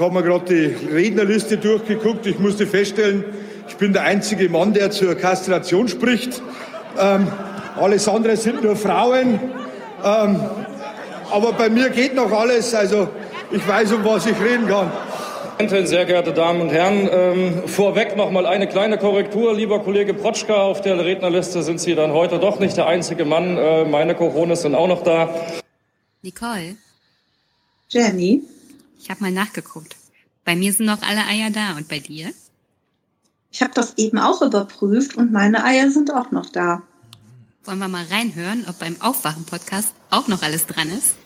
habe mir gerade die Rednerliste durchgeguckt. Ich musste feststellen, ich bin der einzige Mann, der zur Kastration spricht. Ähm, alles andere sind nur Frauen. Ähm, aber bei mir geht noch alles. Also ich weiß, um was ich reden kann. Sehr geehrte Damen und Herren, ähm, vorweg noch mal eine kleine Korrektur. Lieber Kollege Protschka, auf der Rednerliste sind Sie dann heute doch nicht der einzige Mann. Äh, meine Coronas sind auch noch da. Nicole? Jenny? Ich habe mal nachgeguckt. Bei mir sind noch alle Eier da und bei dir? Ich habe das eben auch überprüft und meine Eier sind auch noch da. Wollen wir mal reinhören, ob beim Aufwachen-Podcast auch noch alles dran ist?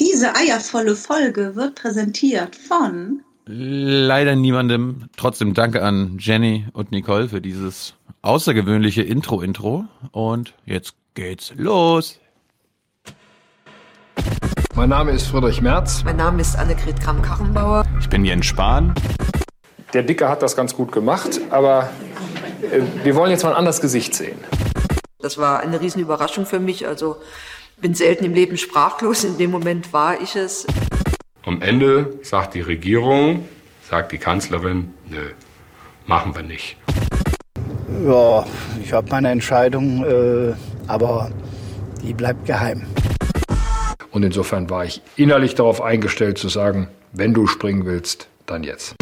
Diese eiervolle Folge wird präsentiert von leider niemandem. Trotzdem danke an Jenny und Nicole für dieses außergewöhnliche Intro-Intro. Und jetzt geht's los. Mein Name ist Friedrich Merz. Mein Name ist Annegret Kramp-Karrenbauer. Ich bin Jens Spahn. Der Dicke hat das ganz gut gemacht, aber äh, wir wollen jetzt mal ein anderes Gesicht sehen. Das war eine Riesenüberraschung für mich. Also bin selten im Leben sprachlos. In dem Moment war ich es. Am Ende sagt die Regierung, sagt die Kanzlerin, nö, machen wir nicht. Ja, ich habe meine Entscheidung, äh, aber die bleibt geheim. Und insofern war ich innerlich darauf eingestellt zu sagen, wenn du springen willst, dann jetzt.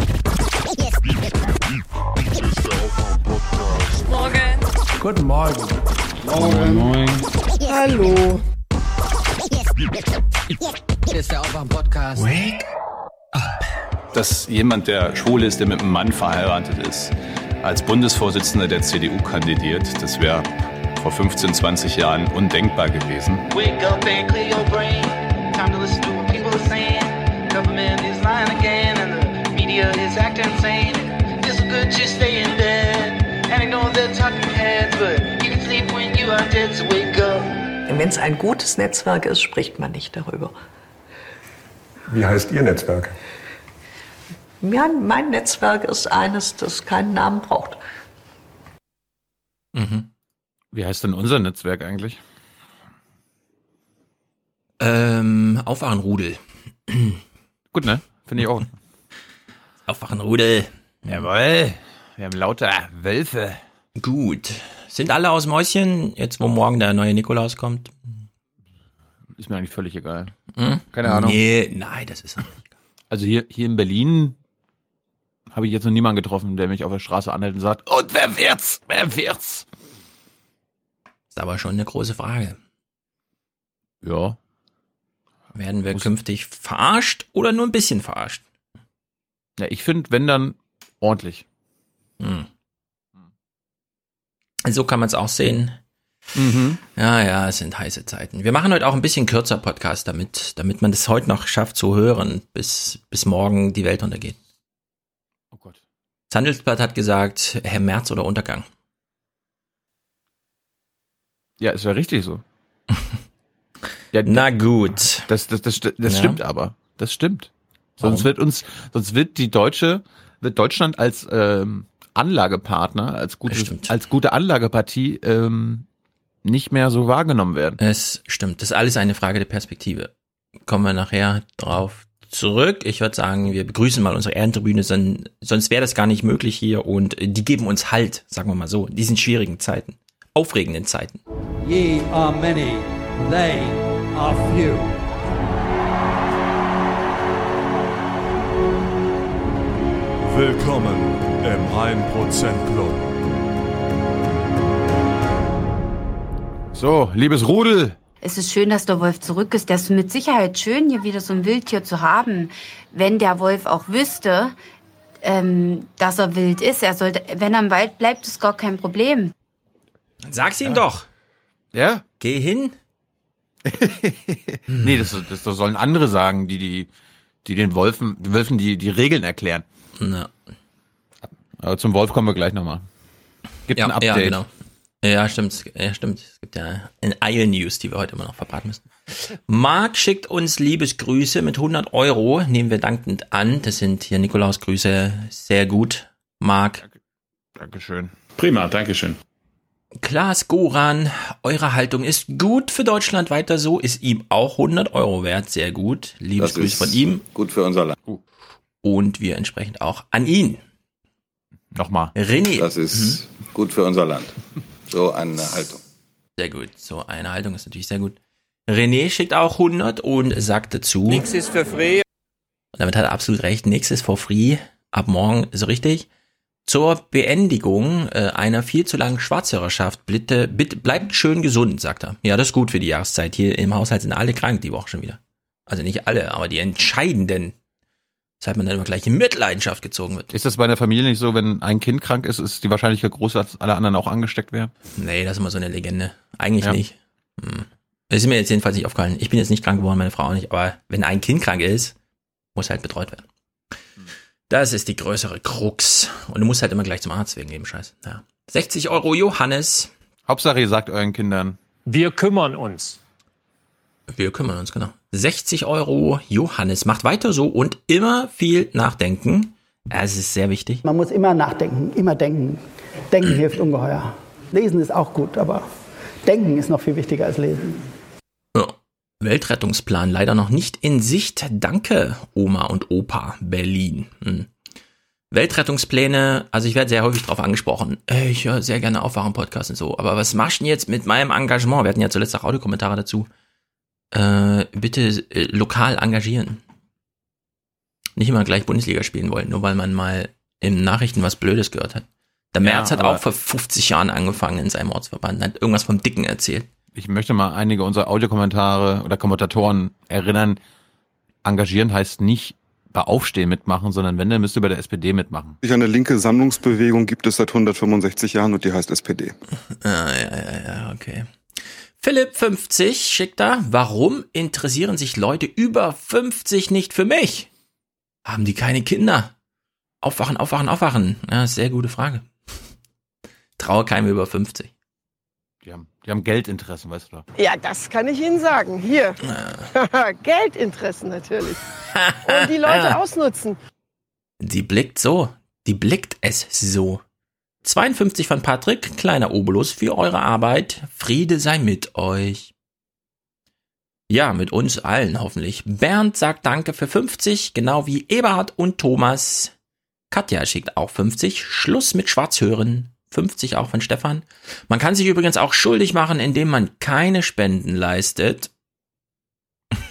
Morgen. Guten Morgen. Moin, moin. Hallo. Hier ist der Aufwach-Podcast. Wake up. Dass jemand, der schwul ist, der mit einem Mann verheiratet ist, als Bundesvorsitzender der CDU kandidiert, das wäre vor 15, 20 Jahren undenkbar gewesen. Wake up and clear your brain. Time to listen to what people are saying. Government is lying again and the media is acting insane. It's good to stay in bed and ignore the talking heads, but you can sleep when you are dead, so wake up. Wenn es ein gutes Netzwerk ist, spricht man nicht darüber. Wie heißt Ihr Netzwerk? Ja, mein Netzwerk ist eines, das keinen Namen braucht. Mhm. Wie heißt denn unser Netzwerk eigentlich? Ähm, Aufwachenrudel. Gut, ne? Finde ich auch. Aufwachenrudel. Jawohl. Wir haben lauter Wölfe. Gut. Sind alle aus Mäuschen, jetzt wo morgen der neue Nikolaus kommt? Ist mir eigentlich völlig egal. Hm? Keine Ahnung. Nee, nein, das ist nicht. Also hier, hier in Berlin habe ich jetzt noch niemanden getroffen, der mich auf der Straße anhält und sagt, und wer wird's? Wer wird's? Aber schon eine große Frage. Ja. Werden wir künftig verarscht oder nur ein bisschen verarscht? Ja, ich finde, wenn dann ordentlich. Hm. So kann man es auch sehen. Mhm. Ja, ja, es sind heiße Zeiten. Wir machen heute auch ein bisschen kürzer Podcast, damit, damit man das heute noch schafft zu hören, bis, bis morgen die Welt untergeht. Oh Gott. Das Handelsblatt hat gesagt, Herr Merz oder Untergang. Ja, ist ja richtig so. ja, Na gut. Das, das, das, das, das Ja. stimmt aber. Das stimmt. Sonst Warum? wird uns, sonst wird die deutsche, wird Deutschland als ähm, Anlagepartner, als gute, als gute Anlagepartie ähm, nicht mehr so wahrgenommen werden. Es stimmt. Das ist alles eine Frage der Perspektive. Kommen wir nachher drauf zurück. Ich würde sagen, wir begrüßen mal unsere Ehrentribüne, son- sonst wäre das gar nicht möglich hier und die geben uns Halt, sagen wir mal so, in diesen schwierigen Zeiten, aufregenden Zeiten. Ye are many, they are few. Willkommen im 1% Club. So, liebes Rudel. Es ist schön, dass der Wolf zurück ist. Das ist mit Sicherheit schön, hier wieder so ein Wildtier zu haben. Wenn der Wolf auch wüsste, ähm, dass er wild ist, er sollte, wenn er im Wald bleibt, ist gar kein Problem. Sag's ihm doch. Ja? Geh hin. Nee, das, das, das sollen andere sagen, die, die, die den Wolfen, die Wölfen die, die Regeln erklären. Na, Aber zum Wolf kommen wir gleich nochmal. Gibt ja, ein Update. ja, genau. Ja, stimmt. Ja, stimmt. Es gibt ja eine Eil-News, die wir heute immer noch verbraten müssen. Marc schickt uns Liebesgrüße mit 100 Euro. Nehmen wir dankend an. Das sind hier Nikolaus-Grüße. Sehr gut. Marc. Dankeschön. Prima, Dankeschön. Klaas Goran, eure Haltung ist gut für Deutschland weiter so, ist ihm auch 100 Euro wert, sehr gut. Liebes ist von ihm. Gut für unser Land. Und wir entsprechend auch an ihn. Nochmal. René. Das ist gut für unser Land. So eine Haltung. Sehr gut. So eine Haltung ist natürlich sehr gut. René schickt auch 100 und sagt dazu. Nix ist für free. Und damit hat er absolut recht. Nix ist for free. Ab morgen so richtig. Zur Beendigung äh, einer viel zu langen Schwarzhörerschaft. Bitte, bitte bleibt schön gesund, sagt er. Ja, das ist gut für die Jahreszeit. Hier im Haushalt sind alle krank die Woche schon wieder. Also nicht alle, aber die entscheidenden. Weshalb man dann immer gleich in Mitleidenschaft gezogen wird. Ist das bei einer Familie nicht so, wenn ein Kind krank ist, ist die Wahrscheinlichkeit groß, dass alle anderen auch angesteckt werden? Nee, das ist immer so eine Legende. Eigentlich Ja. nicht. Hm. Das ist mir jetzt jedenfalls nicht aufgefallen. Ich bin jetzt nicht krank geworden, meine Frau auch nicht, aber wenn ein Kind krank ist, muss halt betreut werden. Das ist die größere Krux. Und du musst halt immer gleich zum Arzt wegen dem Scheiß. Ja. 60 Euro Johannes. Hauptsache, ihr sagt euren Kindern. Wir kümmern uns. Wir kümmern uns, genau. 60 Euro Johannes. Macht weiter so und immer viel nachdenken. Es ist sehr wichtig. Man muss immer nachdenken, immer denken. Denken hilft ungeheuer. Lesen ist auch gut, aber denken ist noch viel wichtiger als lesen. Weltrettungsplan leider noch nicht in Sicht. Danke, Oma und Opa, Berlin. Hm. Weltrettungspläne, also ich werde sehr häufig darauf angesprochen. Äh, Ich höre sehr gerne Aufwachen-Podcast und so. Aber was machst du denn jetzt mit meinem Engagement? Wir hatten ja zuletzt auch Audiokommentare dazu. Äh, bitte äh, lokal engagieren. Nicht immer gleich Bundesliga spielen wollen, nur weil man mal in Nachrichten was Blödes gehört hat. Der Ja, Merz hat auch vor 50 Jahren angefangen in seinem Ortsverband, hat irgendwas vom Dicken erzählt. Ich möchte mal einige unserer Audiokommentare oder Kommentatoren erinnern. Engagieren heißt nicht bei Aufstehen mitmachen, sondern wenn, dann müsst ihr bei der SPD mitmachen. Eine linke Sammlungsbewegung gibt es seit 165 Jahren und die heißt SPD. Ah, ja, ja, ja, okay. Philipp 50 schickt da, warum interessieren sich Leute über 50 nicht für mich? Haben die keine Kinder? Aufwachen, aufwachen, aufwachen. Ja, sehr gute Frage. Traue keinem über 50. Die haben, Geldinteressen, weißt du doch. Ja, das kann ich Ihnen sagen. Hier. Geldinteressen natürlich. Und die Leute Ja. ausnutzen. Die blickt so. Die blickt es so. 52 von Patrick, kleiner Obolus für eure Arbeit. Friede sei mit euch. Ja, mit uns allen hoffentlich. Bernd sagt Danke für 50, genau wie Eberhard und Thomas. Katja schickt auch 50. Schluss mit Schwarzhören. 50 auch von Stefan. Man kann sich übrigens auch schuldig machen, indem man keine Spenden leistet.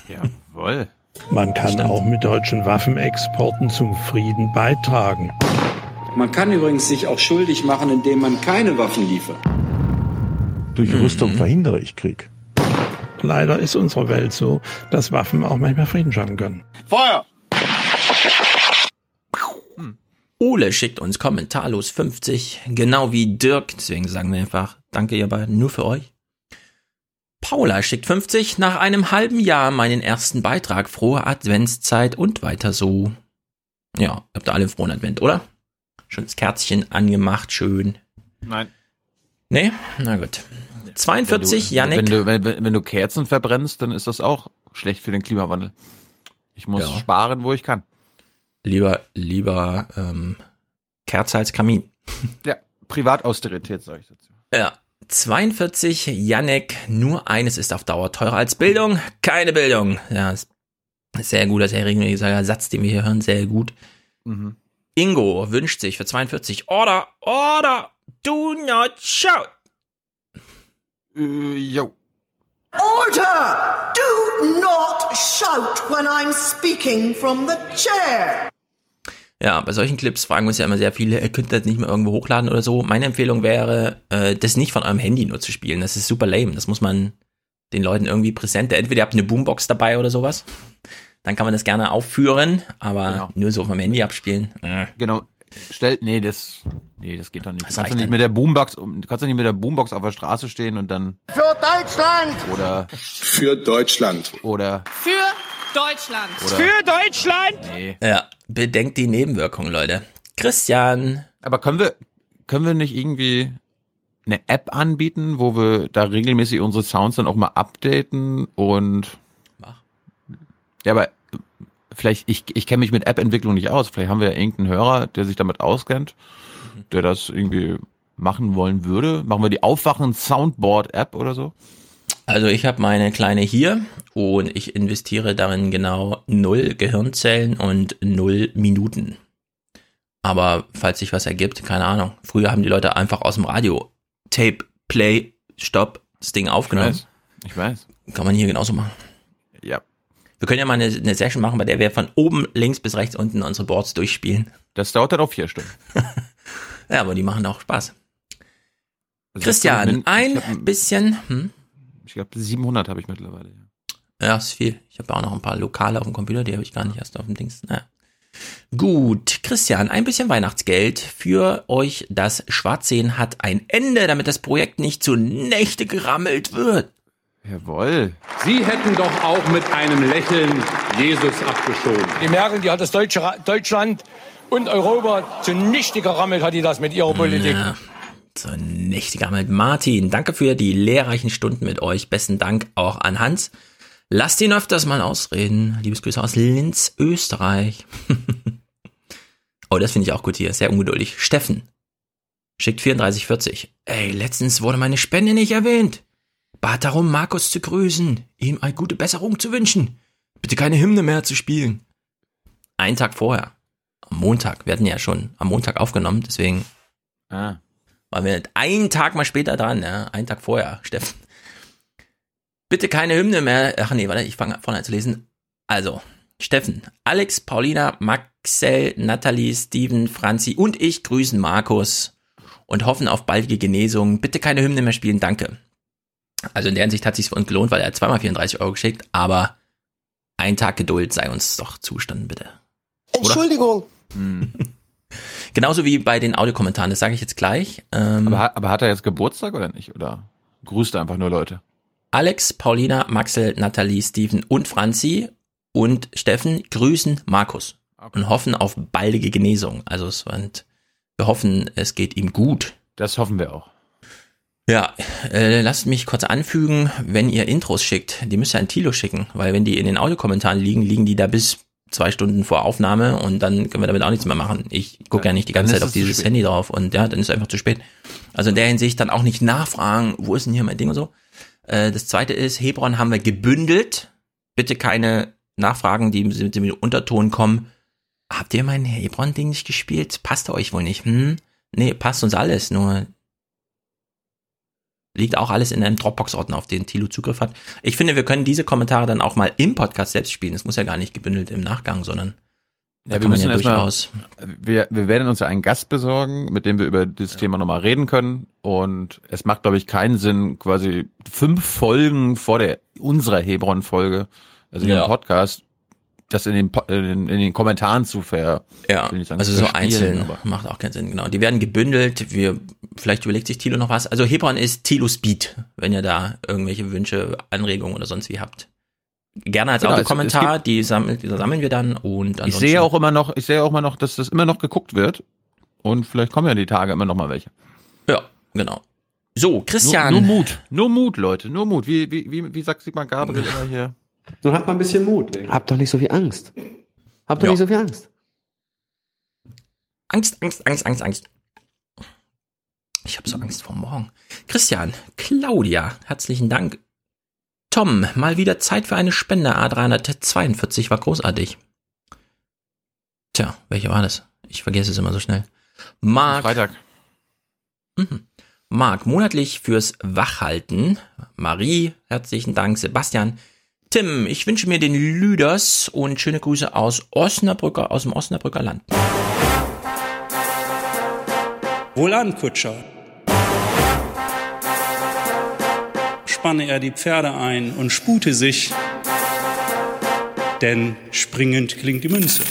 Jawohl. Man kann auch mit deutschen Waffenexporten zum Frieden beitragen. Man kann übrigens sich auch schuldig machen, indem man keine Waffen liefert. Durch Rüstung verhindere ich Krieg. Leider ist unsere Welt so, dass Waffen auch manchmal Frieden schaffen können. Feuer! Ole schickt uns kommentarlos 50, genau wie Dirk, deswegen sagen wir einfach, danke ihr beiden, nur für euch. Paula schickt 50, nach einem halben Jahr meinen ersten Beitrag, frohe Adventszeit und weiter so. Ja, habt ihr alle einen frohen Advent, oder? Schon das Kerzchen angemacht, schön. Nein. Nee? Na gut. 42, wenn du, Yannick. Wenn du, wenn, wenn du Kerzen verbrennst, dann ist das auch schlecht für den Klimawandel. Ich muss Ja. sparen, wo ich kann. Lieber, lieber ähm, Kerze als Kamin. Ja, Privatausterität, sage ich dazu. Ja. 42, Yannick, nur eines ist auf Dauer teurer als Bildung, keine Bildung. Ja, ist sehr guter, sehr regelmäßiger Satz, den wir hier hören, sehr gut. Mhm. Ingo wünscht sich für 42, Order, Order, do not shout. Äh, jo. Order! Do not shout when I'm speaking from the chair. Ja, bei solchen Clips fragen uns ja immer sehr viele, ihr könnt das nicht mehr irgendwo hochladen oder so. Meine Empfehlung wäre, äh, das nicht von eurem Handy nur zu spielen. Das ist super lame. Das muss man den Leuten irgendwie präsent. Entweder ihr habt eine Boombox dabei oder sowas. Dann kann man das gerne aufführen, aber nur so vom Handy abspielen. Äh. Genau. Stellt, nee, das, nee, das geht doch nicht. Du Das kannst doch nicht dann. mit der Boombox, du kannst doch nicht mit der Boombox auf der Straße stehen und dann, Für Deutschland! oder, Für Deutschland. oder, Für Deutschland! Oder- Für Deutschland! nee. Ja, bedenkt die Nebenwirkungen, Leute. Christian. Aber können wir, können wir nicht irgendwie eine App anbieten, wo wir da regelmäßig unsere Sounds dann auch mal updaten und, Mach. ja, aber vielleicht, ich, ich kenne mich mit App-Entwicklung nicht aus. Vielleicht haben wir ja irgendeinen Hörer, der sich damit auskennt, der das irgendwie machen wollen würde? Machen wir die Aufwachen Soundboard App oder so? Also ich habe meine kleine hier und ich investiere darin genau null Gehirnzellen und null Minuten. Aber falls sich was ergibt, keine Ahnung. Früher haben die Leute einfach aus dem Radio Tape, Play, Stopp, das Ding aufgenommen. Ich weiß. Kann man hier genauso machen. Ja. Wir können ja mal eine, eine Session machen, bei der wir von oben links bis rechts unten unsere Boards durchspielen. Das dauert dann auch vier Stunden. Ja, aber die machen auch Spaß. Also Christian, ich ein ich bisschen. Hm? Ich glaube, 700 habe ich mittlerweile. Ja, ist viel. Ich habe auch noch ein paar Lokale auf dem Computer, die habe ich gar nicht erst auf dem Dings. Naja. Gut, Christian, ein bisschen Weihnachtsgeld für euch. Das Schwarzsehen hat ein Ende, damit das Projekt nicht zu Nächte gerammelt wird. Jawohl. Sie hätten doch auch mit einem Lächeln Jesus abgeschoben. Die Merkel, die hat das Deutsche, Deutschland und Europa zunichte gerammelt, hat die das mit ihrer Politik. Ja, Nächte gerammelt. Martin, danke für die lehrreichen Stunden mit euch. Besten Dank auch an Hans. Lasst ihn öfters mal ausreden. Liebes Grüße aus Linz, Österreich. oh, das finde ich auch gut hier. Sehr ungeduldig. Steffen schickt 3440. Ey, letztens wurde meine Spende nicht erwähnt. Bat darum, Markus zu grüßen, ihm eine gute Besserung zu wünschen. Bitte keine Hymne mehr zu spielen. Einen Tag vorher. Am Montag. Wir hatten ja schon am Montag aufgenommen, deswegen Ah. Waren wir einen Tag mal später dran, ja. Einen Tag vorher, Steffen. Bitte keine Hymne mehr. Ach nee, warte, ich fange vorne an zu lesen. Also, Steffen, Alex, Paulina, Maxel, Nathalie, Steven, Franzi und ich grüßen Markus und hoffen auf baldige Genesung. Bitte keine Hymne mehr spielen, danke. Also in der Hinsicht hat sich für uns gelohnt, weil er hat zweimal 34 Euro geschickt, aber ein Tag Geduld sei uns doch zustanden, bitte. Entschuldigung. Genauso wie bei den Audiokommentaren, das sage ich jetzt gleich. Ähm, Aber, hat- aber hat er jetzt Geburtstag oder nicht? Oder grüßt er einfach nur Leute? Alex, Paulina, Maxel, Nathalie, Steven und Franzi und Steffen grüßen Markus und hoffen auf baldige Genesung. Also es sind, wir hoffen, es geht ihm gut. Das hoffen wir auch. Ja, äh, lasst mich kurz anfügen, wenn ihr Intros schickt, die müsst ihr an Tilo schicken, weil wenn die in den Audiokommentaren liegen, liegen die da bis zwei Stunden vor Aufnahme und dann können wir damit auch nichts mehr machen. Ich gucke ja, nicht die ganze Zeit auf dieses. Handy drauf und ja, dann ist es einfach zu spät. Also in der Hinsicht dann auch nicht nachfragen, wo ist denn hier mein Ding und so. Äh, das zweite ist, Hebron haben wir gebündelt. Bitte keine Nachfragen, die mit dem Unterton kommen. Habt ihr mein Hebron-Ding nicht gespielt? Passt euch wohl nicht? Hm? Nee, passt uns alles, nur liegt auch alles in einem Dropbox-Ordner, auf den Tilo Zugriff hat. Ich finde, wir können diese Kommentare dann auch mal im Podcast selbst spielen. Es muss ja gar nicht gebündelt im Nachgang, sondern Ja, wir müssen ja erstmal, durchaus. wir, wir werden uns ja einen Gast besorgen, mit dem wir über das Thema nochmal reden können. Und es macht, glaube ich, keinen Sinn, quasi fünf Folgen vor der unserer Hebron-Folge, also in Ja. dem Podcast, das in den, Po- in, den- Kommentaren zu ver. Ja, sagen, also so einzeln aber- macht auch keinen Sinn, genau. Die werden gebündelt, wir, vielleicht überlegt sich Tilo noch was. Also Hebron ist Tilo Speed, wenn ihr da irgendwelche Wünsche, Anregungen oder sonst wie habt. Gerne als Genau, es- es die, sammeln, die sammeln wir dann und Ich ansonsten. sehe auch immer noch, ich sehe auch immer noch, dass das immer noch geguckt wird. Und vielleicht kommen ja die Tage immer noch mal welche. Ja, genau. So, Christian. Nur, nur Mut, nur Mut, Leute, nur Mut. Wie, wie, wie, wie sagt Sigmar Gabriel immer hier? So hat man ein bisschen Mut. Habt doch nicht so viel Angst. Habt doch Ja. nicht so viel Angst. Angst, Angst, Angst, Angst, Angst. Ich habe so Angst vor morgen. Christian, Claudia, herzlichen Dank. Tom, mal wieder Zeit für eine Spende. A342 war großartig. Tja, welche war das? Ich vergesse es immer so schnell. Marc. Freitag. Mhm. Marc, monatlich fürs Wachhalten. Marie, herzlichen Dank. Sebastian. Tim, ich wünsche mir den Lüders und schöne Grüße aus Osnabrücker, aus dem Osnabrücker Land. Wohlan, Kutscher. Spanne er die Pferde ein und spute sich, denn springend klingt die Münze.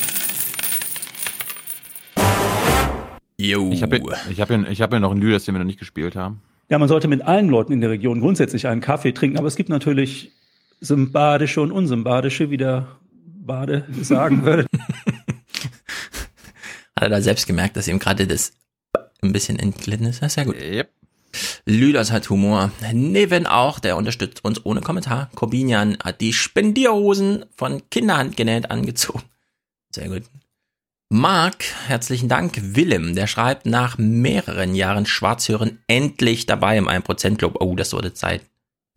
Jo. Ich habe ich hab hier, ich hab hier noch einen Lüders, den wir noch nicht gespielt haben. Ja, man sollte mit allen Leuten in der Region grundsätzlich einen Kaffee trinken, aber es gibt natürlich sympathische und unsympathische, wie der Bade sagen würde. Hat er da selbst gemerkt, dass ihm gerade das ein bisschen entglitten ist? Das ist ja gut. Yep. Lüders hat Humor. Neven auch, der unterstützt uns ohne Kommentar. Corbinian hat die Spendierhosen von Kinderhand genäht angezogen. Sehr gut. Marc, herzlichen Dank. Willem, der schreibt nach mehreren Jahren Schwarzhören endlich dabei im 1% Club. Oh, das wurde Zeit.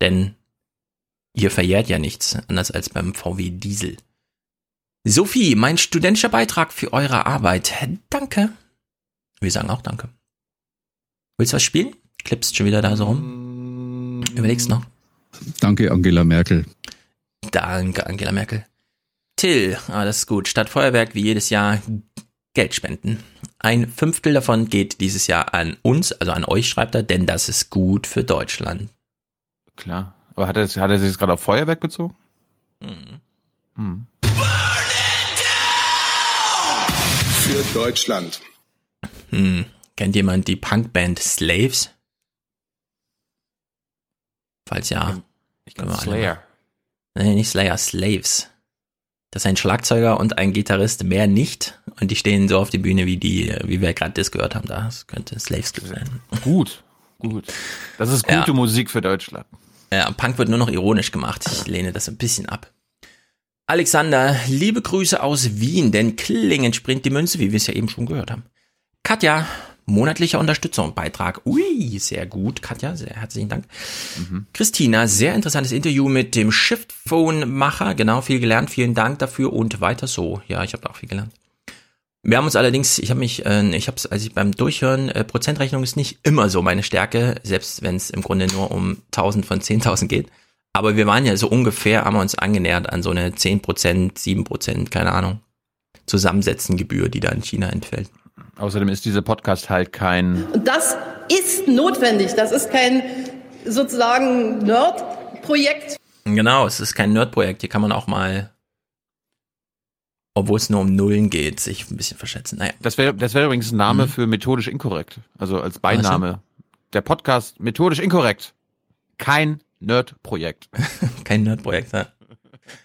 Denn ihr verjährt ja nichts, anders als beim VW Diesel. Sophie, mein studentischer Beitrag für eure Arbeit. Danke. Wir sagen auch Danke. Willst du was spielen? Klippst schon wieder da so rum? Überlegst noch? Danke, Angela Merkel. Danke, Angela Merkel. Till, ah, das ist gut. Statt Feuerwerk wie jedes Jahr Geld spenden. Ein Fünftel davon geht dieses Jahr an uns, also an euch, schreibt er, denn das ist gut für Deutschland. Klar. Aber hat er, hat er sich jetzt gerade auf Feuerwerk bezogen? Mhm. Hm. Für Deutschland. Hm. Kennt jemand die Punkband Slaves? Falls ja. Ich glaube Slayer. Nee, nicht Slayer, Slaves. Das ist ein Schlagzeuger und ein Gitarrist, mehr nicht. Und die stehen so auf die Bühne, wie die, wie wir gerade das gehört haben. Das könnte Slaves sein. Gut, gut. Das ist gute ja. Musik für Deutschland. Ja, Punk wird nur noch ironisch gemacht. Ich lehne das ein bisschen ab. Alexander, liebe Grüße aus Wien, denn klingend springt die Münze, wie wir es ja eben schon gehört haben. Katja, monatlicher Unterstützung, Beitrag. Ui, sehr gut, Katja, sehr herzlichen Dank. Mhm. Christina, sehr interessantes Interview mit dem Shift-Phone-Macher. Genau, viel gelernt, vielen Dank dafür und weiter so. Ja, ich habe auch viel gelernt. Wir haben uns allerdings, ich habe mich, äh, ich habe es, als ich beim Durchhören, äh, Prozentrechnung ist nicht immer so meine Stärke, selbst wenn es im Grunde nur um 1000 von 10.000 geht. Aber wir waren ja so ungefähr, haben wir uns angenähert an so eine 10%, 7%, keine Ahnung, Zusammensetzengebühr, die da in China entfällt. Außerdem ist dieser Podcast halt kein. Und das ist notwendig. Das ist kein sozusagen Nerd-Projekt. Genau, es ist kein Nerd-Projekt. Hier kann man auch mal, obwohl es nur um Nullen geht, sich ein bisschen verschätzen. Naja. Das wäre das wäre übrigens ein Name mhm. für methodisch inkorrekt. Also als Beiname. Der Podcast methodisch inkorrekt. Kein Nerd-Projekt. kein Nerd-Projekt, ja.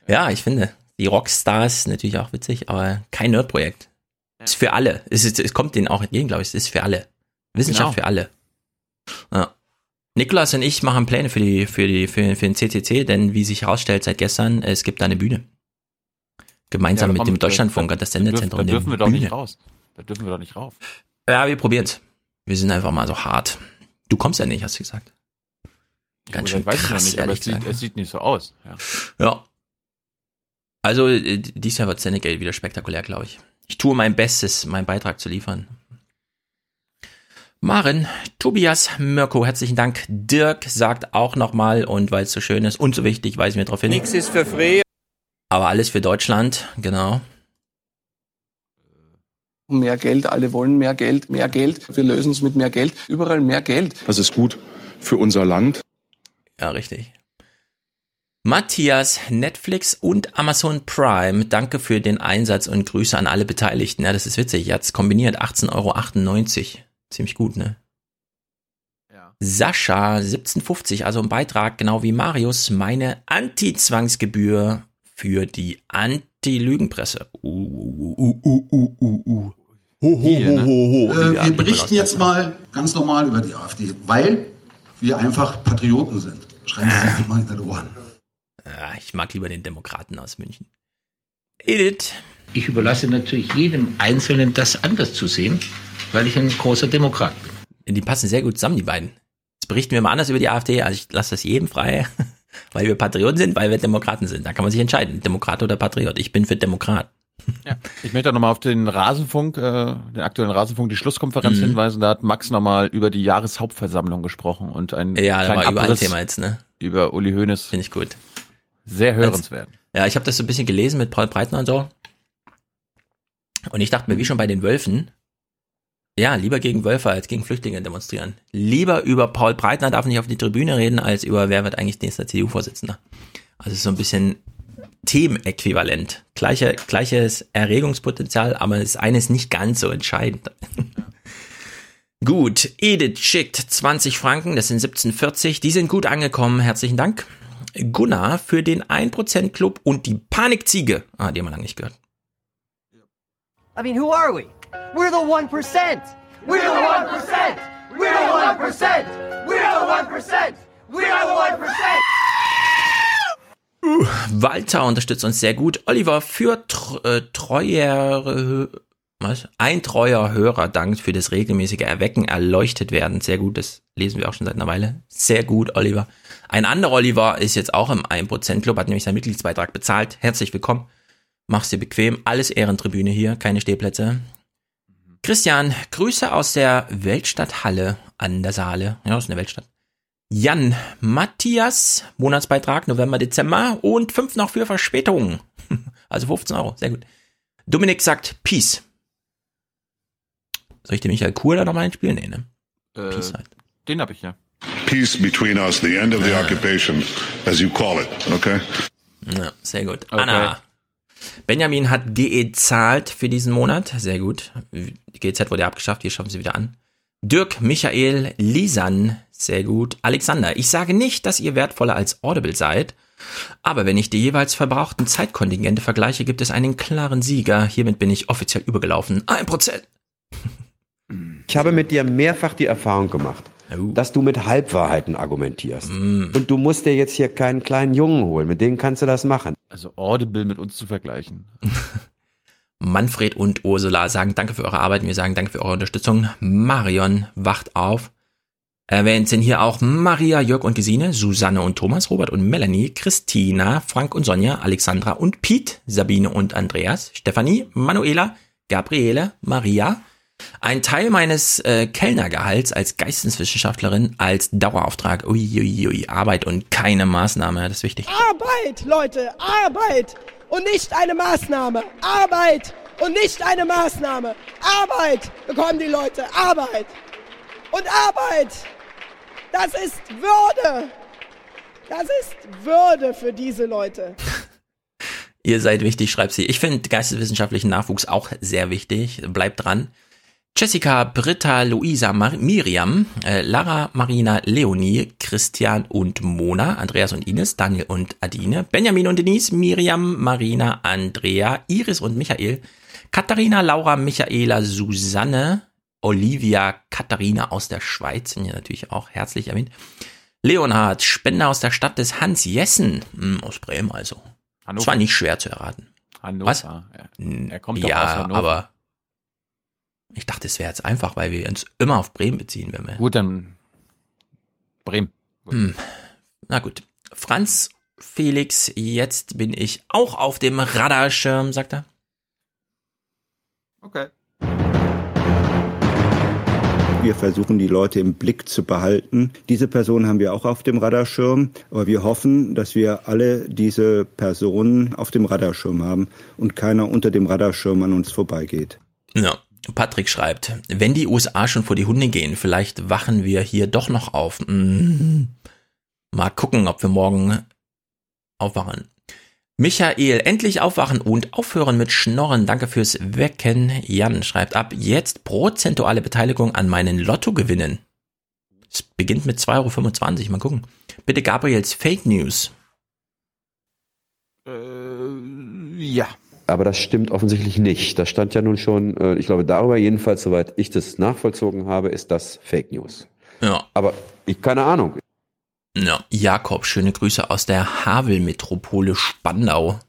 Ja, ich finde. Die Rockstars natürlich auch witzig, aber kein Nerd-Projekt. Ist für alle. Es, ist, es kommt denen auch entgegen, glaube ich. Es ist für alle. Wissenschaft genau. für alle. Ja. Nikolas und ich machen Pläne für die, für die, für, für den CCC, denn wie sich herausstellt seit gestern, es gibt da eine Bühne. Gemeinsam ja, mit dem Deutschlandfunk und das Sendezentrum. Da dürfen wir doch nicht raus. Da dürfen wir doch nicht rauf. Ja, wir probieren's. Wir sind einfach mal so hart. Du kommst ja nicht, hast du gesagt. Ganz schön weiß krass, nicht, aber es sieht, es sieht, nicht so aus. Ja. ja. Also, äh, dies Jahr wird Senegate wieder spektakulär, glaube ich. Ich tue mein Bestes, meinen Beitrag zu liefern. Maren, Tobias, Mirko, herzlichen Dank. Dirk sagt auch nochmal, und weil es so schön ist und so wichtig, weisen wir darauf hin. Nix ist für free. Aber alles für Deutschland, genau. Mehr Geld, alle wollen mehr Geld, mehr Geld. Wir lösen es mit mehr Geld. Überall mehr Geld. Das ist gut für unser Land. Ja, richtig. Matthias, Netflix und Amazon Prime, danke für den Einsatz und Grüße an alle Beteiligten. Ja, das ist witzig. Jetzt kombiniert 18,98 Euro. Ziemlich gut, ne? Ja. Sascha, 17,50, also ein Beitrag, genau wie Marius, meine Anti-Zwangsgebühr für die Anti-Lügenpresse. Uh, uh, uh, uh, uh, uh, uh. Ho, ho, Hier, ne? ho, ho, ho. Äh, wir berichten jetzt mal ganz normal über die AfD, weil wir einfach Patrioten sind. Schreiben Sie sich mal hinter die Ohren. Ja, ich mag lieber den Demokraten aus München. Edith. Ich überlasse natürlich jedem Einzelnen, das anders zu sehen, weil ich ein großer Demokrat bin. Die passen sehr gut zusammen, die beiden. Jetzt berichten wir mal anders über die AfD. Also ich lasse das jedem frei, weil wir Patrioten sind, weil wir Demokraten sind. Da kann man sich entscheiden, Demokrat oder Patriot. Ich bin für Demokrat. Ja. Ich möchte nochmal auf den Rasenfunk, äh, den aktuellen Rasenfunk, die Schlusskonferenz mhm. hinweisen. Da hat Max nochmal über die Jahreshauptversammlung gesprochen und ein ja, da war über ein Thema jetzt, ne? Über Uli Hoeneß. Finde ich gut. Sehr hörenswert. Ja, ich habe das so ein bisschen gelesen mit Paul Breitner und so. Und ich dachte mir, wie schon bei den Wölfen, ja, lieber gegen Wölfe als gegen Flüchtlinge demonstrieren. Lieber über Paul Breitner darf nicht auf die Tribüne reden, als über wer wird eigentlich nächster CDU-Vorsitzender. Also so ein bisschen Themenäquivalent. Gleiche, gleiches Erregungspotenzial, aber das eine ist nicht ganz so entscheidend. gut, Edith schickt 20 Franken, das sind 17,40. Die sind gut angekommen, herzlichen Dank. Gunnar für den 1% Club und die Panikziege. Ah, die haben wir lange nicht gehört. I mean, who are we? We're the 1%. We're the 1%. We're the 1%. We're the 1%. We're the 1%. Uh, Walter unterstützt uns sehr gut. Oliver für tr äh, treuer Was? Ein treuer Hörer dankt für das regelmäßige Erwecken, erleuchtet werden. Sehr gut, das lesen wir auch schon seit einer Weile. Sehr gut, Oliver. Ein anderer Oliver ist jetzt auch im 1% Club, hat nämlich seinen Mitgliedsbeitrag bezahlt. Herzlich willkommen. Mach's dir bequem. Alles Ehrentribüne hier, keine Stehplätze. Christian, Grüße aus der Weltstadthalle an der Saale. Ja, aus der Weltstadt. Jan, Matthias, Monatsbeitrag November, Dezember und 5 noch für Verspätung. Also 15 Euro, sehr gut. Dominik sagt Peace. Soll ich den Michael Kur da nochmal einspielen? Nee, ne? Äh, Peace halt. Den hab ich ja. Peace between us, the end of the occupation, as you call it, okay? Ja, sehr gut. Anna. Benjamin hat GE zahlt für diesen Monat. Sehr gut. Die GZ wurde abgeschafft, hier schaffen sie wieder an. Dirk, Michael, Lisan. Sehr gut. Alexander, ich sage nicht, dass ihr wertvoller als Audible seid. Aber wenn ich die jeweils verbrauchten Zeitkontingente vergleiche, gibt es einen klaren Sieger. Hiermit bin ich offiziell übergelaufen. Ein Prozent. Ich habe mit dir mehrfach die Erfahrung gemacht, dass du mit Halbwahrheiten argumentierst. Und du musst dir jetzt hier keinen kleinen Jungen holen, mit denen kannst du das machen. Also Audible mit uns zu vergleichen. Manfred und Ursula sagen Danke für eure Arbeit. Wir sagen Danke für eure Unterstützung. Marion wacht auf. Erwähnt sind hier auch Maria, Jörg und Gesine, Susanne und Thomas, Robert und Melanie, Christina, Frank und Sonja, Alexandra und Piet, Sabine und Andreas, Stefanie, Manuela, Gabriele, Maria. Ein Teil meines äh, Kellnergehalts als Geisteswissenschaftlerin als Dauerauftrag. Uiuiui, ui, ui, Arbeit und keine Maßnahme, das ist wichtig. Arbeit, Leute, Arbeit und nicht eine Maßnahme. Arbeit und nicht eine Maßnahme. Arbeit bekommen die Leute, Arbeit. Und Arbeit, das ist Würde. Das ist Würde für diese Leute. Ihr seid wichtig, schreibt sie. Ich finde geisteswissenschaftlichen Nachwuchs auch sehr wichtig. Bleibt dran. Jessica, Britta, Luisa, Mar Miriam, äh, Lara, Marina, Leonie, Christian und Mona, Andreas und Ines, Daniel und Adine, Benjamin und Denise, Miriam, Marina, Andrea, Iris und Michael, Katharina, Laura, Michaela, Susanne, Olivia, Katharina aus der Schweiz, sind hier natürlich auch herzlich erwähnt. Leonhard, Spender aus der Stadt des Hans Jessen, hm, aus Bremen also. Hannover. Das war nicht schwer zu erraten. Hannover. Was? Ja. Er kommt doch ja, aus Hannover. aber ich dachte, es wäre jetzt einfach, weil wir uns immer auf Bremen beziehen, wenn wir. Gut, dann Bremen. Hm. Na gut. Franz Felix, jetzt bin ich auch auf dem Radarschirm, sagt er. Okay. Wir versuchen, die Leute im Blick zu behalten. Diese Person haben wir auch auf dem Radarschirm, aber wir hoffen, dass wir alle diese Personen auf dem Radarschirm haben und keiner unter dem Radarschirm an uns vorbeigeht. Ja. Patrick schreibt, wenn die USA schon vor die Hunde gehen, vielleicht wachen wir hier doch noch auf. Mm. Mal gucken, ob wir morgen aufwachen. Michael, endlich aufwachen und aufhören mit Schnorren. Danke fürs Wecken. Jan schreibt ab, jetzt prozentuale Beteiligung an meinen Lottogewinnen. Es beginnt mit 2,25 Euro. Mal gucken. Bitte Gabriels Fake News. Äh, ja. Aber das stimmt offensichtlich nicht. Das stand ja nun schon, äh, ich glaube, darüber jedenfalls, soweit ich das nachvollzogen habe, ist das Fake News. Ja. Aber ich keine Ahnung. Ja, Jakob, schöne Grüße aus der Havel-Metropole Spandau.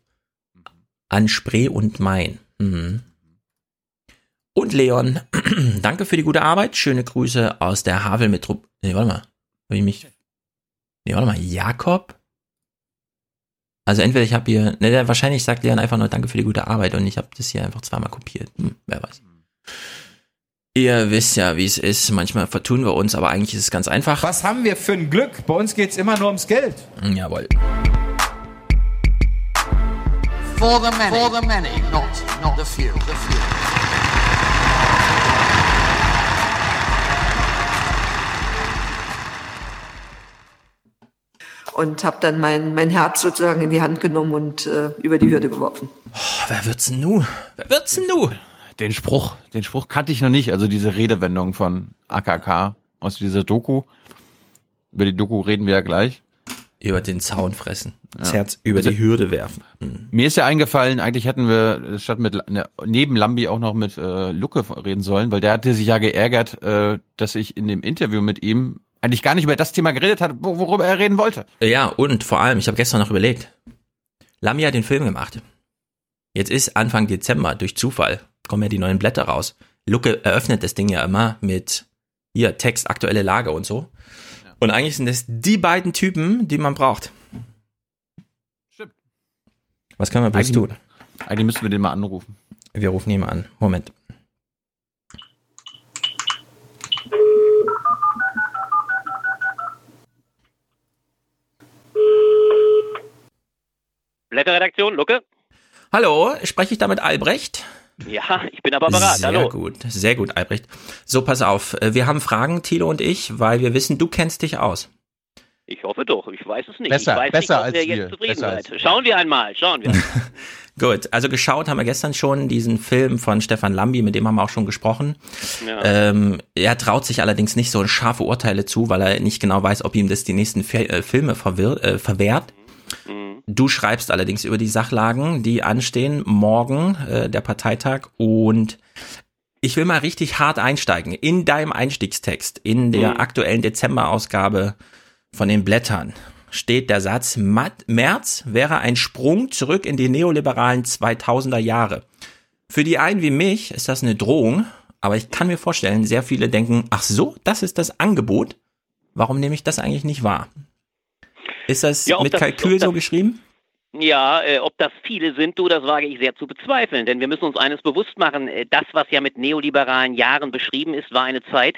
An Spree und Main. Mhm. Und Leon, danke für die gute Arbeit. Schöne Grüße aus der Havel-Metropole. Nee, warte mal. Hab ich mich. Nee, warte mal. Jakob? Also entweder ich habe hier, ne, wahrscheinlich sagt Leon einfach nur Danke für die gute Arbeit und ich habe das hier einfach zweimal kopiert. Hm, wer weiß. Ihr wisst ja, wie es ist. Manchmal vertun wir uns, aber eigentlich ist es ganz einfach. Was haben wir für ein Glück? Bei uns geht's immer nur ums Geld. Jawohl. For the many. For the many, not, not the few. The few. Und habe dann mein, mein Herz sozusagen in die Hand genommen und äh, über die Hürde geworfen. Oh, wer wird's denn nu? Wer wird's denn nu? Den Spruch, den Spruch kannte ich noch nicht. Also diese Redewendung von AKK aus dieser Doku. Über die Doku reden wir ja gleich. Über den Zaun fressen. Das Ja. Herz über Also- die Hürde werfen. Hm. Mir ist ja eingefallen, eigentlich hätten wir statt mit ne, neben Lambi auch noch mit äh, Lucke reden sollen, weil der hatte sich ja geärgert, äh, dass ich in dem Interview mit ihm eigentlich gar nicht über das Thema geredet hat, wo- worüber er reden wollte. Ja, und vor allem, ich habe gestern noch überlegt. Lamy hat den Film gemacht. Jetzt ist Anfang Dezember durch Zufall. kommen ja die neuen Blätter raus. Lucke eröffnet das Ding ja immer mit hier Text, aktuelle Lage und so. Und eigentlich sind das die beiden Typen, die man braucht. Stimmt. Was können wir bloß Eigentlich- tun? Eigentlich müssen wir den mal anrufen. Wir rufen ihn mal an. Moment. Blätterredaktion, Lucke? Hallo, spreche ich da mit Albrecht? Ja, ich bin aber bereit. Sehr Hallo. gut, sehr gut, Albrecht. So, pass auf. äh, Wir haben Fragen, Thilo und ich, weil wir wissen, du kennst dich aus. Ich hoffe doch. Ich weiß es nicht. Besser, ich weiß besser nicht, als ihr wir. jetzt zufrieden Besser als seid. Schauen wir einmal. Schauen wir. Gut, also geschaut haben wir gestern schon diesen Film von Stefan Lambi, mit dem haben wir auch schon gesprochen. Ja. Ähm, er traut sich allerdings nicht so scharfe Urteile zu, weil er nicht genau weiß, ob ihm das die nächsten Fe äh, Filme äh, verwehrt. Mhm. Du schreibst allerdings über die Sachlagen, die anstehen, morgen äh, der Parteitag und ich will mal richtig hart einsteigen. In deinem Einstiegstext, in der Mhm. aktuellen Dezemberausgabe von den Blättern, steht der Satz, Mat März wäre ein Sprung zurück in die neoliberalen 2000er Jahre. Für die einen wie mich ist das eine Drohung, aber ich kann mir vorstellen, sehr viele denken, ach so, das ist das Angebot. Warum nehme ich das eigentlich nicht wahr? Ist das Ja, mit das- Kalkül so geschrieben? Ja, äh, ob das viele sind, du, das wage ich sehr zu bezweifeln. Denn wir müssen uns eines bewusst machen. Äh, das, was ja mit neoliberalen Jahren beschrieben ist, war eine Zeit,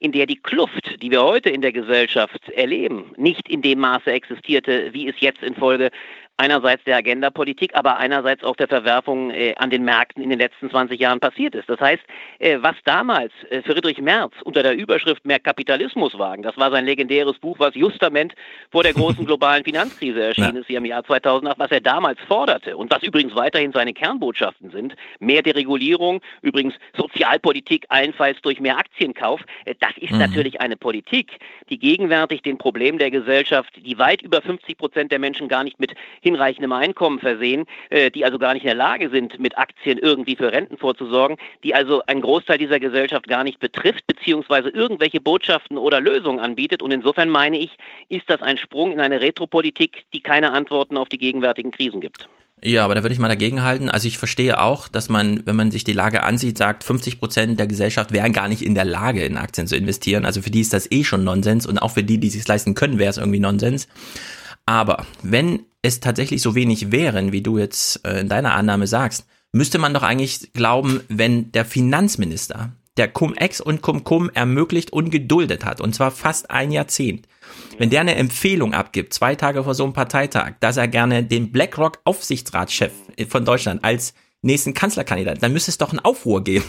in der die Kluft, die wir heute in der Gesellschaft erleben, nicht in dem Maße existierte, wie es jetzt infolge einerseits der Agenda-Politik, aber einerseits auch der Verwerfung äh, an den Märkten in den letzten 20 Jahren passiert ist. Das heißt, äh, was damals äh, Friedrich Merz unter der Überschrift mehr Kapitalismus wagen, das war sein legendäres Buch, was justament vor der großen globalen Finanzkrise erschienen ist, hier im Jahr 2008, was er damals forderte und was übrigens weiterhin seine Kernbotschaften sind, mehr Deregulierung, übrigens Sozialpolitik allenfalls durch mehr Aktienkauf, äh, das ist Mhm. natürlich eine Politik, die gegenwärtig den Problemen der Gesellschaft, die weit über 50 Prozent der Menschen gar nicht mit hinreichendem Einkommen versehen, äh, die also gar nicht in der Lage sind, mit Aktien irgendwie für Renten vorzusorgen, die also einen Großteil dieser Gesellschaft gar nicht betrifft, beziehungsweise irgendwelche Botschaften oder Lösungen anbietet. Und insofern meine ich, ist das ein Sprung in eine Retropolitik, die keine Antworten auf die gegenwärtigen Krisen gibt. Ja, aber da würde ich mal dagegen halten. Also ich verstehe auch, dass man, wenn man sich die Lage ansieht, sagt, 50 Prozent der Gesellschaft wären gar nicht in der Lage, in Aktien zu investieren. Also für die ist das eh schon Nonsens und auch für die, die sich leisten können, wäre es irgendwie Nonsens. Aber wenn es tatsächlich so wenig wären, wie du jetzt äh, in deiner Annahme sagst, müsste man doch eigentlich glauben, wenn der Finanzminister der Cum-Ex und Cum-Cum ermöglicht und geduldet hat, und zwar fast ein Jahrzehnt, wenn der eine Empfehlung abgibt, zwei Tage vor so einem Parteitag, dass er gerne den BlackRock-Aufsichtsratschef von Deutschland als nächsten Kanzlerkandidat, dann müsste es doch einen Aufruhr geben.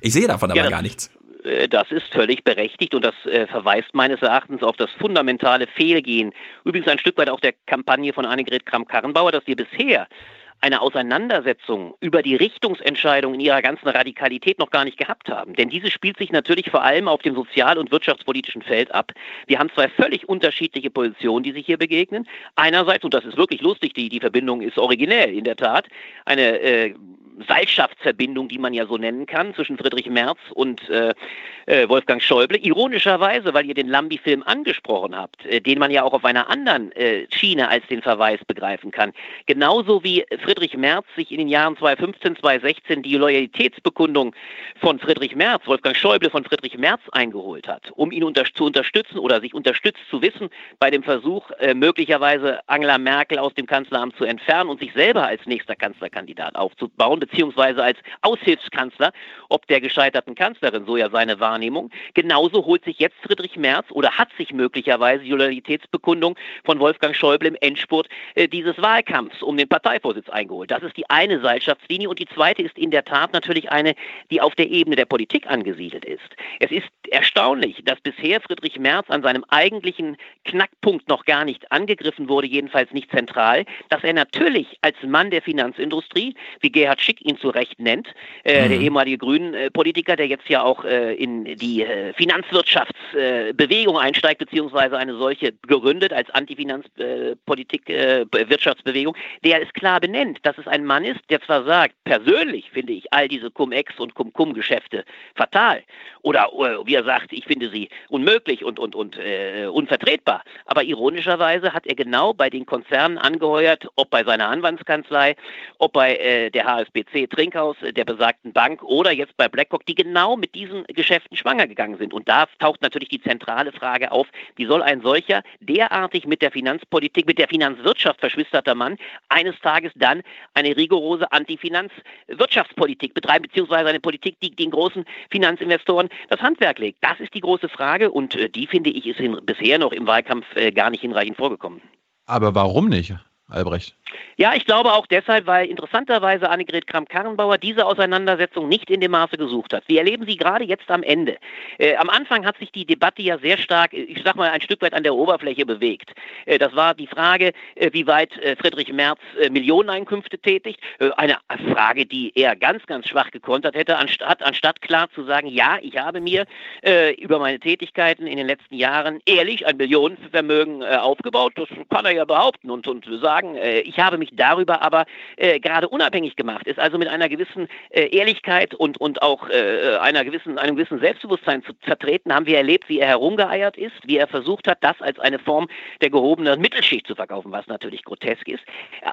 Ich sehe davon aber Ja, gar nichts. Äh, Das ist völlig berechtigt und das äh, verweist meines Erachtens auf das fundamentale Fehlgehen. Übrigens ein Stück weit auch der Kampagne von Annegret Kramp-Karrenbauer, dass wir bisher eine Auseinandersetzung über die Richtungsentscheidung in ihrer ganzen Radikalität noch gar nicht gehabt haben. Denn diese spielt sich natürlich vor allem auf dem sozial- und wirtschaftspolitischen Feld ab. Wir haben zwei völlig unterschiedliche Positionen, die sich hier begegnen. Einerseits, und das ist wirklich lustig, die, die Verbindung ist originell in der Tat, eine äh, Seilschaftsverbindung, die man ja so nennen kann, zwischen Friedrich Merz und äh, äh, Wolfgang Schäuble. Ironischerweise, weil ihr den Lambi-Film angesprochen habt, äh, den man ja auch auf einer anderen äh, Schiene als den Verweis begreifen kann. Genauso wie Friedrich Merz sich in den Jahren 2015, 2016 die Loyalitätsbekundung von Friedrich Merz, Wolfgang Schäuble von Friedrich Merz eingeholt hat, um ihn unter zu unterstützen oder sich unterstützt zu wissen bei dem Versuch, äh, möglicherweise Angela Merkel aus dem Kanzleramt zu entfernen und sich selber als nächster Kanzlerkandidat aufzubauen, beziehungsweise als Aushilfskanzler, ob der gescheiterten Kanzlerin, so ja seine Wahrnehmung. Genauso holt sich jetzt Friedrich Merz oder hat sich möglicherweise die Loyalitätsbekundung von Wolfgang Schäuble im Endspurt äh, dieses Wahlkampfs um den Parteivorsitz eingeholt. Das ist die eine Seilschaftslinie und die zweite ist in der Tat natürlich eine, die auf der Ebene der Politik angesiedelt ist. Es ist erstaunlich, dass bisher Friedrich Merz an seinem eigentlichen Knackpunkt noch gar nicht angegriffen wurde, jedenfalls nicht zentral, dass er natürlich als Mann der Finanzindustrie, wie Gerhard Schick ihn zu Recht nennt, äh, der ehemalige Grünen-Politiker, der jetzt ja auch äh, in die äh, Finanzwirtschaftsbewegung einsteigt, beziehungsweise eine solche gegründet als Antifinanzpolitik, äh, Wirtschaftsbewegung, der es klar benennt, dass es ein Mann ist, der zwar sagt, persönlich finde ich all diese Cum-Ex und Cum-Cum-Geschäfte fatal, oder äh, wie er sagt, ich finde sie unmöglich und, und, und unvertretbar, aber ironischerweise hat er genau bei den Konzernen angeheuert, ob bei seiner Anwaltskanzlei, ob bei äh, der HSB PwC Trinkhaus, äh, der besagten Bank oder jetzt bei BlackRock, die genau mit diesen Geschäften schwanger gegangen sind. Und da taucht natürlich die zentrale Frage auf, wie soll ein solcher derartig mit der Finanzpolitik, mit der Finanzwirtschaft verschwisterter Mann eines Tages dann eine rigorose Anti-Finanzwirtschaftspolitik betreiben, beziehungsweise eine Politik, die den großen Finanzinvestoren das Handwerk legt. Das ist die große Frage und äh, die, finde ich, ist bisher noch im Wahlkampf äh, gar nicht hinreichend vorgekommen. Aber warum nicht? Albrecht? Ja, ich glaube auch deshalb, weil interessanterweise Annegret Kramp-Karrenbauer diese Auseinandersetzung nicht in dem Maße gesucht hat. Wir erleben sie gerade jetzt am Ende. Äh, am Anfang hat sich die Debatte ja sehr stark, ich sag mal, ein Stück weit an der Oberfläche bewegt. Äh, das war die Frage, äh, wie weit äh, Friedrich Merz äh, Millioneneinkünfte tätigt. Äh, eine Frage, die er ganz, ganz schwach gekontert hätte, anstatt, anstatt klar zu sagen, ja, ich habe mir über meine Tätigkeiten in den letzten Jahren ehrlich ein Millionenvermögen aufgebaut. Das kann er ja behaupten und, und sagen, ich habe mich darüber aber äh, gerade unabhängig gemacht, ist also mit einer gewissen äh, Ehrlichkeit und, und auch äh, einer gewissen, einem gewissen Selbstbewusstsein zu vertreten, haben wir erlebt, wie er herumgeeiert ist, wie er versucht hat, das als eine Form der gehobenen Mittelschicht zu verkaufen, was natürlich grotesk ist.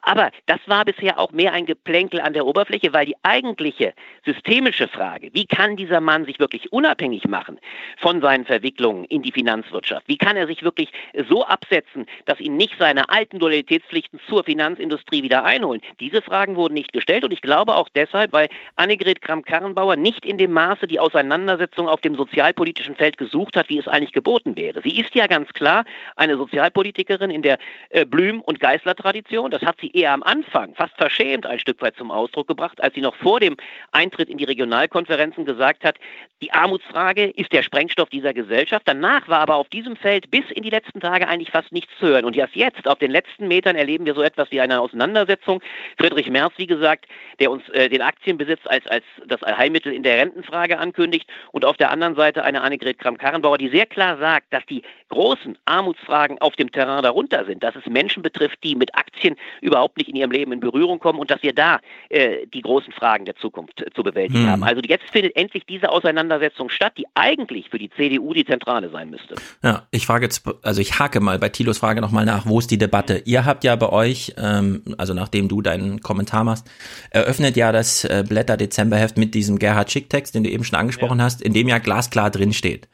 Aber das war bisher auch mehr ein Geplänkel an der Oberfläche, weil die eigentliche systemische Frage, wie kann dieser Mann sich wirklich unabhängig machen von seinen Verwicklungen in die Finanzwirtschaft? Wie kann er sich wirklich so absetzen, dass ihn nicht seine alten Loyalitätspflichten zur Finanzindustrie wieder einholen? Diese Fragen wurden nicht gestellt und ich glaube auch deshalb, weil Annegret Kramp-Karrenbauer nicht in dem Maße die Auseinandersetzung auf dem sozialpolitischen Feld gesucht hat, wie es eigentlich geboten wäre. Sie ist ja ganz klar eine Sozialpolitikerin in der äh, Blüm- und Geißler-Tradition. Das hat sie eher am Anfang, fast verschämt, ein Stück weit zum Ausdruck gebracht, als sie noch vor dem Eintritt in die Regionalkonferenzen gesagt hat, die Armutsfrage ist der Sprengstoff dieser Gesellschaft. Danach war aber auf diesem Feld bis in die letzten Tage eigentlich fast nichts zu hören. Und erst jetzt, auf den letzten Metern, erleben wir so etwas wie eine Auseinandersetzung. Friedrich Merz, wie gesagt, der uns äh, den Aktienbesitz als, als das Allheilmittel in der Rentenfrage ankündigt und auf der anderen Seite eine Annegret Kramp-Karrenbauer, die sehr klar sagt, dass die großen Armutsfragen auf dem Terrain darunter sind, dass es Menschen betrifft, die mit Aktien überhaupt nicht in ihrem Leben in Berührung kommen und dass wir da äh, die großen Fragen der Zukunft äh, zu bewältigen Hm. haben. Also jetzt findet endlich diese Auseinandersetzung statt, die eigentlich für die CDU die zentrale sein müsste. Ja, ich frage jetzt, also ich hake mal bei Thilos Frage nochmal nach, wo ist die Debatte? Ihr habt ja bei euch, ähm, also nachdem du deinen Kommentar machst, eröffnet ja das äh, Blätter Dezemberheft mit diesem Gerhard Schick-Text, den du eben schon angesprochen hast, in dem ja glasklar drin steht.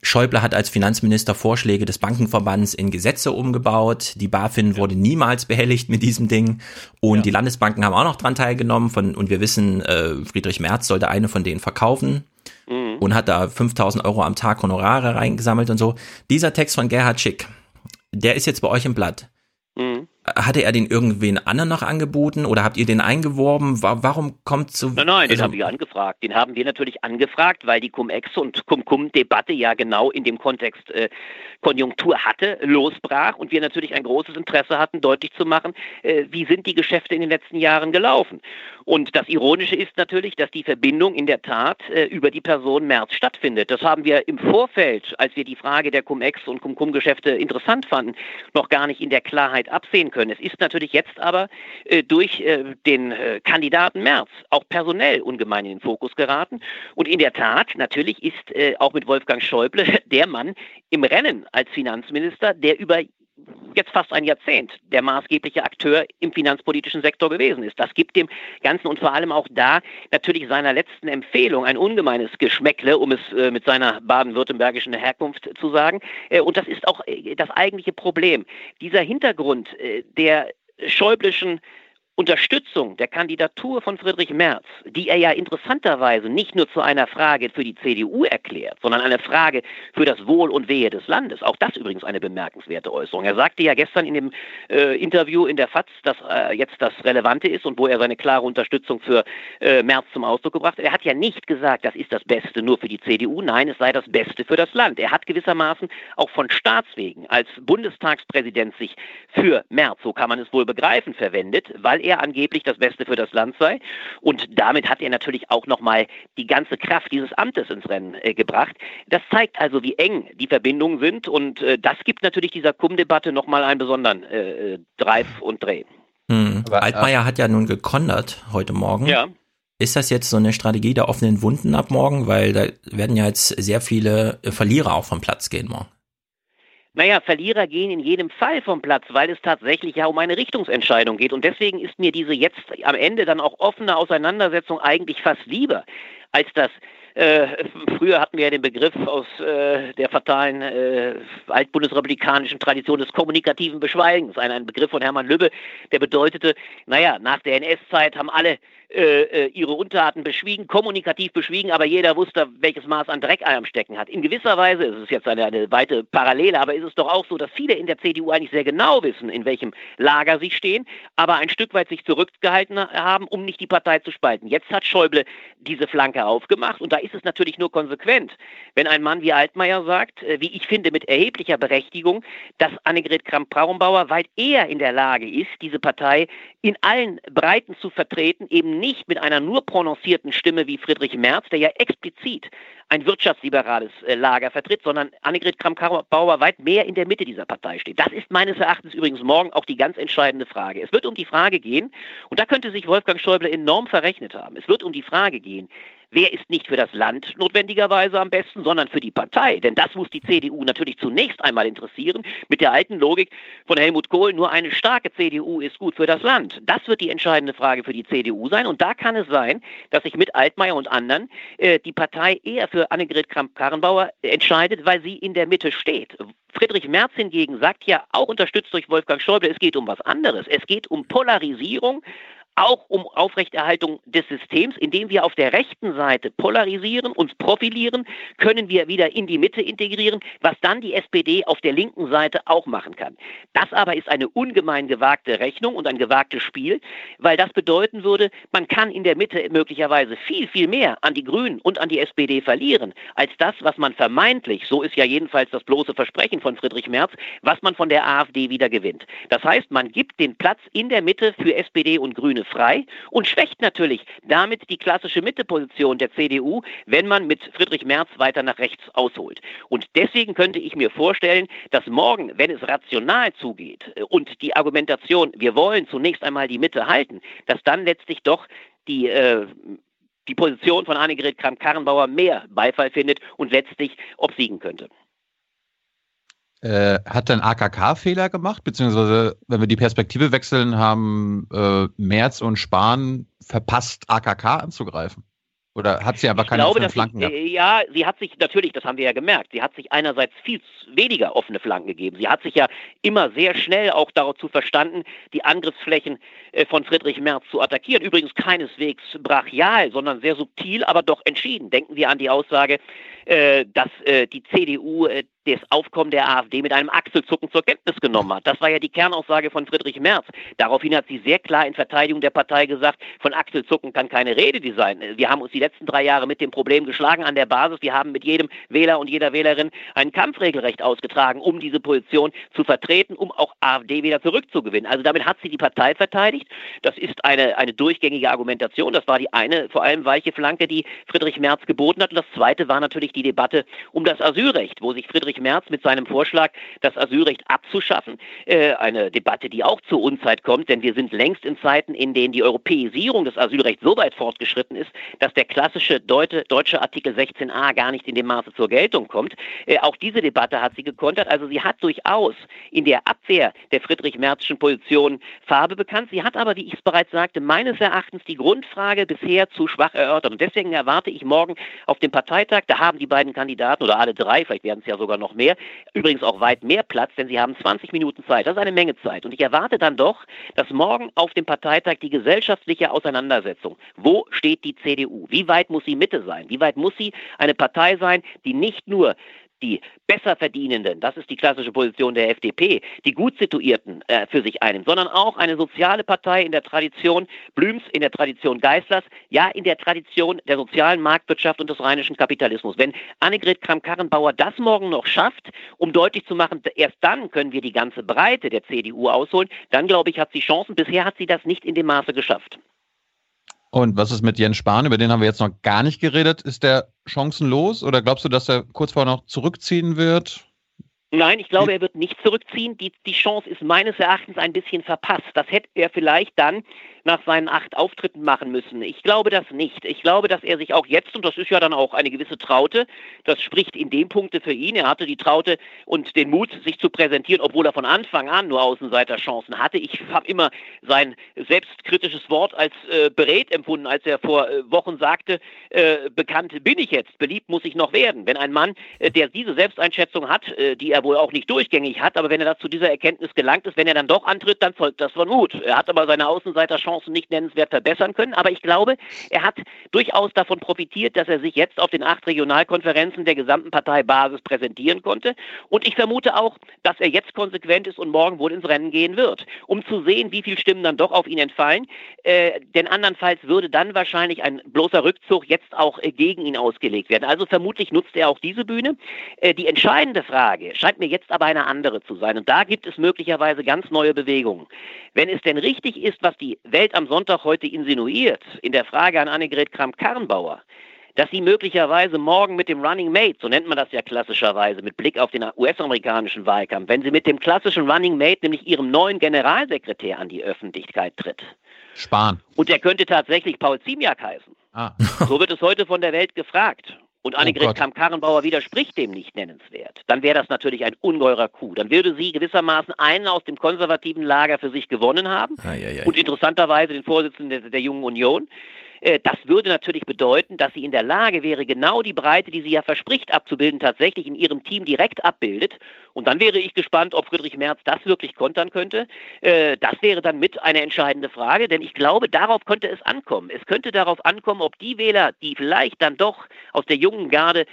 Schäuble hat als Finanzminister Vorschläge des Bankenverbands in Gesetze umgebaut. Die BaFin wurde niemals behelligt mit diesem Ding. Und die Landesbanken haben auch noch dran teilgenommen. Von, und wir wissen, äh, Friedrich Merz sollte eine von denen verkaufen und hat da 5000 Euro am Tag Honorare reingesammelt und so. Dieser Text von Gerhard Schick, der ist jetzt bei euch im Blatt. Mhm. Hatte er den irgendwen anderen noch angeboten oder habt ihr den eingeworben? Wa- Warum kommt so? Nein, nein, den also- haben wir angefragt. Den haben wir natürlich angefragt, weil die Cum-Ex- und Cum-Cum-Debatte ja genau in dem Kontext äh, Konjunktur hatte, losbrach und wir natürlich ein großes Interesse hatten, deutlich zu machen, äh, wie sind die Geschäfte in den letzten Jahren gelaufen. Und das Ironische ist natürlich, dass die Verbindung in der Tat äh, über die Person Merz stattfindet. Das haben wir im Vorfeld, als wir die Frage der Cum-Ex- und Cum-Cum-Geschäfte interessant fanden, noch gar nicht in der Klarheit absehen können. Es ist natürlich jetzt aber äh, durch äh, den äh, Kandidaten Merz auch personell ungemein in den Fokus geraten. Und in der Tat, natürlich ist äh, auch mit Wolfgang Schäuble der Mann im Rennen als Finanzminister, der über jetzt fast ein Jahrzehnt der maßgebliche Akteur im finanzpolitischen Sektor gewesen ist. Das gibt dem Ganzen und vor allem auch da natürlich seiner letzten Empfehlung ein ungemeines Geschmäckle, um es äh, mit seiner baden-württembergischen Herkunft zu sagen. Äh, und das ist auch äh, das eigentliche Problem. Dieser Hintergrund äh, der schäubleschen Unterstützung der Kandidatur von Friedrich Merz, die er ja interessanterweise nicht nur zu einer Frage für die CDU erklärt, sondern eine Frage für das Wohl und Wehe des Landes. Auch das übrigens eine bemerkenswerte Äußerung. Er sagte ja gestern in dem äh, Interview in der FAZ, dass äh, jetzt das Relevante ist und wo er seine klare Unterstützung für äh, Merz zum Ausdruck gebracht hat. Er hat ja nicht gesagt, das ist das Beste nur für die CDU. Nein, es sei das Beste für das Land. Er hat gewissermaßen auch von Staatswegen als Bundestagspräsident sich für Merz, so kann man es wohl begreifen, verwendet, weil er angeblich das Beste für das Land sei. Und damit hat er natürlich auch nochmal die ganze Kraft dieses Amtes ins Rennen äh, gebracht. Das zeigt also, wie eng die Verbindungen sind. Und äh, das gibt natürlich dieser Kumm-Debatte nochmal einen besonderen äh, Drive und Dreh. Hm. Altmaier hat ja nun gekondert heute Morgen. Ja. Ist das jetzt so eine Strategie der offenen Wunden ab morgen? Weil da werden ja jetzt sehr viele äh, Verlierer auch vom Platz gehen morgen. Naja, Verlierer gehen in jedem Fall vom Platz, weil es tatsächlich ja um eine Richtungsentscheidung geht. Und deswegen ist mir diese jetzt am Ende dann auch offene Auseinandersetzung eigentlich fast lieber, als das äh, früher hatten wir ja den Begriff aus äh, der fatalen äh, altbundesrepublikanischen Tradition des kommunikativen Beschweigens, ein, ein Begriff von Hermann Lübbe, der bedeutete, naja, nach der NS-Zeit haben alle äh, äh, ihre Untaten beschwiegen, kommunikativ beschwiegen, aber jeder wusste, welches Maß an Dreck er am Stecken hat. In gewisser Weise, es ist jetzt eine, eine weite Parallele, aber ist es doch auch so, dass viele in der CDU eigentlich sehr genau wissen, in welchem Lager sie stehen, aber ein Stück weit sich zurückgehalten haben, um nicht die Partei zu spalten. Jetzt hat Schäuble diese Flanke aufgemacht und da ist es natürlich nur konsequent, wenn ein Mann wie Altmaier sagt, äh, wie ich finde, mit erheblicher Berechtigung, dass Annegret Kramp-Karrenbauer weit eher in der Lage ist, diese Partei in allen Breiten zu vertreten, eben nicht mit einer nur prononcierten Stimme wie Friedrich Merz, der ja explizit ein wirtschaftsliberales äh, Lager vertritt, sondern Annegret Kramp-Karrenbauer weit mehr in der Mitte dieser Partei steht. Das ist meines Erachtens übrigens morgen auch die ganz entscheidende Frage. Es wird um die Frage gehen, und da könnte sich Wolfgang Schäuble enorm verrechnet haben, es wird um die Frage gehen, Wer ist nicht für das Land notwendigerweise am besten, sondern für die Partei? Denn das muss die CDU natürlich zunächst einmal interessieren. Mit der alten Logik von Helmut Kohl, nur eine starke CDU ist gut für das Land. Das wird die entscheidende Frage für die CDU sein. Und da kann es sein, dass sich mit Altmaier und anderen äh, die Partei eher für Annegret Kramp-Karrenbauer entscheidet, weil sie in der Mitte steht. Friedrich Merz hingegen sagt ja, auch unterstützt durch Wolfgang Schäuble, es geht um was anderes. Es geht um Polarisierung, auch um Aufrechterhaltung des Systems, indem wir auf der rechten Seite polarisieren, uns profilieren, können wir wieder in die Mitte integrieren, was dann die SPD auf der linken Seite auch machen kann. Das aber ist eine ungemein gewagte Rechnung und ein gewagtes Spiel, weil das bedeuten würde, man kann in der Mitte möglicherweise viel, viel mehr an die Grünen und an die SPD verlieren, als das, was man vermeintlich, so ist ja jedenfalls das bloße Versprechen von Friedrich Merz, was man von der AfD wieder gewinnt. Das heißt, man gibt den Platz in der Mitte für SPD und Grüne frei und schwächt natürlich damit die klassische Mitteposition der CDU, wenn man mit Friedrich Merz weiter nach rechts ausholt. Und deswegen könnte ich mir vorstellen, dass morgen, wenn es rational zugeht äh, und die Argumentation, wir wollen zunächst einmal die Mitte halten, dass dann letztlich doch die äh, die Position von Annegret Kramp-Karrenbauer mehr Beifall findet und letztlich obsiegen könnte. Äh, hat dann AKK Fehler gemacht, beziehungsweise wenn wir die Perspektive wechseln, haben äh, Merz und Spahn verpasst, AKK anzugreifen? Oder hat sie aber keine glaube, offenen Flanken gehabt? Ja, sie hat sich natürlich, das haben wir ja gemerkt, sie hat sich einerseits viel weniger offene Flanken gegeben. Sie hat sich ja immer sehr schnell auch dazu verstanden, die Angriffsflächen äh, von Friedrich Merz zu attackieren. Übrigens keineswegs brachial, sondern sehr subtil, aber doch entschieden. Denken wir an die Aussage, äh, dass äh, die CDU das Aufkommen der AfD mit einem Achselzucken zur Kenntnis genommen hat. Das war ja die Kernaussage von Friedrich Merz. Daraufhin hat sie sehr klar in Verteidigung der Partei gesagt, von Achselzucken kann keine Rede sein. Wir haben uns die letzten drei Jahre mit dem Problem geschlagen an der Basis. Wir haben mit jedem Wähler und jeder Wählerin ein Kampfregelrecht ausgetragen, um diese Position zu vertreten, um auch AfD wieder zurückzugewinnen. Also damit hat sie die Partei verteidigt. Das ist eine, eine durchgängige Argumentation. Das war die eine, vor allem weiche Flanke, die Friedrich Merz geboten hat. Und das zweite war natürlich die Debatte um das Asylrecht, wo sich Friedrich Friedrich Merz mit seinem Vorschlag, das Asylrecht abzuschaffen. Äh, eine Debatte, die auch zur Unzeit kommt, denn wir sind längst in Zeiten, in denen die Europäisierung des Asylrechts so weit fortgeschritten ist, dass der klassische Deute, deutsche Artikel 16a gar nicht in dem Maße zur Geltung kommt. Äh, auch diese Debatte hat sie gekontert. Also sie hat durchaus in der Abwehr der Friedrich-Merzschen Position Farbe bekannt. Sie hat aber, wie ich es bereits sagte, meines Erachtens die Grundfrage bisher zu schwach erörtert. Und deswegen erwarte ich morgen auf dem Parteitag, da haben die beiden Kandidaten oder alle drei, vielleicht werden es ja sogar noch noch mehr. Übrigens auch weit mehr Platz, denn Sie haben 20 Minuten Zeit. Das ist eine Menge Zeit. Und ich erwarte dann doch, dass morgen auf dem Parteitag die gesellschaftliche Auseinandersetzung, wo steht die CDU? Wie weit muss sie Mitte sein? Wie weit muss sie eine Partei sein, die nicht nur die Besserverdienenden, das ist die klassische Position der FDP, die gut situierten äh, für sich einnimmt, sondern auch eine soziale Partei in der Tradition Blüms, in der Tradition Geislers, ja in der Tradition der sozialen Marktwirtschaft und des rheinischen Kapitalismus. Wenn Annegret Kramp-Karrenbauer das morgen noch schafft, um deutlich zu machen, erst dann können wir die ganze Breite der CDU ausholen, dann glaube ich, hat sie Chancen. Bisher hat sie das nicht in dem Maße geschafft. Und was ist mit Jens Spahn? Über den haben wir jetzt noch gar nicht geredet. Ist der chancenlos oder glaubst du, dass er kurz vorher noch zurückziehen wird? Nein, ich glaube, er wird nicht zurückziehen. Die, die Chance ist meines Erachtens ein bisschen verpasst. Das hätte er vielleicht dann nach seinen acht Auftritten machen müssen. Ich glaube das nicht. Ich glaube, dass er sich auch jetzt, und das ist ja dann auch eine gewisse Traute, das spricht in dem Punkte für ihn. Er hatte die Traute und den Mut, sich zu präsentieren, obwohl er von Anfang an nur Außenseiterchancen hatte. Ich habe immer sein selbstkritisches Wort als äh, berät empfunden, als er vor äh, Wochen sagte, äh, bekannt bin ich jetzt, beliebt muss ich noch werden. Wenn ein Mann, äh, der diese Selbsteinschätzung hat, äh, die er wohl auch nicht durchgängig hat, aber wenn er das zu dieser Erkenntnis gelangt ist, wenn er dann doch antritt, dann folgt das von Mut. Er hat aber seine Außenseiterchancen nicht nennenswert verbessern können, aber ich glaube, er hat durchaus davon profitiert, dass er sich jetzt auf den acht Regionalkonferenzen der gesamten Parteibasis präsentieren konnte. Und ich vermute auch, dass er jetzt konsequent ist und morgen wohl ins Rennen gehen wird, um zu sehen, wie viele Stimmen dann doch auf ihn entfallen. Äh, denn andernfalls würde dann wahrscheinlich ein bloßer Rückzug jetzt auch äh, gegen ihn ausgelegt werden. Also vermutlich nutzt er auch diese Bühne. Äh, die entscheidende Frage scheint mir jetzt aber eine andere zu sein. Und da gibt es möglicherweise ganz neue Bewegungen. Wenn es denn richtig ist, was die Welt am Sonntag heute insinuiert, in der Frage an Annegret Kramp-Karrenbauer, dass sie möglicherweise morgen mit dem Running Mate, so nennt man das ja klassischerweise, mit Blick auf den US-amerikanischen Wahlkampf, wenn sie mit dem klassischen Running Mate, nämlich ihrem neuen Generalsekretär, an die Öffentlichkeit tritt. Spahn. Und der könnte tatsächlich Paul Ziemiak heißen. Ah. So wird es heute von der Welt gefragt. Und Annegret Gott. Kramp-Karrenbauer widerspricht dem nicht nennenswert. Dann wäre das natürlich ein ungeheurer Coup. Dann würde sie gewissermaßen einen aus dem konservativen Lager für sich gewonnen haben Eieiei. und interessanterweise den Vorsitzenden der, der Jungen Union. Äh, Das würde natürlich bedeuten, dass sie in der Lage wäre, genau die Breite, die sie ja verspricht abzubilden, tatsächlich in ihrem Team direkt abbildet. Und dann wäre ich gespannt, ob Friedrich Merz das wirklich kontern könnte. Äh, Das wäre dann mit eine entscheidende Frage, denn ich glaube, darauf könnte es ankommen. Es könnte darauf ankommen, ob die Wähler, die vielleicht dann doch aus der jungen Garde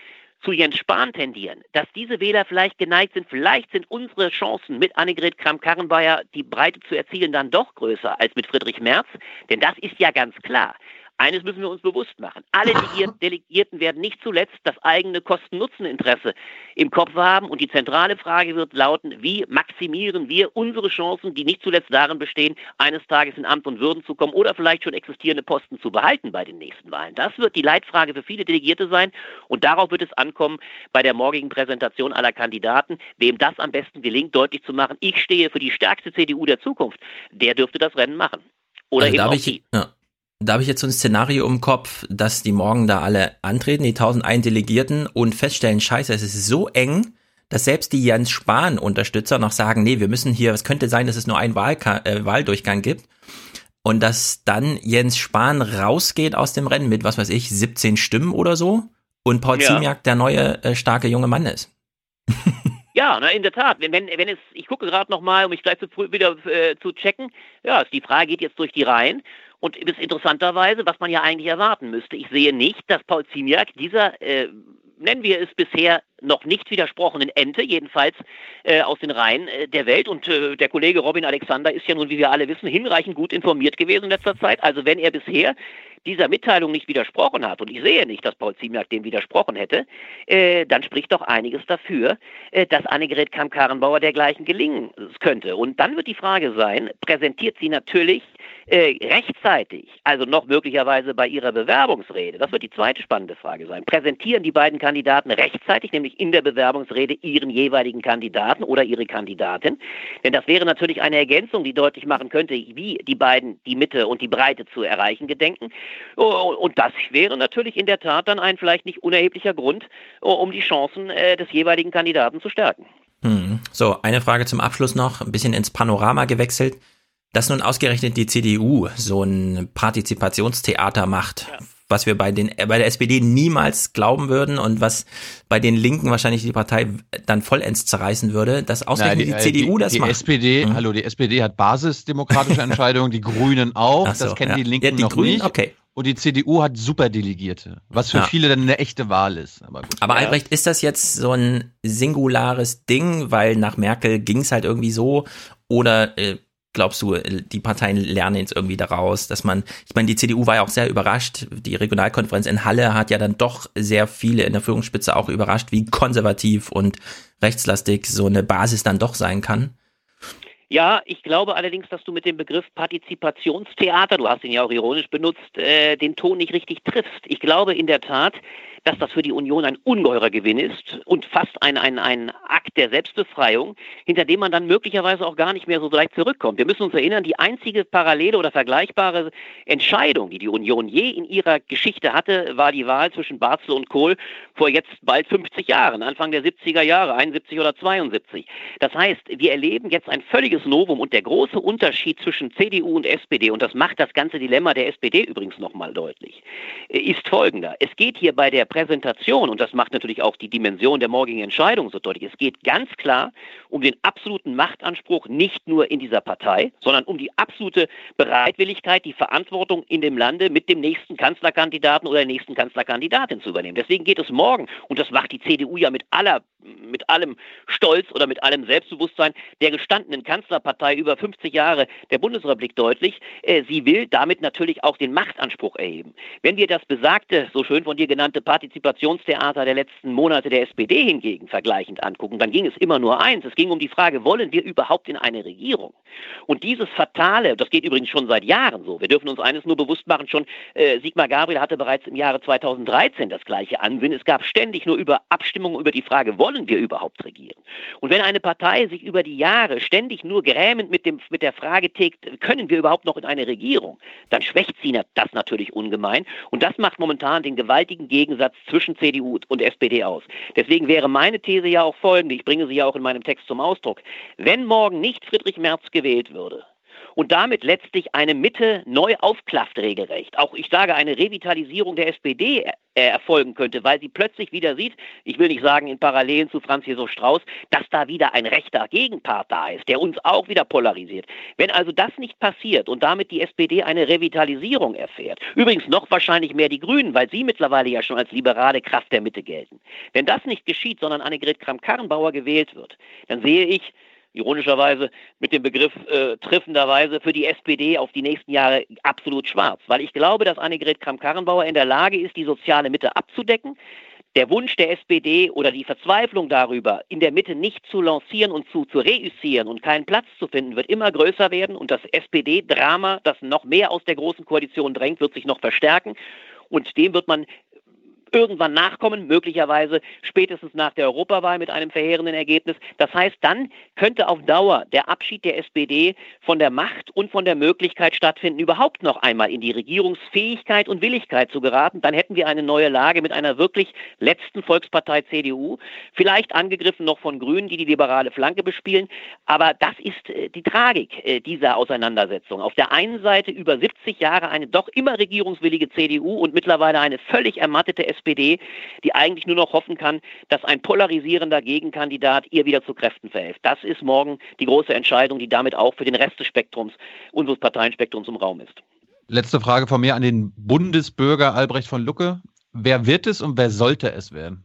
zu Jens Spahn tendieren, dass diese Wähler vielleicht geneigt sind, vielleicht sind unsere Chancen mit Annegret Kramp-Karrenbauer die Breite zu erzielen dann doch größer als mit Friedrich Merz, denn das ist ja ganz klar. Eines müssen wir uns bewusst machen. Alle Delegier- Delegierten werden nicht zuletzt das eigene Kosten-Nutzen-Interesse im Kopf haben. Und die zentrale Frage wird lauten, wie maximieren wir unsere Chancen, die nicht zuletzt darin bestehen, eines Tages in Amt und Würden zu kommen oder vielleicht schon existierende Posten zu behalten bei den nächsten Wahlen. Das wird die Leitfrage für viele Delegierte sein. Und darauf wird es ankommen, bei der morgigen Präsentation aller Kandidaten, wem das am besten gelingt, deutlich zu machen, ich stehe für die stärkste CDU der Zukunft. Der dürfte das Rennen machen. Oder Also eben auch ich, die. ja, da habe ich jetzt so ein Szenario im Kopf, dass die morgen da alle antreten, die 1001 Delegierten, und feststellen, scheiße, es ist so eng, dass selbst die Jens Spahn-Unterstützer noch sagen, nee, wir müssen hier, es könnte sein, dass es nur einen Wahlka äh, Wahldurchgang gibt. Und dass dann Jens Spahn rausgeht aus dem Rennen mit, was weiß ich, 17 Stimmen oder so. Und Paul Ja. Ziemiak der neue, äh, starke junge Mann ist. Ja, na, in der Tat. Wenn, wenn, wenn es, ich gucke gerade nochmal, um mich gleich zu früh wieder äh, zu checken. Ja, die Frage geht jetzt durch die Reihen. Und interessanterweise, was man ja eigentlich erwarten müsste. Ich sehe nicht, dass Paul Ziemiak dieser, äh, nennen wir es bisher noch nicht widersprochenen Ente, jedenfalls äh, aus den Reihen äh, der Welt. Und äh, der Kollege Robin Alexander ist ja nun, wie wir alle wissen, hinreichend gut informiert gewesen in letzter Zeit. Also wenn er bisher dieser Mitteilung nicht widersprochen hat, und ich sehe nicht, dass Paul Ziemiak dem widersprochen hätte, äh, dann spricht doch einiges dafür, äh, dass Annegret Kramp-Karrenbauer dergleichen gelingen könnte. Und dann wird die Frage sein, präsentiert sie natürlich äh, rechtzeitig, also noch möglicherweise bei ihrer Bewerbungsrede, das wird die zweite spannende Frage sein, präsentieren die beiden Kandidaten rechtzeitig, nämlich in der Bewerbungsrede ihren jeweiligen Kandidaten oder ihre Kandidatin, denn das wäre natürlich eine Ergänzung, die deutlich machen könnte, wie die beiden die Mitte und die Breite zu erreichen gedenken. Oh, Und das wäre natürlich in der Tat dann ein vielleicht nicht unerheblicher Grund, oh, um die Chancen äh, des jeweiligen Kandidaten zu stärken. Hm. So, eine Frage zum Abschluss noch, ein bisschen ins Panorama gewechselt. Dass nun ausgerechnet die CDU so ein Partizipationstheater macht, was wir bei, den, äh, bei der SPD niemals glauben würden und was bei den Linken wahrscheinlich die Partei dann vollends zerreißen würde, dass ausgerechnet Na, die, CDU die, das die macht. SPD, hallo, die SPD hat basisdemokratische Entscheidungen, die Grünen auch, so, das kennen ja. die Linken Ja, die noch Grünen, nicht. okay. Und die CDU hat Superdelegierte, was für Ja. viele dann eine echte Wahl ist. Aber, gut. Aber Albrecht, ist das jetzt so ein singulares Ding, weil nach Merkel ging es halt irgendwie so? Oder äh, glaubst du, äh, die Parteien lernen jetzt irgendwie daraus, dass man, ich meine, die CDU war ja auch sehr überrascht. Die Regionalkonferenz in Halle hat ja dann doch sehr viele in der Führungsspitze auch überrascht, wie konservativ und rechtslastig so eine Basis dann doch sein kann. Ja, ich glaube allerdings, dass du mit dem Begriff Partizipationstheater, du hast ihn ja auch ironisch benutzt, äh, den Ton nicht richtig triffst. Ich glaube in der Tat, dass das für die Union ein ungeheurer Gewinn ist und fast ein, ein, ein Akt der Selbstbefreiung, hinter dem man dann möglicherweise auch gar nicht mehr so leicht zurückkommt. Wir müssen uns erinnern, die einzige parallele oder vergleichbare Entscheidung, die die Union je in ihrer Geschichte hatte, war die Wahl zwischen Barzel und Kohl vor jetzt bald 50 Jahren, Anfang der 70er Jahre, 71 oder 72. Das heißt, wir erleben jetzt ein völliges Novum und der große Unterschied zwischen CDU und SPD, und das macht das ganze Dilemma der SPD übrigens nochmal deutlich, ist folgender. Es geht hier bei der Präsentation, und das macht natürlich auch die Dimension der morgigen Entscheidung so deutlich, es geht ganz klar um den absoluten Machtanspruch nicht nur in dieser Partei, sondern um die absolute Bereitwilligkeit, die Verantwortung in dem Lande mit dem nächsten Kanzlerkandidaten oder der nächsten Kanzlerkandidatin zu übernehmen. Deswegen geht es morgen, und das macht die CDU ja mit aller mit allem Stolz oder mit allem Selbstbewusstsein der gestandenen Kanzlerpartei über 50 Jahre der Bundesrepublik deutlich. Äh, sie will damit natürlich auch den Machtanspruch erheben. Wenn wir das besagte, so schön von dir genannte Partizipationstheater der letzten Monate der SPD hingegen vergleichend angucken, dann ging es immer nur eins. Es ging um die Frage, wollen wir überhaupt in eine Regierung? Und dieses Fatale, das geht übrigens schon seit Jahren so, wir dürfen uns eines nur bewusst machen, schon äh, Sigmar Gabriel hatte bereits im Jahre 2013 das gleiche Ansinnen. Es gab ständig nur über Abstimmungen über die Frage, wollen wir überhaupt regieren? Und wenn eine Partei sich über die Jahre ständig nur grämend mit, dem, mit der Frage tägt, können wir überhaupt noch in eine Regierung, dann schwächt sie das natürlich ungemein. Und das macht momentan den gewaltigen Gegensatz zwischen CDU und SPD aus. Deswegen wäre meine These ja auch folgende, ich bringe sie ja auch in meinem Text zum Ausdruck. Wenn morgen nicht Friedrich Merz gewählt würde, und damit letztlich eine Mitte neu aufklafft regelrecht. Auch ich sage, eine Revitalisierung der SPD äh, erfolgen könnte, weil sie plötzlich wieder sieht, ich will nicht sagen in Parallelen zu Franz Josef Strauß, dass da wieder ein rechter Gegenpart da ist, der uns auch wieder polarisiert. Wenn also das nicht passiert und damit die SPD eine Revitalisierung erfährt, übrigens noch wahrscheinlich mehr die Grünen, weil sie mittlerweile ja schon als liberale Kraft der Mitte gelten. Wenn das nicht geschieht, sondern Annegret Kramp-Karrenbauer gewählt wird, dann sehe ich, ironischerweise mit dem Begriff äh, treffenderweise für die SPD auf die nächsten Jahre absolut schwarz. Weil ich glaube, dass Annegret Kramp-Karrenbauer in der Lage ist, die soziale Mitte abzudecken. Der Wunsch der SPD oder die Verzweiflung darüber, in der Mitte nicht zu lancieren und zu, zu reüssieren und keinen Platz zu finden, wird immer größer werden. Und das SPD-Drama, das noch mehr aus der Großen Koalition drängt, wird sich noch verstärken. Und dem wird man irgendwann nachkommen, möglicherweise spätestens nach der Europawahl mit einem verheerenden Ergebnis. Das heißt, dann könnte auf Dauer der Abschied der SPD von der Macht und von der Möglichkeit stattfinden, überhaupt noch einmal in die Regierungsfähigkeit und Willigkeit zu geraten. Dann hätten wir eine neue Lage mit einer wirklich letzten Volkspartei CDU, vielleicht angegriffen noch von Grünen, die die liberale Flanke bespielen. Aber das ist äh, die Tragik äh, dieser Auseinandersetzung. Auf der einen Seite über 70 Jahre eine doch immer regierungswillige CDU und mittlerweile eine völlig ermattete SPD, die eigentlich nur noch hoffen kann, dass ein polarisierender Gegenkandidat ihr wieder zu Kräften verhilft. Das ist morgen die große Entscheidung, die damit auch für den Rest des Spektrums, unseres Parteienspektrums im Raum ist. Letzte Frage von mir an den Bundesbürger Albrecht von Lucke. Wer wird es und wer sollte es werden?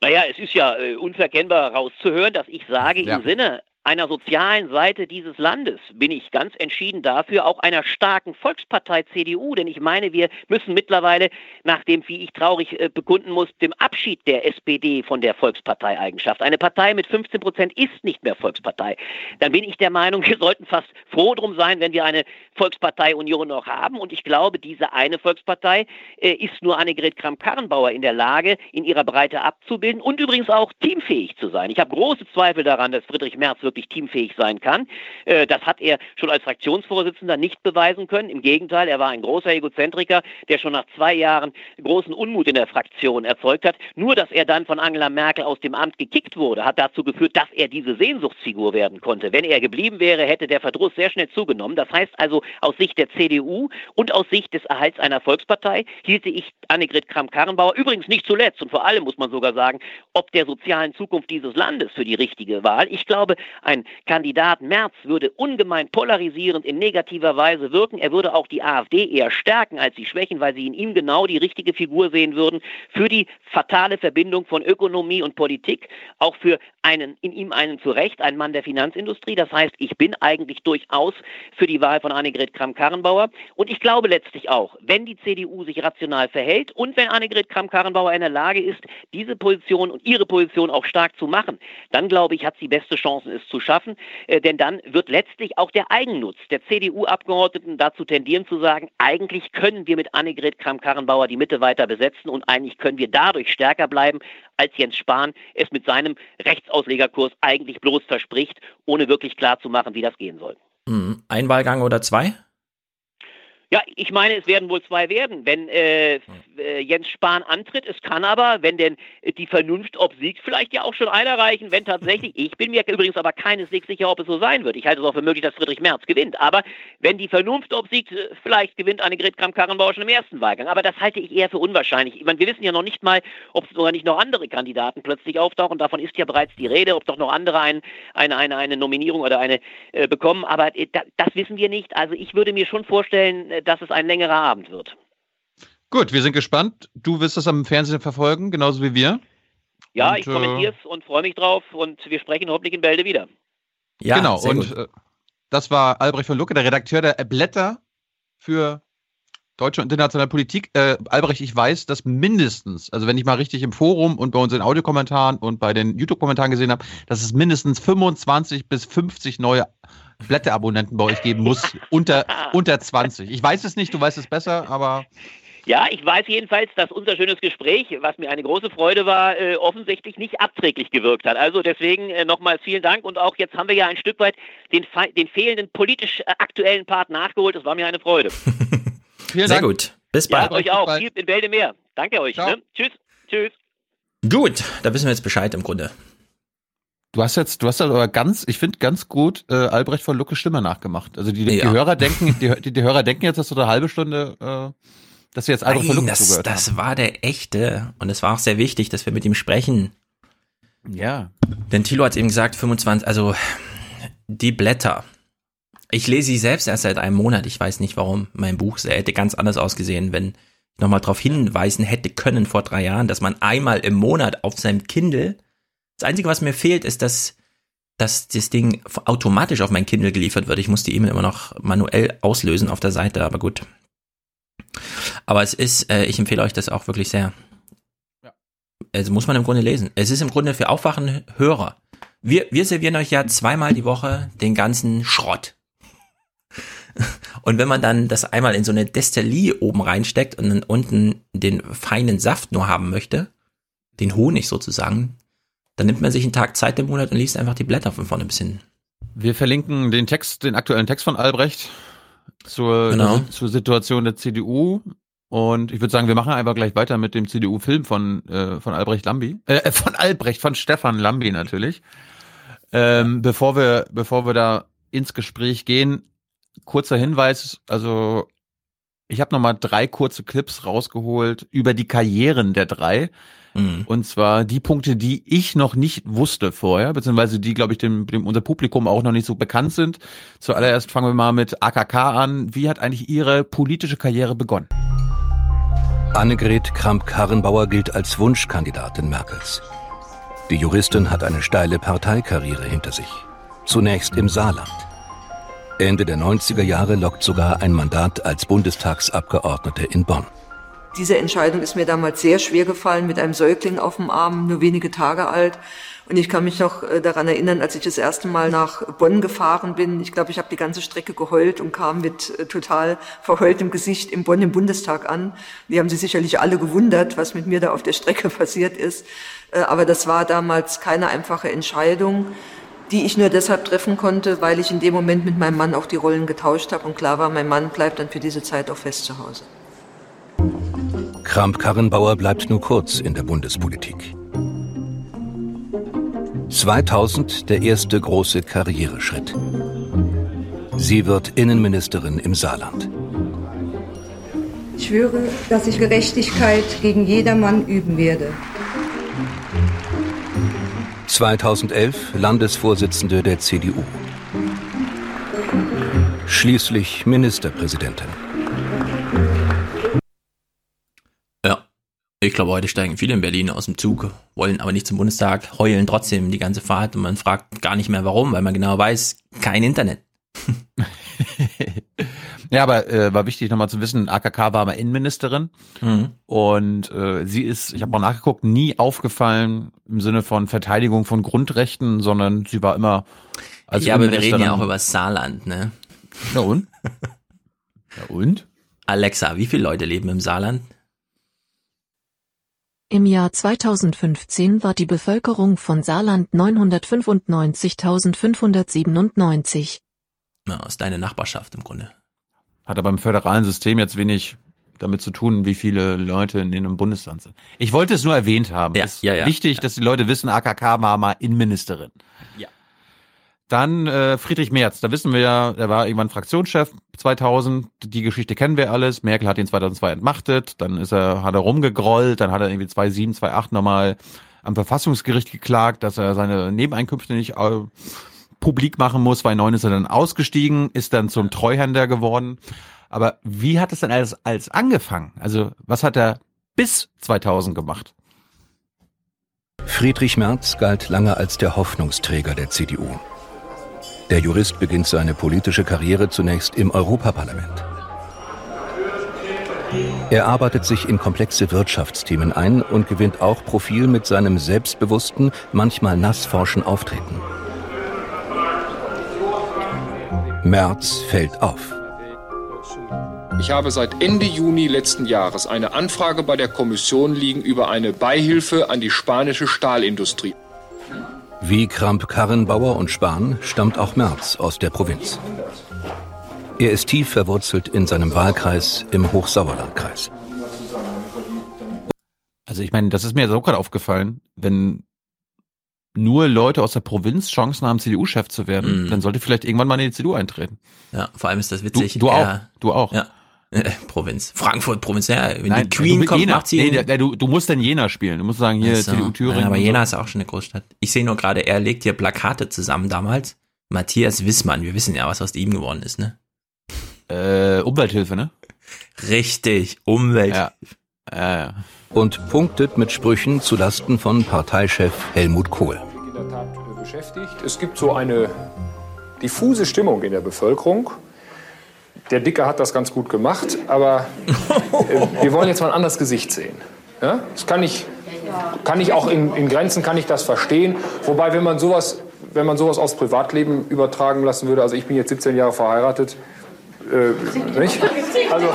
Naja, es ist ja äh, unverkennbar rauszuhören, dass ich sage, ja. im Sinne einer sozialen Seite dieses Landes bin ich ganz entschieden dafür, auch einer starken Volkspartei CDU, denn ich meine, wir müssen mittlerweile nach dem, wie ich traurig äh, bekunden muss, dem Abschied der SPD von der Volksparteieigenschaft. Eine Partei mit 15 Prozent ist nicht mehr Volkspartei. Dann bin ich der Meinung, wir sollten fast froh drum sein, wenn wir eine Volkspartei-Union noch haben. Und ich glaube, diese eine Volkspartei äh, ist nur Annegret Kramp-Karrenbauer in der Lage, in ihrer Breite abzubilden und übrigens auch teamfähig zu sein. Ich habe große Zweifel daran, dass Friedrich Merz wirklich wirklich teamfähig sein kann. Äh, das hat er schon als Fraktionsvorsitzender nicht beweisen können. Im Gegenteil, er war ein großer Egozentriker, der schon nach zwei Jahren großen Unmut in der Fraktion erzeugt hat. Nur, dass er dann von Angela Merkel aus dem Amt gekickt wurde, hat dazu geführt, dass er diese Sehnsuchtsfigur werden konnte. Wenn er geblieben wäre, hätte der Verdruss sehr schnell zugenommen. Das heißt also, aus Sicht der CDU und aus Sicht des Erhalts einer Volkspartei hielte ich Annegret Kramp-Karrenbauer übrigens nicht zuletzt und vor allem muss man sogar sagen, ob der sozialen Zukunft dieses Landes für die richtige Wahl. Ich glaube, ein Kandidat Merz würde ungemein polarisierend in negativer Weise wirken. Er würde auch die AfD eher stärken als sie schwächen, weil sie in ihm genau die richtige Figur sehen würden für die fatale Verbindung von Ökonomie und Politik, auch für einen, in ihm einen zu Recht, einen Mann der Finanzindustrie. Das heißt, ich bin eigentlich durchaus für die Wahl von Annegret Kramp-Karrenbauer. Und ich glaube letztlich auch, wenn die CDU sich rational verhält und wenn Annegret Kramp-Karrenbauer in der Lage ist, diese Position und ihre Position auch stark zu machen, dann glaube ich, hat sie beste Chancen, es zu schaffen, äh, denn dann wird letztlich auch der Eigennutz der CDU-Abgeordneten dazu tendieren zu sagen, eigentlich können wir mit Annegret Kramp-Karrenbauer die Mitte weiter besetzen und eigentlich können wir dadurch stärker bleiben, als Jens Spahn es mit seinem Rechtsauslegerkurs eigentlich bloß verspricht, ohne wirklich klar zu machen, wie das gehen soll. Hm, ein Wahlgang oder zwei? Ja, ich meine, es werden wohl zwei werden, wenn äh, äh, Jens Spahn antritt. Es kann aber, wenn denn die Vernunft obsiegt, vielleicht ja auch schon einer reichen, wenn tatsächlich, ich bin mir übrigens aber keineswegs sicher, ob es so sein wird. Ich halte es auch für möglich, dass Friedrich Merz gewinnt. Aber wenn die Vernunft obsiegt, äh, vielleicht gewinnt Annegret Kramp-Karrenbauer schon im ersten Wahlgang. Aber das halte ich eher für unwahrscheinlich. Ich meine, wir wissen ja noch nicht mal, ob sogar nicht noch andere Kandidaten plötzlich auftauchen. Davon ist ja bereits die Rede, ob doch noch andere ein, eine, eine, eine Nominierung oder eine äh, bekommen. Aber äh, das wissen wir nicht. Also ich würde mir schon vorstellen, äh, dass es ein längerer Abend wird. Gut, wir sind gespannt. Du wirst das am Fernsehen verfolgen, genauso wie wir. Ja, und, ich kommentiere es und freue mich drauf und wir sprechen hoffentlich in Bälde wieder. Ja, genau. Und äh, das war Albrecht von Lucke, der Redakteur der Blätter für deutsche und internationale Politik. Äh, Albrecht, ich weiß, dass mindestens, also wenn ich mal richtig im Forum und bei uns in Audiokommentaren und bei den YouTube-Kommentaren gesehen habe, dass es mindestens 25 bis 50 neue Blätterabonnenten bei euch geben muss, unter, unter 20. Ich weiß es nicht, du weißt es besser, aber ja, ich weiß jedenfalls, dass unser schönes Gespräch, was mir eine große Freude war, äh, offensichtlich nicht abträglich gewirkt hat. Also deswegen äh, nochmals vielen Dank und auch jetzt haben wir ja ein Stück weit den, den fehlenden politisch äh, aktuellen Part nachgeholt. Das war mir eine Freude. vielen Sehr Dank. gut. Bis bald. Ja, euch auch. Viel in Bälde mehr. Danke euch. Ne? Tschüss. Tschüss. Gut, da wissen wir jetzt Bescheid im Grunde. Du hast jetzt, du hast aber ganz, ich finde ganz gut äh, Albrecht von Lucke Stimme nachgemacht. Also die, die ja. Hörer denken, die, die, die, Hörer denken jetzt, dass du eine halbe Stunde äh, dass wir jetzt Albrecht Nein, das, zugehört das haben. war der echte. Und es war auch sehr wichtig, dass wir mit ihm sprechen. Ja. Denn Thilo hat eben gesagt, 25, also die Blätter. Ich lese sie selbst erst seit einem Monat. Ich weiß nicht warum. Mein Buch hätte ganz anders ausgesehen, wenn ich nochmal darauf hinweisen hätte können vor drei Jahren, dass man einmal im Monat auf seinem Kindle, das Einzige, was mir fehlt, ist, dass, dass das Ding automatisch auf mein Kindle geliefert wird. Ich muss die E-Mail immer noch manuell auslösen auf der Seite, aber gut. Aber es ist, äh, ich empfehle euch das auch wirklich sehr. Ja. Also muss man im Grunde lesen. Es ist im Grunde für aufwachende Hörer. Wir, wir servieren euch ja zweimal die Woche den ganzen Schrott. Und wenn man dann das einmal in so eine Destillie oben reinsteckt und dann unten den feinen Saft nur haben möchte, den Honig sozusagen, dann nimmt man sich einen Tag Zeit im Monat und liest einfach die Blätter von vorne bis hin. Wir verlinken den Text, den aktuellen Text von Albrecht zur, genau. zur Situation der CDU. Und ich würde sagen, wir machen einfach gleich weiter mit dem CDU-Film von, äh, von Albrecht Lambi. Äh, von Albrecht, von Stefan Lambi natürlich. Ähm, bevor wir, bevor wir da ins Gespräch gehen, kurzer Hinweis, also ich habe nochmal drei kurze Clips rausgeholt über die Karrieren der drei. Mhm. Und zwar die Punkte, die ich noch nicht wusste vorher, beziehungsweise die, glaube ich, dem, dem unser Publikum auch noch nicht so bekannt sind. Zuallererst fangen wir mal mit AKK an. Wie hat eigentlich Ihre politische Karriere begonnen? Annegret Kramp-Karrenbauer gilt als Wunschkandidatin Merkels. Die Juristin hat eine steile Parteikarriere hinter sich. Zunächst im Saarland. Ende der 90er Jahre lockt sogar ein Mandat als Bundestagsabgeordnete in Bonn. Diese Entscheidung ist mir damals sehr schwer gefallen, mit einem Säugling auf dem Arm, nur wenige Tage alt. Und ich kann mich noch äh, daran erinnern, als ich das erste Mal nach Bonn gefahren bin. Ich glaube, ich habe die ganze Strecke geheult und kam mit äh, total verheultem Gesicht im Bonn im Bundestag an. Die haben sich sicherlich alle gewundert, was mit mir da auf der Strecke passiert ist. Äh, aber das war damals keine einfache Entscheidung, die ich nur deshalb treffen konnte, weil ich in dem Moment mit meinem Mann auch die Rollen getauscht habe und klar war, mein Mann bleibt dann für diese Zeit auch fest zu Hause. Kramp-Karrenbauer bleibt nur kurz in der Bundespolitik. 2000 der erste große Karriereschritt. Sie wird Innenministerin im Saarland. Ich schwöre, dass ich Gerechtigkeit gegen jedermann üben werde. 2011 Landesvorsitzende der CDU. Schließlich Ministerpräsidentin. Ich glaube, heute steigen viele in Berlin aus dem Zug, wollen aber nicht zum Bundestag, heulen trotzdem die ganze Fahrt und man fragt gar nicht mehr warum, weil man genau weiß, kein Internet. Ja, aber äh, war wichtig nochmal zu wissen, AKK war mal Innenministerin Mhm. und äh, sie ist, ich habe mal nachgeguckt, nie aufgefallen im Sinne von Verteidigung von Grundrechten, sondern sie war immer als ja, aber wir reden ja auch über das Saarland, ne? Ja und? Ja und? Alexa, wie viele Leute leben im Saarland? Im Jahr 2015 war die Bevölkerung von Saarland 995.597. Ja, ist deine Nachbarschaft im Grunde. Hat aber im föderalen System jetzt wenig damit zu tun, wie viele Leute in einem Bundesland sind. Ich wollte es nur erwähnt haben. Ja, ist ja, ja. wichtig, dass die Leute wissen, AKK war mal Innenministerin. Ja. Dann äh, Friedrich Merz, da wissen wir ja, der war irgendwann Fraktionschef 2000. Die Geschichte kennen wir alles. Merkel hat ihn 2002 entmachtet. Dann ist er, hat er rumgegrollt. Dann hat er irgendwie 2007, 2008 nochmal am Verfassungsgericht geklagt, dass er seine Nebeneinkünfte nicht äh, publik machen muss. 2009 ist er dann ausgestiegen, ist dann zum Treuhänder geworden. Aber wie hat es denn alles als angefangen? Also was hat er bis 2000 gemacht? Friedrich Merz galt lange als der Hoffnungsträger der CDU. Der Jurist beginnt seine politische Karriere zunächst im Europaparlament. Er arbeitet sich in komplexe Wirtschaftsthemen ein und gewinnt auch Profil mit seinem selbstbewussten, manchmal nassforschen Auftreten. Merz fällt auf. Ich habe seit Ende Juni letzten Jahres eine Anfrage bei der Kommission liegen über eine Beihilfe an die spanische Stahlindustrie. Wie Kramp-Karrenbauer und Spahn stammt auch Merz aus der Provinz. Er ist tief verwurzelt in seinem Wahlkreis im Hochsauerlandkreis. Also ich meine, das ist mir auch gerade aufgefallen, wenn nur Leute aus der Provinz Chancen haben, CDU-Chef zu werden, Mhm. dann sollte vielleicht irgendwann mal in die CDU eintreten. Ja, vor allem ist das witzig. Du, du auch, du auch. Ja. Äh, Provinz. Frankfurt, Provinz. Ja, wenn Nein, die Queen du, kommt, Jena. macht sie. Nee, der, du, du musst dann Jena spielen. Du musst sagen, hier Ach so. CDU Thüringen. Ja, aber und Jena so. ist auch schon eine Großstadt. Ich sehe nur gerade, er legt hier Plakate zusammen damals. Matthias Wissmann, wir wissen ja, was aus ihm geworden ist, ne? Äh, Umwelthilfe, ne? Richtig, Umwelt. Ja. Äh, Und punktet mit Sprüchen zulasten von Parteichef Helmut Kohl. in der Tat beschäftigt. Es gibt so eine diffuse Stimmung in der Bevölkerung. Der Dicke hat das ganz gut gemacht, aber äh, wir wollen jetzt mal ein anderes Gesicht sehen. Ja? Das kann ich, kann ich auch in, in Grenzen kann ich das verstehen. Wobei, wenn man sowas, wenn man sowas aufs Privatleben übertragen lassen würde, also ich bin jetzt 17 Jahre verheiratet, äh, nicht? Also,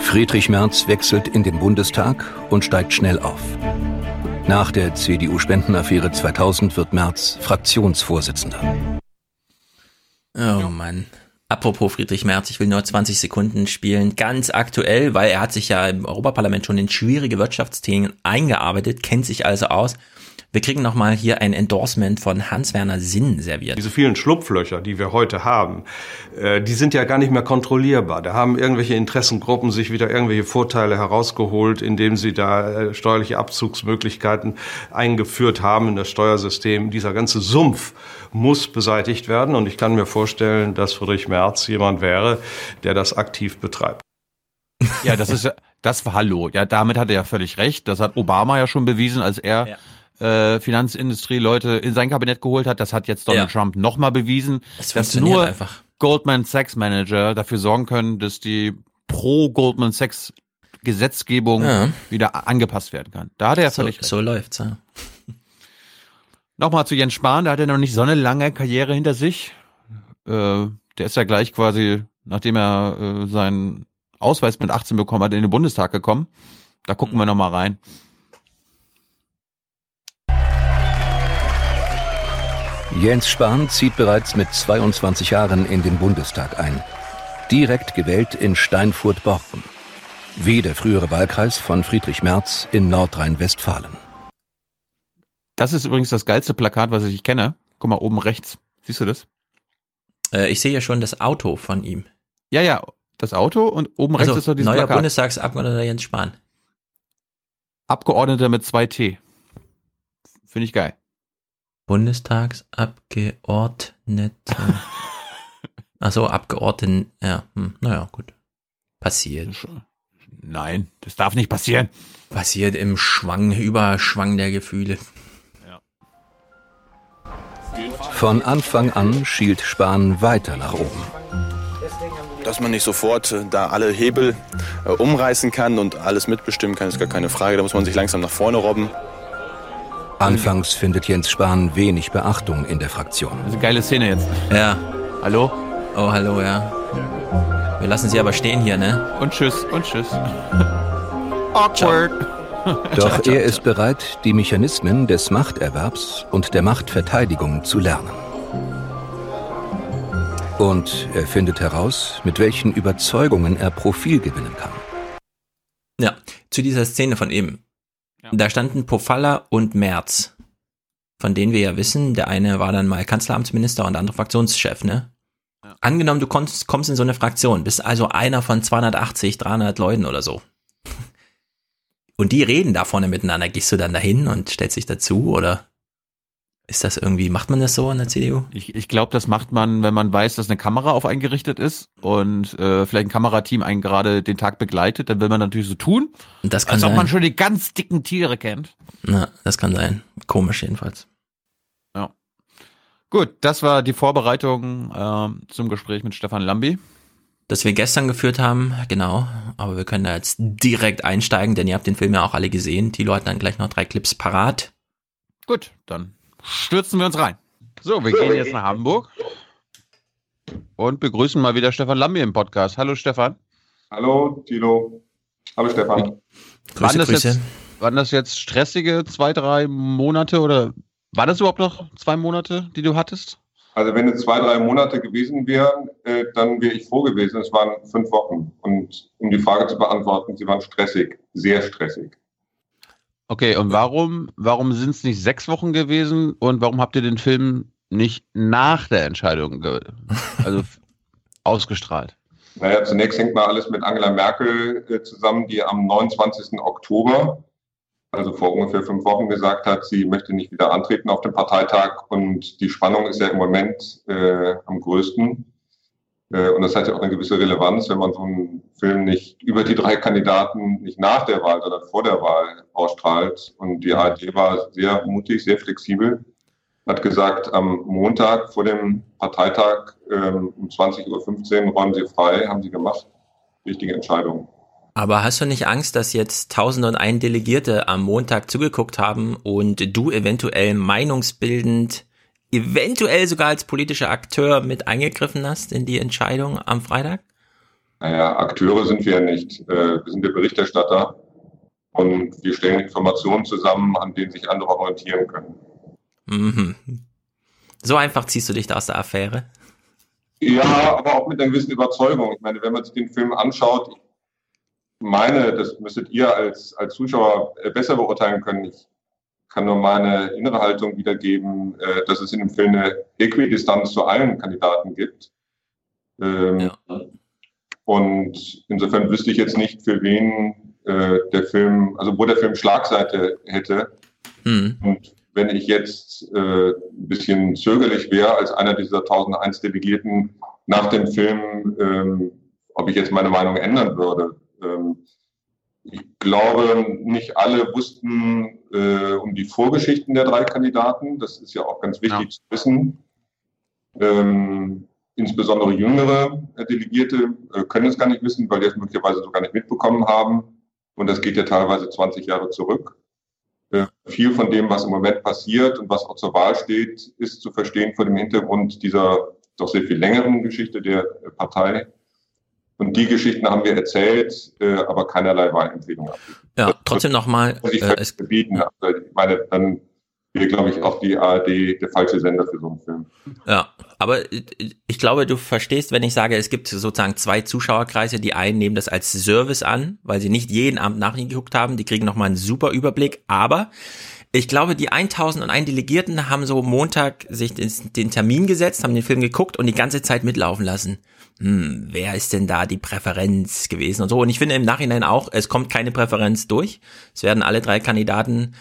Friedrich Merz wechselt in den Bundestag und steigt schnell auf. Nach der CDU-Spendenaffäre 2000 wird Merz Fraktionsvorsitzender. Oh Mann. Apropos Friedrich Merz, ich will nur 20 Sekunden spielen. Ganz aktuell, weil er hat sich ja im Europaparlament schon in schwierige Wirtschaftsthemen eingearbeitet, kennt sich also aus. Wir kriegen nochmal hier ein Endorsement von Hans-Werner Sinn serviert. Diese vielen Schlupflöcher, die wir heute haben, äh, die sind ja gar nicht mehr kontrollierbar. Da haben irgendwelche Interessengruppen sich wieder irgendwelche Vorteile herausgeholt, indem sie da äh, steuerliche Abzugsmöglichkeiten eingeführt haben in das Steuersystem. Dieser ganze Sumpf muss beseitigt werden und ich kann mir vorstellen, dass Friedrich Merz jemand wäre, der das aktiv betreibt. ja, das ist ja, das war Hallo. Ja, damit hat er ja völlig recht. Das hat Obama ja schon bewiesen, als er äh, Finanzindustrie-Leute in sein Kabinett geholt hat. Das hat jetzt Donald Ja. Trump nochmal bewiesen, Es dass nur einfach. Goldman Sachs Manager dafür sorgen können, dass die pro Goldman Sachs Gesetzgebung Ja. wieder angepasst werden kann. Da hat er ja So, völlig recht. so läuft's, ja. Nochmal zu Jens Spahn, der hat ja noch nicht so eine lange Karriere hinter sich. Äh, der ist ja gleich quasi, nachdem er äh, seinen Ausweis mit 18 bekommen hat, in den Bundestag gekommen. Da gucken wir nochmal rein. Jens Spahn zieht bereits mit 22 Jahren in den Bundestag ein. Direkt gewählt in Steinfurt-Borken. Wie der frühere Wahlkreis von Friedrich Merz in Nordrhein-Westfalen. Das ist übrigens das geilste Plakat, was ich kenne. Guck mal, oben rechts. Siehst du das? Äh, ich sehe ja schon das Auto von ihm. Ja, ja, das Auto und oben rechts Also, ist doch dieses neuer Plakat. Bundestagsabgeordneter Jens Spahn. Abgeordneter mit zwei T. Finde ich geil. Bundestagsabgeordnete. Ach so, Abgeordneten, ja, hm, naja, gut. Passiert. Nein, das darf nicht passieren. Passiert im Schwang, Überschwang der Gefühle. Von Anfang an schielt Spahn weiter nach oben. Dass man nicht sofort äh, da alle Hebel äh, umreißen kann und alles mitbestimmen kann, ist gar keine Frage. Da muss man sich langsam nach vorne robben. Anfangs findet Jens Spahn wenig Beachtung in der Fraktion. Das ist eine geile Szene jetzt. Ja. Hallo? Oh, hallo, ja. Wir lassen sie aber stehen hier, ne? Und tschüss, und tschüss. Awkward. Doch er ist bereit, die Mechanismen des Machterwerbs und der Machtverteidigung zu lernen. Und er findet heraus, mit welchen Überzeugungen er Profil gewinnen kann. Ja, zu dieser Szene von eben. Da standen Pofalla und Merz, von denen wir ja wissen, der eine war dann mal Kanzleramtsminister und der andere Fraktionschef, ne? Ja. Angenommen, du kommst, kommst in so eine Fraktion, bist also einer von 280, 300 Leuten oder so. Und die reden da vorne miteinander. Gehst du dann dahin und stellst dich dazu oder ist das irgendwie, macht man das so in der CDU? Ich, ich glaube, das macht man, wenn man weiß, dass eine Kamera auf einen gerichtet ist und äh, vielleicht ein Kamerateam einen gerade den Tag begleitet, dann will man natürlich so tun, Und das kann als sein. ob man schon die ganz dicken Tiere kennt. Na, das kann sein. Komisch jedenfalls. Ja. Gut, das war die Vorbereitung äh, zum Gespräch mit Stefan Lambi. Das wir gestern geführt haben, genau. Aber wir können da jetzt direkt einsteigen, denn ihr habt den Film ja auch alle gesehen. Tilo hat dann gleich noch drei Clips parat. Gut, dann stürzen wir uns rein. So, wir gehen jetzt nach Hamburg und begrüßen mal wieder Stefan Lambi im Podcast. Hallo Stefan. Hallo Tilo. Hallo Stefan. waren, das Jetzt, waren das jetzt stressige zwei, drei Monate oder war das überhaupt noch zwei Monate, die du hattest? Also wenn es zwei, drei Monate gewesen wären, äh, dann wäre ich froh gewesen. Es waren fünf Wochen. Und um die Frage zu beantworten, sie waren stressig, sehr stressig. Okay, und warum, warum sind es nicht sechs Wochen gewesen und warum habt ihr den Film nicht nach der Entscheidung also ausgestrahlt? Naja, zunächst hängt mal alles mit Angela Merkel äh, zusammen, die am 29. Oktober, also vor ungefähr fünf Wochen, gesagt hat, sie möchte nicht wieder antreten auf dem Parteitag. Und die Spannung ist ja im Moment äh, am größten. Äh, und das hat ja auch eine gewisse Relevanz, wenn man so einen Film nicht über die drei Kandidaten nicht nach der Wahl, sondern vor der Wahl ausstrahlt. Und die ARD war sehr mutig, sehr flexibel, hat gesagt, am Montag vor dem Parteitag ähm, um 20.15 Uhr räumen sie frei, haben sie gemacht. Wichtige Entscheidung. Aber hast du nicht Angst, dass jetzt tausende und ein Delegierte am Montag zugeguckt haben und du eventuell meinungsbildend, eventuell sogar als politischer Akteur mit eingegriffen hast in die Entscheidung am Freitag? Naja, Akteure sind wir ja nicht. Äh, Wir sind der Berichterstatter und wir stellen Informationen zusammen, an denen sich andere orientieren können. Mhm. So einfach ziehst du dich da aus der Affäre? Ja, aber auch mit einer gewissen Überzeugung. Ich meine, wenn man sich den Film anschaut, ich meine, das müsstet ihr als, als Zuschauer besser beurteilen können. Ich kann nur meine innere Haltung wiedergeben, äh, dass es in dem Film eine Äquidistanz zu allen Kandidaten gibt. Ähm, Und insofern wüsste ich jetzt nicht, für wen äh, der Film, also wo der Film Schlagseite hätte. Mhm. Und wenn ich jetzt äh, ein bisschen zögerlich wäre als einer dieser 1001 Delegierten nach dem Film, ähm, ob ich jetzt meine Meinung ändern würde. Ähm, ich glaube, nicht alle wussten äh, um die Vorgeschichten der drei Kandidaten. Das ist ja auch ganz wichtig zu wissen. Ähm, insbesondere jüngere äh, Delegierte äh, können es gar nicht wissen, weil die es möglicherweise so gar nicht mitbekommen haben. Und das geht ja teilweise 20 Jahre zurück. Äh, viel von dem, was im Moment passiert und was auch zur Wahl steht, ist zu verstehen vor dem Hintergrund dieser doch sehr viel längeren Geschichte der Partei. Und die Geschichten haben wir erzählt, äh, aber keinerlei Wahlempfehlung abgegeben. Ja, trotzdem nochmal. Äh, äh, verbieten. Also ich meine, dann wäre, glaube ich, auch die ARD der falsche Sender für so einen Film. Ja, aber ich glaube, du verstehst, wenn ich sage, es gibt sozusagen zwei Zuschauerkreise. Die einen nehmen das als Service an, weil sie nicht jeden Abend nachgeguckt haben. Die kriegen nochmal einen super Überblick. Aber ich glaube, die 1001 Delegierten haben so Montag sich den, den Termin gesetzt, haben den Film geguckt und die ganze Zeit mitlaufen lassen. Hm, wer ist denn da die Präferenz gewesen und so. Und ich finde im Nachhinein auch, es kommt keine Präferenz durch. Es werden alle drei Kandidaten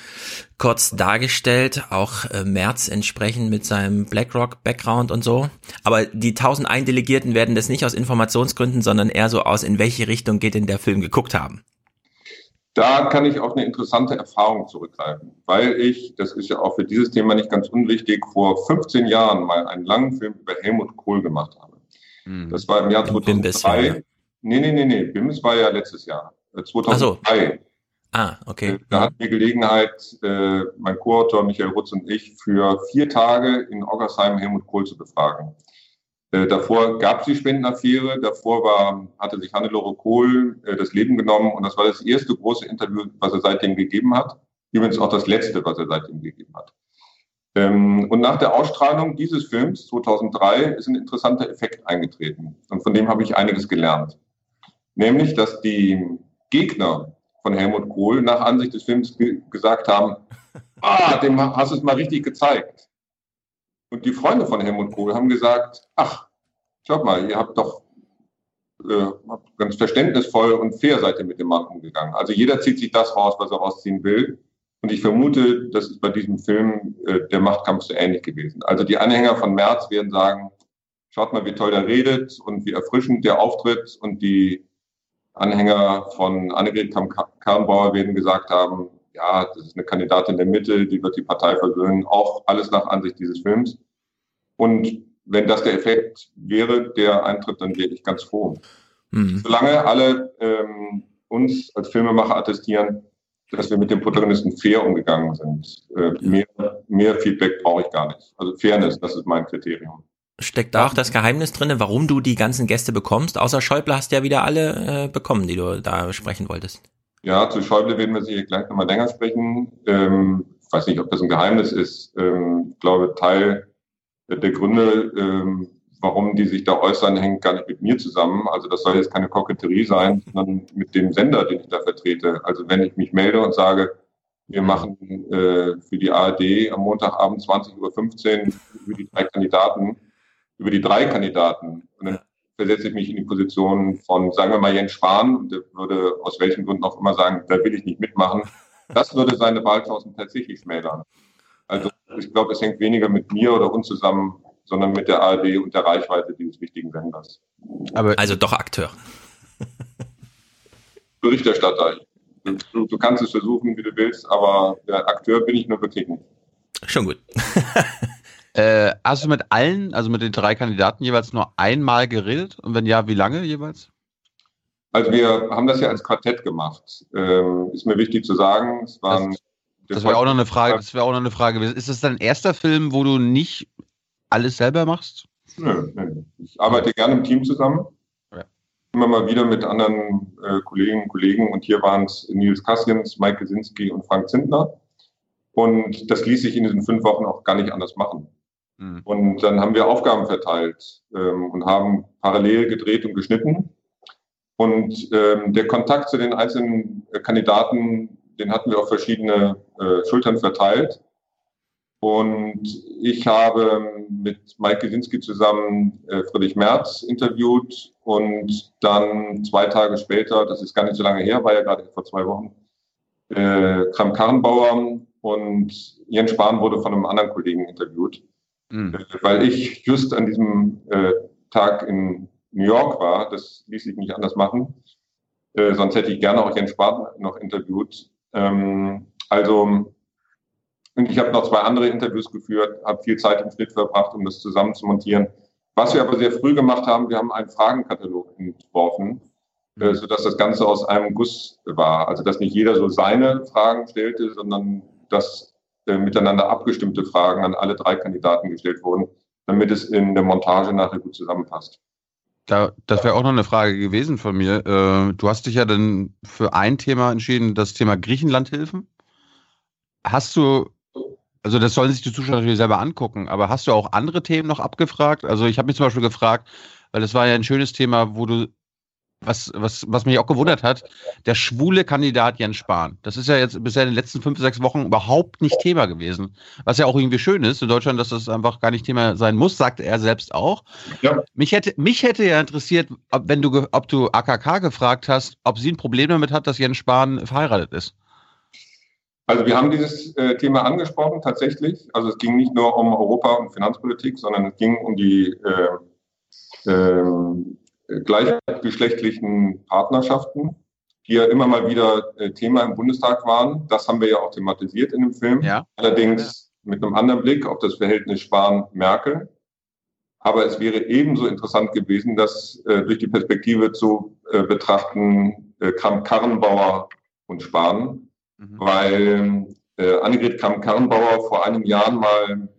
kurz dargestellt, auch äh, Merz entsprechend mit seinem BlackRock-Background und so. Aber die 1001 Delegierten werden das nicht aus Informationsgründen, sondern eher so aus, in welche Richtung geht denn der Film geguckt haben. Da kann ich auf eine interessante Erfahrung zurückgreifen, weil ich, das ist ja auch für dieses Thema nicht ganz unwichtig, vor 15 Jahren mal einen langen Film über Helmut Kohl gemacht habe. Hm. Das war im Jahr 2003. Nee, nee, nee, nee, BIMS war ja letztes Jahr, 2003. Äh, Ah, okay. Äh, da hatten wir Gelegenheit, äh, mein Co-Autor Michael Rutz und ich, für vier Tage in Oggersheim Helmut Kohl zu befragen. Äh, davor gab es die Spendenaffäre, davor war, hatte sich Hannelore Kohl äh, das Leben genommen und das war das erste große Interview, was er seitdem gegeben hat. Übrigens auch das letzte, was er seitdem gegeben hat. Ähm, und nach der Ausstrahlung dieses Films 2003 ist ein interessanter Effekt eingetreten und von dem habe ich einiges gelernt. Nämlich, dass die Gegner von Helmut Kohl nach Ansicht des Films ge gesagt haben, ah, dem hast du es mal richtig gezeigt. Und die Freunde von Helmut Kohl haben gesagt, ach, schaut mal, ihr habt doch äh, ganz verständnisvoll und fair seid ihr mit dem Mann umgegangen. Also jeder zieht sich das raus, was er rausziehen will. Und ich vermute, das ist bei diesem Film äh, der Machtkampf so ähnlich gewesen. Also die Anhänger von Merz werden sagen, schaut mal, wie toll der redet und wie erfrischend der auftritt. Und die Anhänger von Annegret Kramp-Karrenbauer werden gesagt haben, ja, das ist eine Kandidatin der Mitte, die wird die Partei versöhnen, auch alles nach Ansicht dieses Films. Und wenn das der Effekt wäre, der eintritt, dann wäre ich ganz froh. Mhm. Solange alle ähm, uns als Filmemacher attestieren, dass wir mit dem Protagonisten fair umgegangen sind. Äh, mehr, mehr Feedback brauche ich gar nicht. Also Fairness, das ist mein Kriterium. Steckt da auch das Geheimnis drinne, warum du die ganzen Gäste bekommst? Außer Schäuble hast du ja wieder alle äh, bekommen, die du da sprechen wolltest. Ja, zu Schäuble werden wir sicher gleich nochmal länger sprechen. Ähm, ich weiß nicht, ob das ein Geheimnis ist. Ähm, ich glaube, Teil der Gründe, ähm, warum die sich da äußern, hängt gar nicht mit mir zusammen. Also das soll jetzt keine Koketterie sein, sondern mit dem Sender, den ich da vertrete. Also wenn ich mich melde und sage, wir machen äh, für die ARD am Montagabend 20.15 Uhr über die drei Kandidaten, über die drei Kandidaten. Und dann versetze ich mich in die Position von, sagen wir mal, Jens Spahn, und der würde aus welchen Gründen auch immer sagen, da will ich nicht mitmachen. Das würde seine Wahlchancen tatsächlich schmälern. Also ich glaube, es hängt weniger mit mir oder uns zusammen, sondern mit der ARD und der Reichweite dieses wichtigen Senders. Aber also doch Akteur. Berichterstatter. Du, du, kannst es versuchen, wie du willst, aber der Akteur bin ich nur wirklich nicht. Schon gut. Äh, hast du mit allen, also mit den drei Kandidaten jeweils nur einmal geredet? Und wenn ja, wie lange jeweils? Also wir haben das ja als Quartett gemacht. Ähm, ist mir wichtig zu sagen. Es waren das, das wäre auch noch eine Frage. Das wäre auch noch eine Frage. Ist das dein erster Film, wo du nicht alles selber machst? Nö, nö. Ich arbeite gerne im Team zusammen. Ja. Immer mal wieder mit anderen äh, Kolleginnen und Kollegen. Und hier waren es Nils Kassiens, Mike Gesinski und Frank Zindler. Und das ließ sich in diesen fünf Wochen auch gar nicht anders machen. Mhm. Und dann haben wir Aufgaben verteilt ähm, und haben parallel gedreht und geschnitten. Und ähm, der Kontakt zu den einzelnen äh, Kandidaten, den hatten wir auf verschiedene äh, Schultern verteilt. Und ich habe mit Mike Gesinski zusammen äh, Friedrich Merz interviewt und dann zwei Tage später, das ist gar nicht so lange her, war ja gerade vor zwei Wochen, äh, Kram Karrenbauer und Jens Spahn wurde von einem anderen Kollegen interviewt. Mhm. Weil ich just an diesem äh, Tag in New York war, das ließ sich nicht anders machen. Äh, sonst hätte ich gerne auch Jens Spahn noch interviewt. Ähm, also, und ich habe noch zwei andere Interviews geführt, habe viel Zeit im Schnitt verbracht, um das zusammen zu montieren. Was wir aber sehr früh gemacht haben, wir haben einen Fragenkatalog entworfen, äh, sodass das Ganze aus einem Guss war. Also, dass nicht jeder so seine Fragen stellte, sondern dass äh, miteinander abgestimmte Fragen an alle drei Kandidaten gestellt wurden, damit es in der Montage nachher gut zusammenpasst. Da, das wäre auch noch eine Frage gewesen von mir. Äh, du hast dich ja dann für ein Thema entschieden, das Thema Griechenlandhilfen. Hast du, also das sollen sich die Zuschauer natürlich selber angucken, aber hast du auch andere Themen noch abgefragt? Also ich habe mich zum Beispiel gefragt, weil das war ja ein schönes Thema, wo du was, was, was mich auch gewundert hat, der schwule Kandidat Jens Spahn. Das ist ja jetzt bisher in den letzten fünf, sechs Wochen überhaupt nicht Thema gewesen. Was ja auch irgendwie schön ist in Deutschland, dass das einfach gar nicht Thema sein muss, sagt er selbst auch. Ja. Mich, hätte, mich hätte ja interessiert, ob, wenn du, ob du AKK gefragt hast, ob sie ein Problem damit hat, dass Jens Spahn verheiratet ist. Also wir haben dieses äh, Thema angesprochen tatsächlich. Also es ging nicht nur um Europa und Finanzpolitik, sondern es ging um die äh, äh, gleichgeschlechtlichen Partnerschaften. hier immer mal wieder äh, Thema im Bundestag waren. Das haben wir ja auch thematisiert in dem Film. Ja. Allerdings mit einem anderen Blick auf das Verhältnis Spahn-Merkel. Aber es wäre ebenso interessant gewesen, das äh, durch die Perspektive zu betrachten, Kramp-Karrenbauer und Spahn, mhm. weil äh, Annegret Kramp-Karrenbauer vor einigen Jahren mal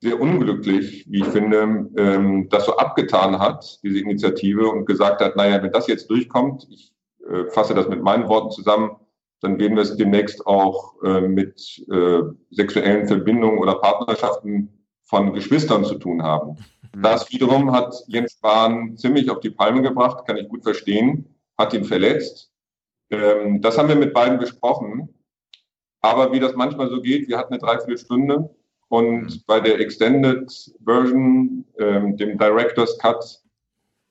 sehr unglücklich, wie ich finde, ähm, das so abgetan hat, diese Initiative, und gesagt hat, naja, wenn das jetzt durchkommt, ich äh, fasse das mit meinen Worten zusammen, dann werden wir es demnächst auch äh, mit äh, sexuellen Verbindungen oder Partnerschaften von Geschwistern zu tun haben. Mhm. Das wiederum hat Jens Spahn ziemlich auf die Palme gebracht, kann ich gut verstehen, hat ihn verletzt. Ähm, das haben wir mit beiden besprochen. Aber wie das manchmal so geht, wir hatten eine Dreiviertelstunde und mhm. bei der Extended Version, ähm, dem Director's Cut,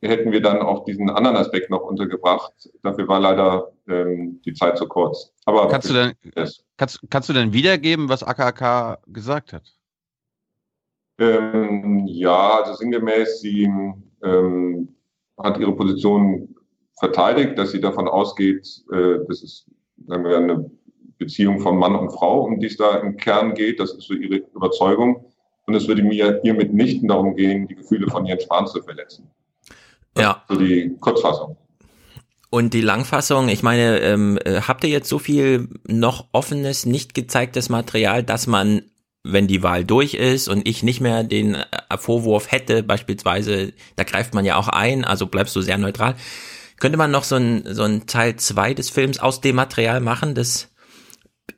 hätten wir dann auch diesen anderen Aspekt noch untergebracht. Dafür war leider ähm, die Zeit zu kurz. Aber kannst du denn kannst, kannst du denn wiedergeben, was AKK gesagt hat? Ähm, ja, also sinngemäß, sie ähm, hat ihre Position verteidigt, dass sie davon ausgeht, äh, das ist sagen wir, eine Beziehung von Mann und Frau, um die es da im Kern geht. Das ist so ihre Überzeugung. Und es würde mir hier mitnichten darum gehen, die Gefühle von Jens Spahn zu verletzen. Ja. So die Kurzfassung. Und die Langfassung, ich meine, ähm, äh, habt ihr jetzt so viel noch offenes, nicht gezeigtes Material, dass man, wenn die Wahl durch ist und ich nicht mehr den äh, Vorwurf hätte, beispielsweise, da greift man ja auch ein, also bleibst du sehr neutral, könnte man noch so ein, so ein Teil zwei des Films aus dem Material machen, das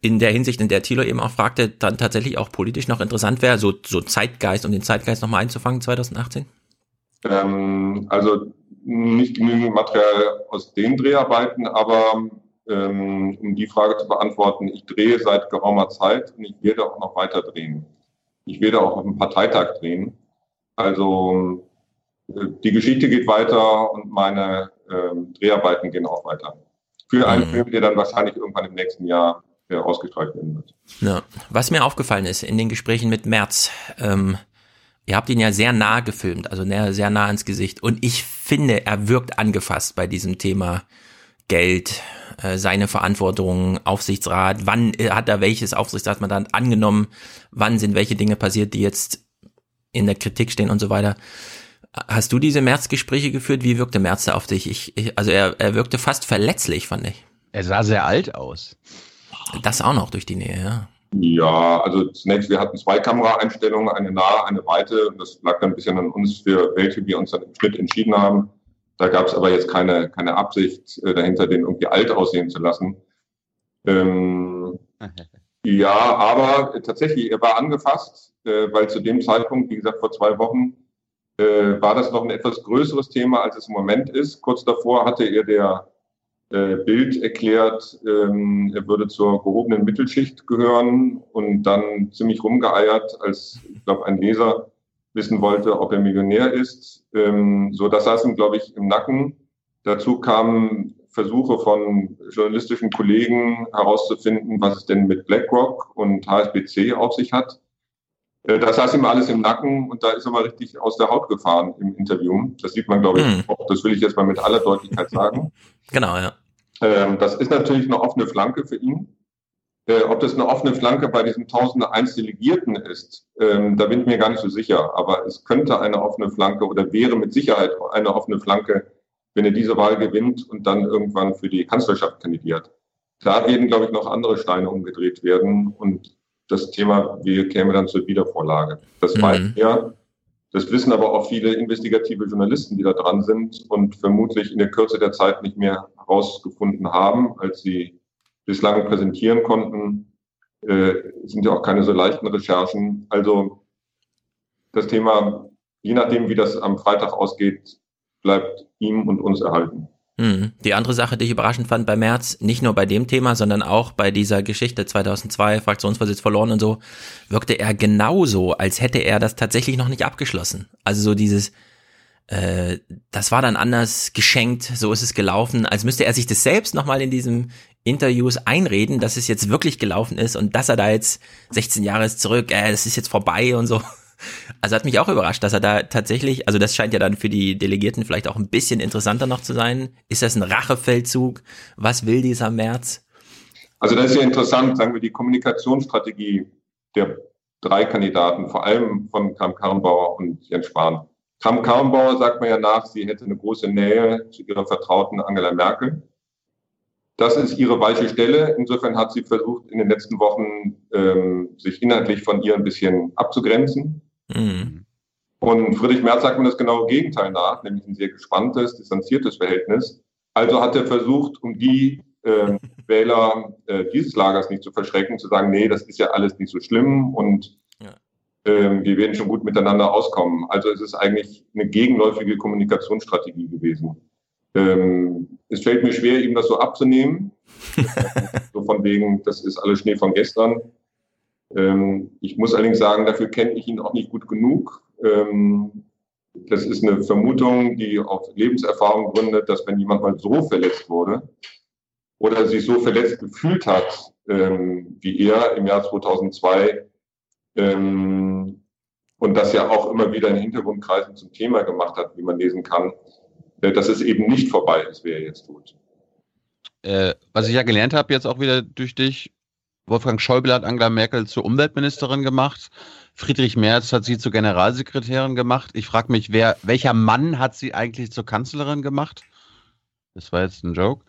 in der Hinsicht, in der Thilo eben auch fragte, dann tatsächlich auch politisch noch interessant wäre, so, so Zeitgeist, um den Zeitgeist nochmal einzufangen 2018? Ähm, also nicht genügend Material aus den Dreharbeiten, aber ähm, um die Frage zu beantworten, ich drehe seit geraumer Zeit und ich werde auch noch weiter drehen. Ich werde auch auf dem Parteitag drehen. Also äh, die Geschichte geht weiter und meine ähm, Dreharbeiten gehen auch weiter. Für einen mhm. Film, der dann wahrscheinlich irgendwann im nächsten Jahr äh, ausgestrahlt werden wird. Ja. Was mir aufgefallen ist in den Gesprächen mit Merz, ähm, Ihr habt ihn ja sehr nah gefilmt, also sehr nah ins Gesicht. Und ich finde, er wirkt angefasst bei diesem Thema Geld, äh, seine Verantwortung, Aufsichtsrat, wann äh, hat er welches Aufsichtsratmandat angenommen, wann sind welche Dinge passiert, die jetzt in der Kritik stehen und so weiter. Hast du diese Märzgespräche geführt? Wie wirkte Merz da auf dich? Ich, ich, also er, er wirkte fast verletzlich, fand ich. Er sah sehr alt aus. Das auch noch durch die Nähe, ja. Ja, also zunächst, wir hatten zwei Kameraeinstellungen, eine nahe, eine weite. Und das lag dann ein bisschen an uns, für welche wir uns dann im Schnitt entschieden haben. Da gab es aber jetzt keine, keine Absicht äh, dahinter, den irgendwie alt aussehen zu lassen. Ähm, ja, aber tatsächlich, er war angefasst, äh, weil zu dem Zeitpunkt, wie gesagt, vor zwei Wochen, äh, war das noch ein etwas größeres Thema, als es im Moment ist. Kurz davor hatte er der äh, Bild erklärt, ähm, er würde zur gehobenen Mittelschicht gehören und dann ziemlich rumgeeiert, als ich glaube ein Leser wissen wollte, ob er Millionär ist. Ähm, so, das saß ihm, glaube ich, im Nacken. Dazu kamen Versuche von journalistischen Kollegen herauszufinden, was es denn mit BlackRock und HSBC auf sich hat. Äh, das saß ihm alles im Nacken und da ist er mal richtig aus der Haut gefahren im Interview. Das sieht man, glaube ich, mhm. auch. Das will ich jetzt mal mit aller Deutlichkeit sagen. Genau, ja. Ähm, das ist natürlich eine offene Flanke für ihn. Äh, ob das eine offene Flanke bei diesen 1001 Delegierten ist, ähm, da bin ich mir gar nicht so sicher. Aber es könnte eine offene Flanke oder wäre mit Sicherheit eine offene Flanke, wenn er diese Wahl gewinnt und dann irgendwann für die Kanzlerschaft kandidiert. Da werden, glaube ich, noch andere Steine umgedreht werden und das Thema, wie käme dann zur Wiedervorlage. Das mhm. weiß er. Das wissen aber auch viele investigative Journalisten, die da dran sind und vermutlich in der Kürze der Zeit nicht mehr herausgefunden haben, als sie bislang präsentieren konnten. Äh, sind ja auch keine so leichten Recherchen. Also das Thema, je nachdem, wie das am Freitag ausgeht, bleibt ihm und uns erhalten. Hm. Die andere Sache, die ich überraschend fand bei Merz, nicht nur bei dem Thema, sondern auch bei dieser Geschichte 2002, Fraktionsvorsitz verloren und so, wirkte er genauso, als hätte er das tatsächlich noch nicht abgeschlossen. Also so dieses, äh, das war dann anders geschenkt, so ist es gelaufen, als müsste er sich das selbst nochmal in diesem Interviews einreden, dass es jetzt wirklich gelaufen ist und dass er da jetzt 16 Jahre ist zurück, äh, das ist jetzt vorbei und so. Also hat mich auch überrascht, dass er da tatsächlich, also das scheint ja dann für die Delegierten vielleicht auch ein bisschen interessanter noch zu sein. Ist das ein Rachefeldzug? Was will dieser März? Also das ist ja interessant, sagen wir, die Kommunikationsstrategie der drei Kandidaten, vor allem von Kram Karrenbauer und Jens Spahn. Kram Karrenbauer sagt man ja nach, sie hätte eine große Nähe zu ihrer Vertrauten Angela Merkel. Das ist ihre weiche Stelle. Insofern hat sie versucht, in den letzten Wochen ähm, sich inhaltlich von ihr ein bisschen abzugrenzen. Mhm. Und Friedrich Merz sagt mir das genaue Gegenteil nach, nämlich ein sehr gespanntes, distanziertes Verhältnis. Also hat er versucht, um die äh, Wähler äh, dieses Lagers nicht zu verschrecken, zu sagen, nee, das ist ja alles nicht so schlimm und ja. äh, wir werden schon gut miteinander auskommen. Also es ist eigentlich eine gegenläufige Kommunikationsstrategie gewesen. Ähm, es fällt mir schwer, ihm das so abzunehmen. so von wegen, das ist alles Schnee von gestern. Ähm, ich muss allerdings sagen, dafür kenne ich ihn auch nicht gut genug. Ähm, das ist eine Vermutung, die auf Lebenserfahrung gründet, dass wenn jemand mal so verletzt wurde oder sich so verletzt gefühlt hat, ähm, wie er im Jahr 2002, ähm, und das ja auch immer wieder in Hintergrundkreisen zum Thema gemacht hat, wie man lesen kann, äh, dass es eben nicht vorbei ist, wie er jetzt tut. Äh, was ich ja gelernt habe, jetzt auch wieder durch dich, Wolfgang Schäuble hat Angela Merkel zur Umweltministerin gemacht. Friedrich Merz hat sie zur Generalsekretärin gemacht. Ich frage mich, wer, welcher Mann hat sie eigentlich zur Kanzlerin gemacht? Das war jetzt ein Joke.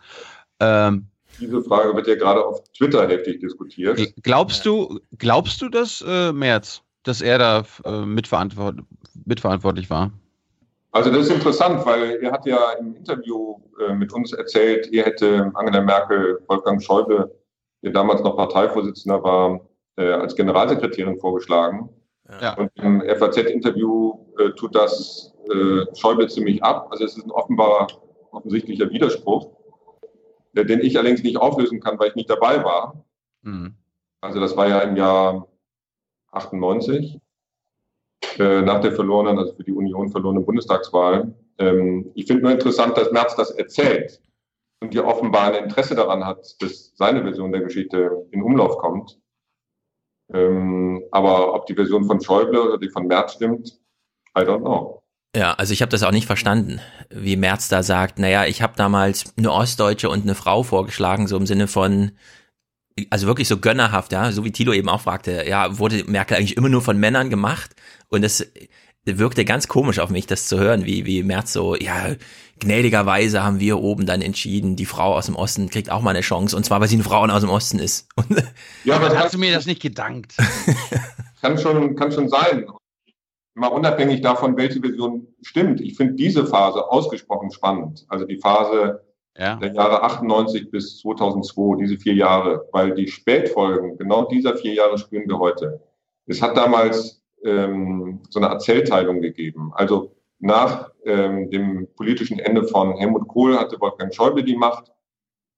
Ähm, Diese Frage wird ja gerade auf Twitter heftig diskutiert. Glaubst du, glaubst du, dass äh, Merz, dass er da äh, mitverantwort mitverantwortlich war? Also das ist interessant, weil er hat ja im Interview äh, mit uns erzählt, er hätte Angela Merkel, Wolfgang Schäuble der damals noch Parteivorsitzender war, äh, als Generalsekretärin vorgeschlagen. Ja. Und im FAZ-Interview äh, tut das äh, Schäuble ziemlich ab. Also es ist ein offenbar offensichtlicher Widerspruch, äh, den ich allerdings nicht auflösen kann, weil ich nicht dabei war. Mhm. Also das war ja im Jahr 98, äh, nach der verlorenen, also für die Union verlorenen Bundestagswahl. Ähm, ich finde nur interessant, dass Merz das erzählt und die offenbar ein Interesse daran hat, dass seine Version der Geschichte in Umlauf kommt. Ähm, aber ob die Version von Schäuble oder die von Merz stimmt, I don't know. Ja, also ich habe das auch nicht verstanden, wie Merz da sagt, naja, ich habe damals eine Ostdeutsche und eine Frau vorgeschlagen, so im Sinne von, also wirklich so gönnerhaft, ja, so wie Tilo eben auch fragte, ja, wurde Merkel eigentlich immer nur von Männern gemacht? Und das wirkte ganz komisch auf mich, das zu hören, wie, wie Merz so, ja, gnädigerweise haben wir oben dann entschieden, die Frau aus dem Osten kriegt auch mal eine Chance, und zwar, weil sie eine Frau aus dem Osten ist. ja, aber hast du mir das nicht gedankt? kann schon, kann schon sein. Mal unabhängig davon, welche Version stimmt. Ich finde diese Phase ausgesprochen spannend. Also die Phase ja. der Jahre 98 bis 2002, diese vier Jahre, weil die Spätfolgen genau dieser vier Jahre spüren wir heute. Es hat damals ähm, so eine Erzählteilung gegeben. Also nach ähm, dem politischen Ende von Helmut Kohl hatte Wolfgang Schäuble die Macht.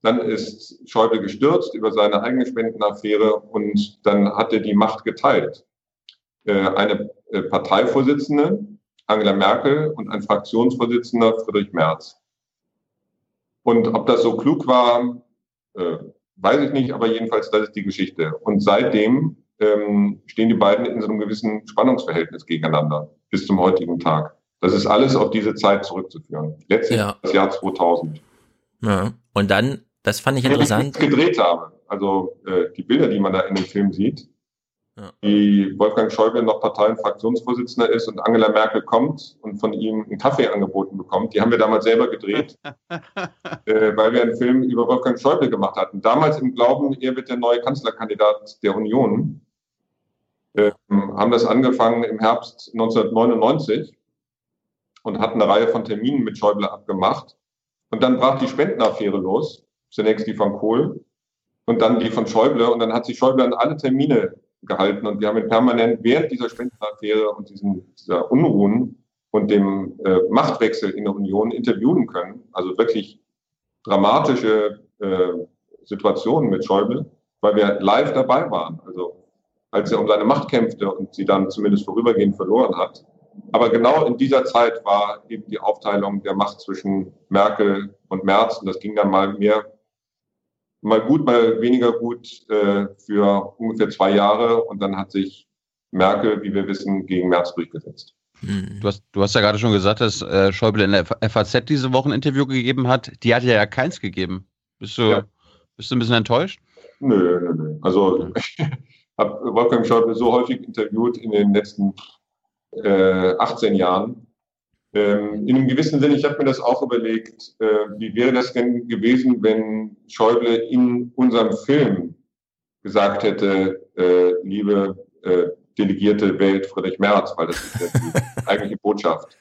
Dann ist Schäuble gestürzt über seine eigene Spendenaffäre und dann hat er die Macht geteilt. Äh, eine äh, Parteivorsitzende, Angela Merkel, und ein Fraktionsvorsitzender, Friedrich Merz. Und ob das so klug war, äh, weiß ich nicht, aber jedenfalls, das ist die Geschichte. Und seitdem ähm, stehen die beiden in so einem gewissen Spannungsverhältnis gegeneinander bis zum heutigen Tag. Das ist alles auf diese Zeit zurückzuführen. Letztlich ja. das Jahr 2000. Ja. Und dann, das fand ich interessant. Wenn ich gedreht habe, also äh, die Bilder, die man da in dem Film sieht, ja. wie Wolfgang Schäuble noch Partei- und Fraktionsvorsitzender ist und Angela Merkel kommt und von ihm einen Kaffee angeboten bekommt, die haben wir damals selber gedreht, äh, weil wir einen Film über Wolfgang Schäuble gemacht hatten. Damals im Glauben, er wird der neue Kanzlerkandidat der Union. Äh, haben das angefangen im Herbst 1999 und hat eine Reihe von Terminen mit Schäuble abgemacht. Und dann brach die Spendenaffäre los. Zunächst die von Kohl und dann die von Schäuble. Und dann hat sich Schäuble an alle Termine gehalten. Und wir haben ihn permanent während dieser Spendenaffäre und diesen, dieser Unruhen und dem äh, Machtwechsel in der Union interviewen können. Also wirklich dramatische äh, Situationen mit Schäuble, weil wir live dabei waren. Also als er um seine Macht kämpfte und sie dann zumindest vorübergehend verloren hat. Aber genau in dieser Zeit war eben die Aufteilung der Macht zwischen Merkel und Merz. Und das ging dann mal mehr, mal gut, mal weniger gut äh, für ungefähr zwei Jahre. Und dann hat sich Merkel, wie wir wissen, gegen März durchgesetzt. Hm. Du hast, du hast ja gerade schon gesagt, dass äh, Schäuble in der FAZ diese Woche ein Interview gegeben hat. Die hat ja, ja keins gegeben. Bist du, ja. bist du ein bisschen enttäuscht? Nö, nö, nö. Also ich habe Wolfgang Schäuble so häufig interviewt in den letzten äh, 18 Jahren. Ähm, in einem gewissen Sinne, ich habe mir das auch überlegt, äh, wie wäre das denn gewesen, wenn Schäuble in unserem Film gesagt hätte, äh, liebe äh, Delegierte wählt Friedrich Merz, weil das ist ja die eigentliche Botschaft.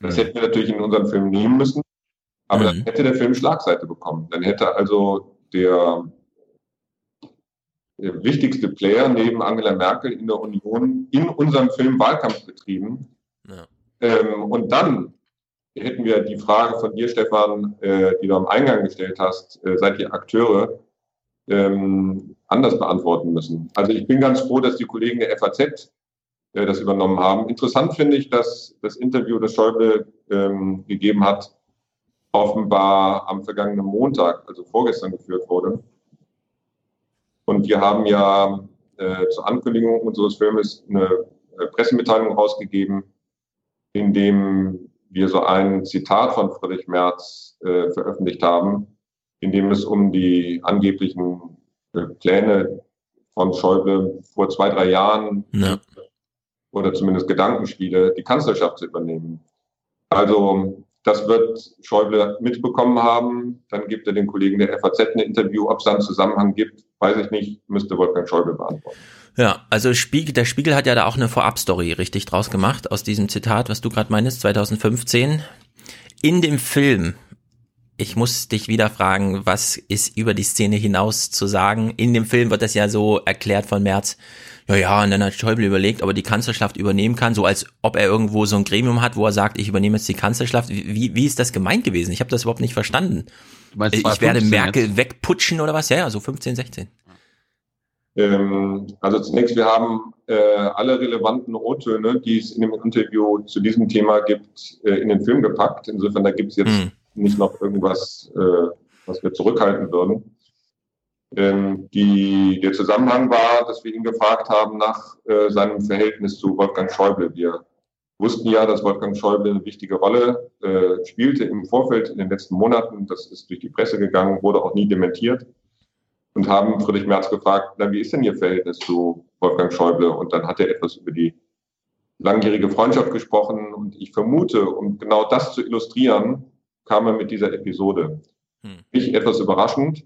Das hätten wir natürlich in unserem Film nehmen müssen, aber dann mhm. hätte der Film Schlagseite bekommen. Dann hätte also der wichtigste Player neben Angela Merkel in der Union in unserem Film Wahlkampf betrieben. Ja. Ähm, und dann hätten wir die Frage von dir, Stefan, äh, die du am Eingang gestellt hast, äh, seid ihr Akteure, ähm, anders beantworten müssen. Also ich bin ganz froh, dass die Kollegen der FAZ äh, das übernommen haben. Interessant finde ich, dass das Interview, das Schäuble ähm, gegeben hat, offenbar am vergangenen Montag, also vorgestern geführt wurde. Und wir haben ja äh, zur Ankündigung unseres Filmes eine äh, Pressemitteilung rausgegeben, in dem wir so ein Zitat von Friedrich Merz äh, veröffentlicht haben, in dem es um die angeblichen äh, Pläne von Schäuble vor zwei, drei Jahren ja. oder zumindest Gedankenspiele, die Kanzlerschaft zu übernehmen. Also das wird Schäuble mitbekommen haben. Dann gibt er den Kollegen der FAZ ein Interview. Ob es da einen Zusammenhang gibt, weiß ich nicht, müsste Wolfgang Schäuble beantworten. Ja, also Spiegel, der Spiegel hat ja da auch eine Vorabstory richtig draus gemacht aus diesem Zitat, was du gerade meinst, 2015. In dem Film ich muss dich wieder fragen, was ist über die Szene hinaus zu sagen? In dem Film wird das ja so erklärt von Merz. Ja, ja, und dann hat Schäuble überlegt, ob er die Kanzlerschaft übernehmen kann, so als ob er irgendwo so ein Gremium hat, wo er sagt, ich übernehme jetzt die Kanzlerschaft. Wie, wie ist das gemeint gewesen? Ich habe das überhaupt nicht verstanden. Meinst, ich werde Merkel jetzt? wegputschen oder was? Ja, ja, so 15, 16. Ähm, also zunächst, wir haben äh, alle relevanten O-Töne, die es in dem Interview zu diesem Thema gibt, äh, in den Film gepackt. Insofern, da gibt es jetzt hm nicht noch irgendwas, äh, was wir zurückhalten würden. Ähm, die, der Zusammenhang war, dass wir ihn gefragt haben nach äh, seinem Verhältnis zu Wolfgang Schäuble. Wir wussten ja, dass Wolfgang Schäuble eine wichtige Rolle äh, spielte im Vorfeld in den letzten Monaten. Das ist durch die Presse gegangen, wurde auch nie dementiert. Und haben Friedrich Merz gefragt, na, wie ist denn Ihr Verhältnis zu Wolfgang Schäuble? Und dann hat er etwas über die langjährige Freundschaft gesprochen. Und ich vermute, um genau das zu illustrieren, kam er mit dieser Episode. Hm. Ich etwas überraschend.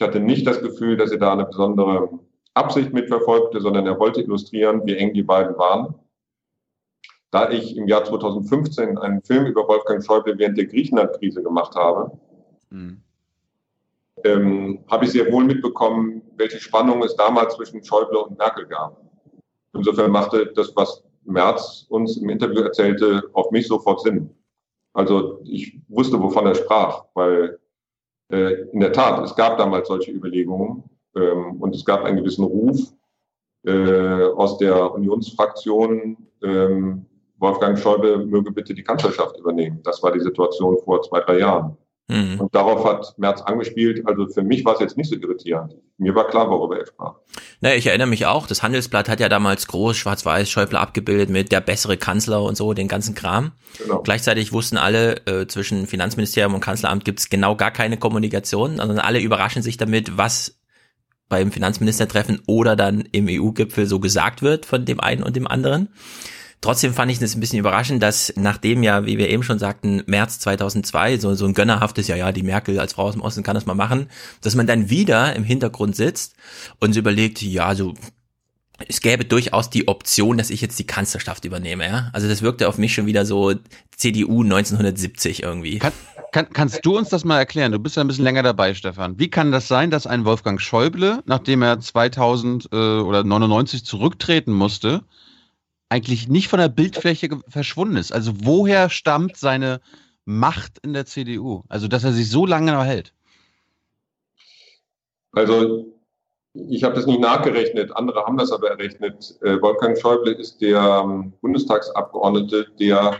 Ich hatte nicht das Gefühl, dass er da eine besondere Absicht mitverfolgte, sondern er wollte illustrieren, wie eng die beiden waren. Da ich im Jahr 2015 einen Film über Wolfgang Schäuble während der Griechenland-Krise gemacht habe, hm. ähm, habe ich sehr wohl mitbekommen, welche Spannung es damals zwischen Schäuble und Merkel gab. Insofern machte das, was Merz uns im Interview erzählte, auf mich sofort Sinn. Also ich wusste, wovon er sprach, weil äh, in der Tat, es gab damals solche Überlegungen ähm, und es gab einen gewissen Ruf äh, aus der Unionsfraktion, ähm, Wolfgang Schäuble möge bitte die Kanzlerschaft übernehmen. Das war die Situation vor zwei, drei Jahren. Mhm. Und darauf hat Merz angespielt. Also für mich war es jetzt nicht so irritierend. Mir war klar, worüber er sprach. Na, ich erinnere mich auch, das Handelsblatt hat ja damals groß schwarz-weiß Schäuble abgebildet mit der bessere Kanzler und so, den ganzen Kram. Genau. Gleichzeitig wussten alle, äh, zwischen Finanzministerium und Kanzleramt gibt es genau gar keine Kommunikation, sondern alle überraschen sich damit, was beim Finanzministertreffen oder dann im EU-Gipfel so gesagt wird von dem einen und dem anderen. Trotzdem fand ich es ein bisschen überraschend, dass nachdem ja, wie wir eben schon sagten, März 2002 so, so ein gönnerhaftes, ja, ja, die Merkel als Frau aus dem Osten kann das mal machen, dass man dann wieder im Hintergrund sitzt und sich überlegt, ja, so es gäbe durchaus die Option, dass ich jetzt die Kanzlerschaft übernehme, ja. Also das wirkte auf mich schon wieder so CDU 1970 irgendwie. Kann, kann, kannst du uns das mal erklären? Du bist ja ein bisschen länger dabei, Stefan. Wie kann das sein, dass ein Wolfgang Schäuble, nachdem er 2000 äh, oder 99 zurücktreten musste, eigentlich nicht von der Bildfläche verschwunden ist. Also woher stammt seine Macht in der CDU? Also dass er sich so lange noch hält? Also ich habe das nicht nachgerechnet, andere haben das aber errechnet. Äh, Wolfgang Schäuble ist der ähm, Bundestagsabgeordnete, der,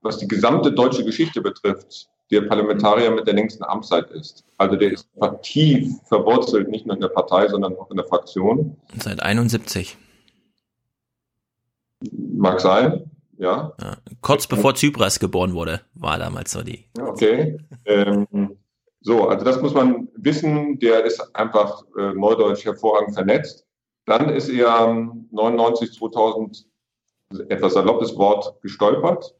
was die gesamte deutsche Geschichte betrifft, der Parlamentarier mit der längsten Amtszeit ist. Also der ist tief verwurzelt, nicht nur in der Partei, sondern auch in der Fraktion. Seit 71. Mag sein, ja. ja. Kurz bevor Zypras geboren wurde, war damals so die. Okay. Ähm, so, also das muss man wissen. Der ist einfach äh, neudeutsch hervorragend vernetzt. Dann ist er 99, 2000, etwas saloppes Wort, gestolpert.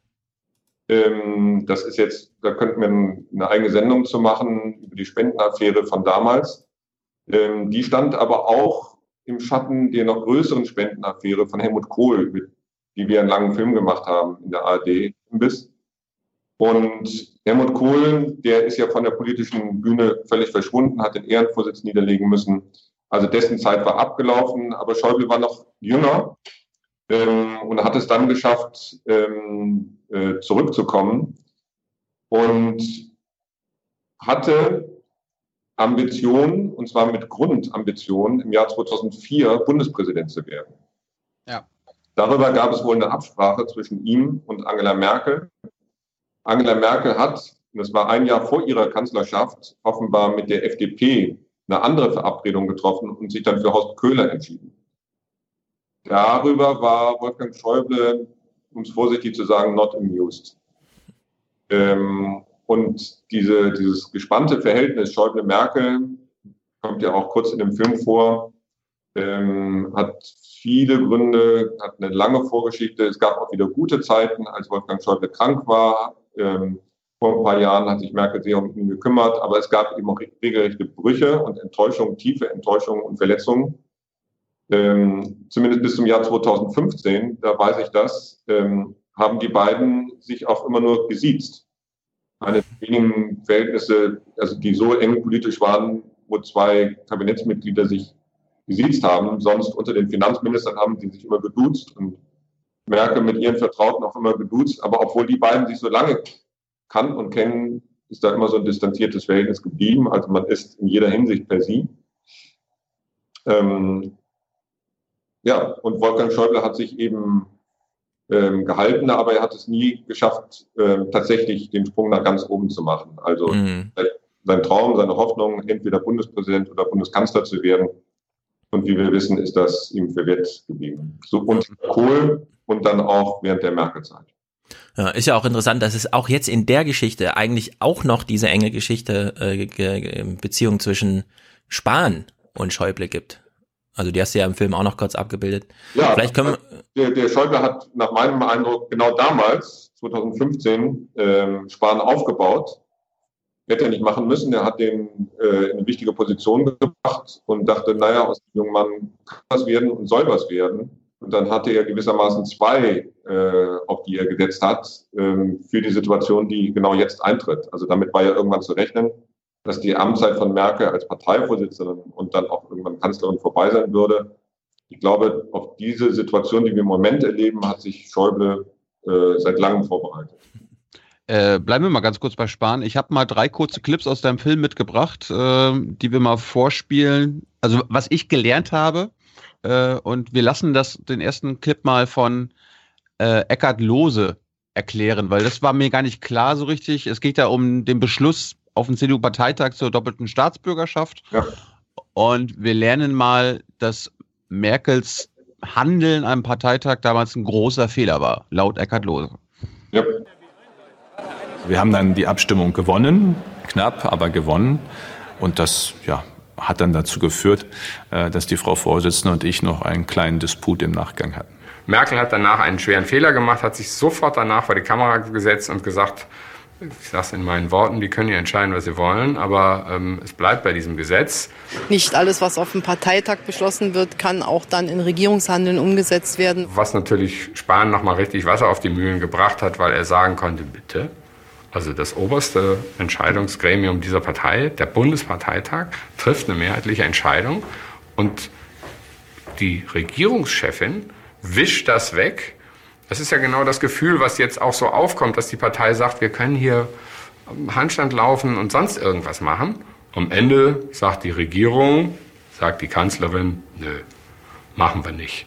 Ähm, das ist jetzt, da könnten wir eine eigene Sendung zu machen über die Spendenaffäre von damals. Ähm, die stand aber auch im Schatten der noch größeren Spendenaffäre von Helmut Kohl, mit, die wir einen langen Film gemacht haben in der ARD Imbiss. Und Helmut Kohl, der ist ja von der politischen Bühne völlig verschwunden, hat den Ehrenvorsitz niederlegen müssen. Also dessen Zeit war abgelaufen, aber Schäuble war noch jünger ähm, und hat es dann geschafft, ähm, äh, zurückzukommen und hatte Ambitionen, und zwar mit Grundambitionen, im Jahr 2004 Bundespräsident zu werden. Ja. Darüber gab es wohl eine Absprache zwischen ihm und Angela Merkel. Angela Merkel hat, und das war ein Jahr vor ihrer Kanzlerschaft, offenbar mit der FDP eine andere Verabredung getroffen und sich dann für Horst Köhler entschieden. Darüber war Wolfgang Schäuble, um es vorsichtig zu sagen, not amused. Ähm, und diese, dieses gespannte Verhältnis Schäuble-Merkel kommt ja auch kurz in dem Film vor, ähm, hat viele Gründe, hat eine lange Vorgeschichte. Es gab auch wieder gute Zeiten, als Wolfgang Schäuble krank war. Ähm, vor ein paar Jahren hat sich Merkel sehr um ihn gekümmert, aber es gab eben auch regelrechte Brüche und Enttäuschungen, tiefe Enttäuschungen und Verletzungen ähm, zumindest bis zum Jahr 2015, da weiß ich das, ähm, haben die beiden sich auch immer nur gesiezt. Eine der wenigen Verhältnisse, also die so eng politisch waren, wo zwei Kabinettsmitglieder sich gesiezt haben. Sonst unter den Finanzministern haben sie sich immer geduzt und Merkel mit ihren Vertrauten auch immer geduzt. Aber obwohl die beiden sich so lange kannten und kennen, ist da immer so ein distanziertes Verhältnis geblieben. Also man ist in jeder Hinsicht per sie. Ähm, ja, und Wolfgang Schäuble hat sich eben ähm, gehalten, aber er hat es nie geschafft, äh, tatsächlich den Sprung nach ganz oben zu machen. Also mhm. sein Traum, seine Hoffnung, entweder Bundespräsident oder Bundeskanzler zu werden. Und wie wir wissen, ist das ihm verwehrt geblieben. So unter Kohl und dann auch während der Merkel-Zeit. Ja, ist ja auch interessant, dass es auch jetzt in der Geschichte eigentlich auch noch diese enge Geschichte, äh, Beziehung zwischen Spahn und Schäuble gibt. Also die hast du ja im Film auch noch kurz abgebildet. Ja, Vielleicht können der, der Schäuble hat nach meinem Eindruck genau damals, 2015, ähm, Spahn aufgebaut. Hätte er nicht machen müssen. Er hat den äh, in eine wichtige Position gebracht und dachte, naja, aus dem jungen Mann kann was werden und soll was werden. Und dann hatte er gewissermaßen zwei, äh, auf die er gesetzt hat, ähm, für die Situation, die genau jetzt eintritt. Also damit war ja irgendwann zu rechnen dass die Amtszeit von Merkel als Parteivorsitzende und dann auch irgendwann Kanzlerin vorbei sein würde. Ich glaube, auf diese Situation, die wir im Moment erleben, hat sich Schäuble äh, seit langem vorbereitet. Äh, bleiben wir mal ganz kurz bei Spahn. Ich habe mal drei kurze Clips aus deinem Film mitgebracht, äh, die wir mal vorspielen. Also was ich gelernt habe. Äh, und wir lassen das den ersten Clip mal von äh, Eckhard Lose erklären, weil das war mir gar nicht klar so richtig. Es geht ja um den Beschluss auf dem CDU-Parteitag zur doppelten Staatsbürgerschaft. Ja. Und wir lernen mal, dass Merkels Handeln am Parteitag damals ein großer Fehler war, laut Eckhard Lohse. Ja. Wir haben dann die Abstimmung gewonnen, knapp, aber gewonnen. Und das ja, hat dann dazu geführt, äh, dass die Frau Vorsitzende und ich noch einen kleinen Disput im Nachgang hatten. Merkel hat danach einen schweren Fehler gemacht, hat sich sofort danach vor die Kamera gesetzt und gesagt, ich sage es in meinen Worten, die können ja entscheiden, was sie wollen, aber ähm, es bleibt bei diesem Gesetz. Nicht alles, was auf dem Parteitag beschlossen wird, kann auch dann in Regierungshandeln umgesetzt werden. Was natürlich Spahn nochmal richtig Wasser auf die Mühlen gebracht hat, weil er sagen konnte, bitte, also das oberste Entscheidungsgremium dieser Partei, der Bundesparteitag, trifft eine mehrheitliche Entscheidung und die Regierungschefin wischt das weg das ist ja genau das Gefühl, was jetzt auch so aufkommt, dass die Partei sagt, wir können hier Handstand laufen und sonst irgendwas machen. Am Ende sagt die Regierung, sagt die Kanzlerin, nö, machen wir nicht.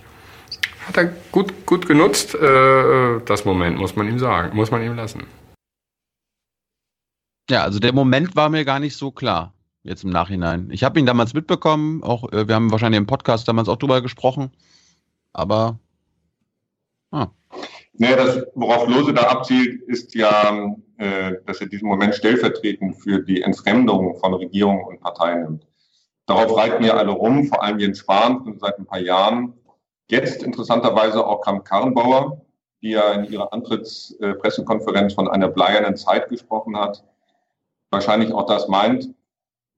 Hat er gut, gut genutzt, äh, das Moment, muss man ihm sagen, muss man ihm lassen. Ja, also der Moment war mir gar nicht so klar, jetzt im Nachhinein. Ich habe ihn damals mitbekommen, auch äh, wir haben wahrscheinlich im Podcast damals auch drüber gesprochen, aber Ah. Nee, das, worauf Lose da abzielt, ist ja, äh, dass er diesen Moment stellvertretend für die Entfremdung von Regierung und Parteien nimmt. Darauf reiten wir alle rum, vor allem Jens Spahn seit ein paar Jahren. Jetzt interessanterweise auch Kramp-Karrenbauer, die ja in ihrer Antrittspressekonferenz von einer bleiernen Zeit gesprochen hat, wahrscheinlich auch das meint.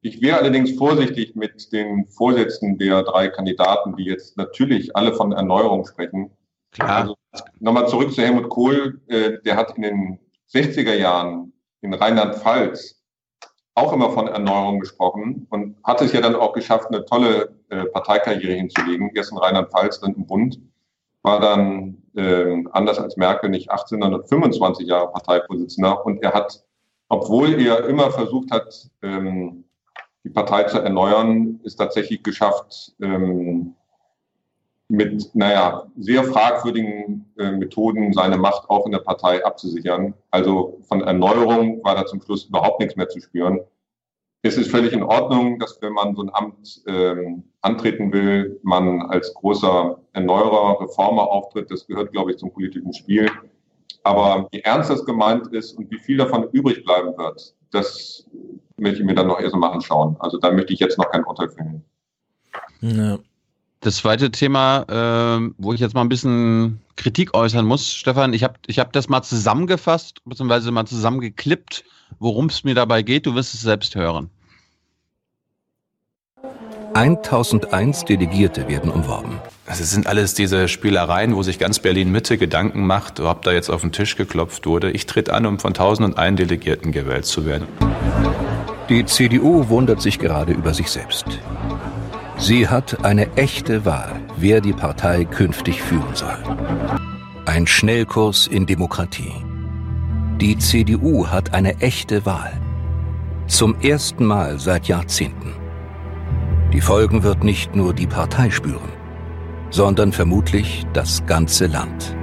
Ich wäre allerdings vorsichtig mit den Vorsätzen der drei Kandidaten, die jetzt natürlich alle von Erneuerung sprechen. Klar. Also, Nochmal zurück zu Helmut Kohl. Äh, der hat in den 60er Jahren in Rheinland-Pfalz auch immer von Erneuerung gesprochen und hat es ja dann auch geschafft, eine tolle äh, Parteikarriere hinzulegen. Erst in Rheinland-Pfalz, dann im Bund. War dann äh, anders als Merkel nicht 18, sondern 25 Jahre Parteivorsitzender. Und er hat, obwohl er immer versucht hat, ähm, die Partei zu erneuern, ist tatsächlich geschafft, ähm, mit, naja, sehr fragwürdigen äh, Methoden seine Macht auch in der Partei abzusichern. Also von Erneuerung war da zum Schluss überhaupt nichts mehr zu spüren. Es ist völlig in Ordnung, dass wenn man so ein Amt ähm, antreten will, man als großer Erneuerer, Reformer auftritt. Das gehört, glaube ich, zum politischen Spiel. Aber wie ernst das gemeint ist und wie viel davon übrig bleiben wird, das möchte ich mir dann noch erst mal anschauen. Also da möchte ich jetzt noch kein Urteil finden. Ja. Das zweite Thema, äh, wo ich jetzt mal ein bisschen Kritik äußern muss, Stefan, ich habe ich hab das mal zusammengefasst, beziehungsweise mal zusammengeklippt, worum es mir dabei geht. Du wirst es selbst hören. 1001 Delegierte werden umworben. Also es sind alles diese Spielereien, wo sich ganz Berlin-Mitte Gedanken macht, ob da jetzt auf den Tisch geklopft wurde. Ich tritt an, um von 1001 Delegierten gewählt zu werden. Die CDU wundert sich gerade über sich selbst. Sie hat eine echte Wahl, wer die Partei künftig führen soll. Ein Schnellkurs in Demokratie. Die CDU hat eine echte Wahl. Zum ersten Mal seit Jahrzehnten. Die Folgen wird nicht nur die Partei spüren, sondern vermutlich das ganze Land.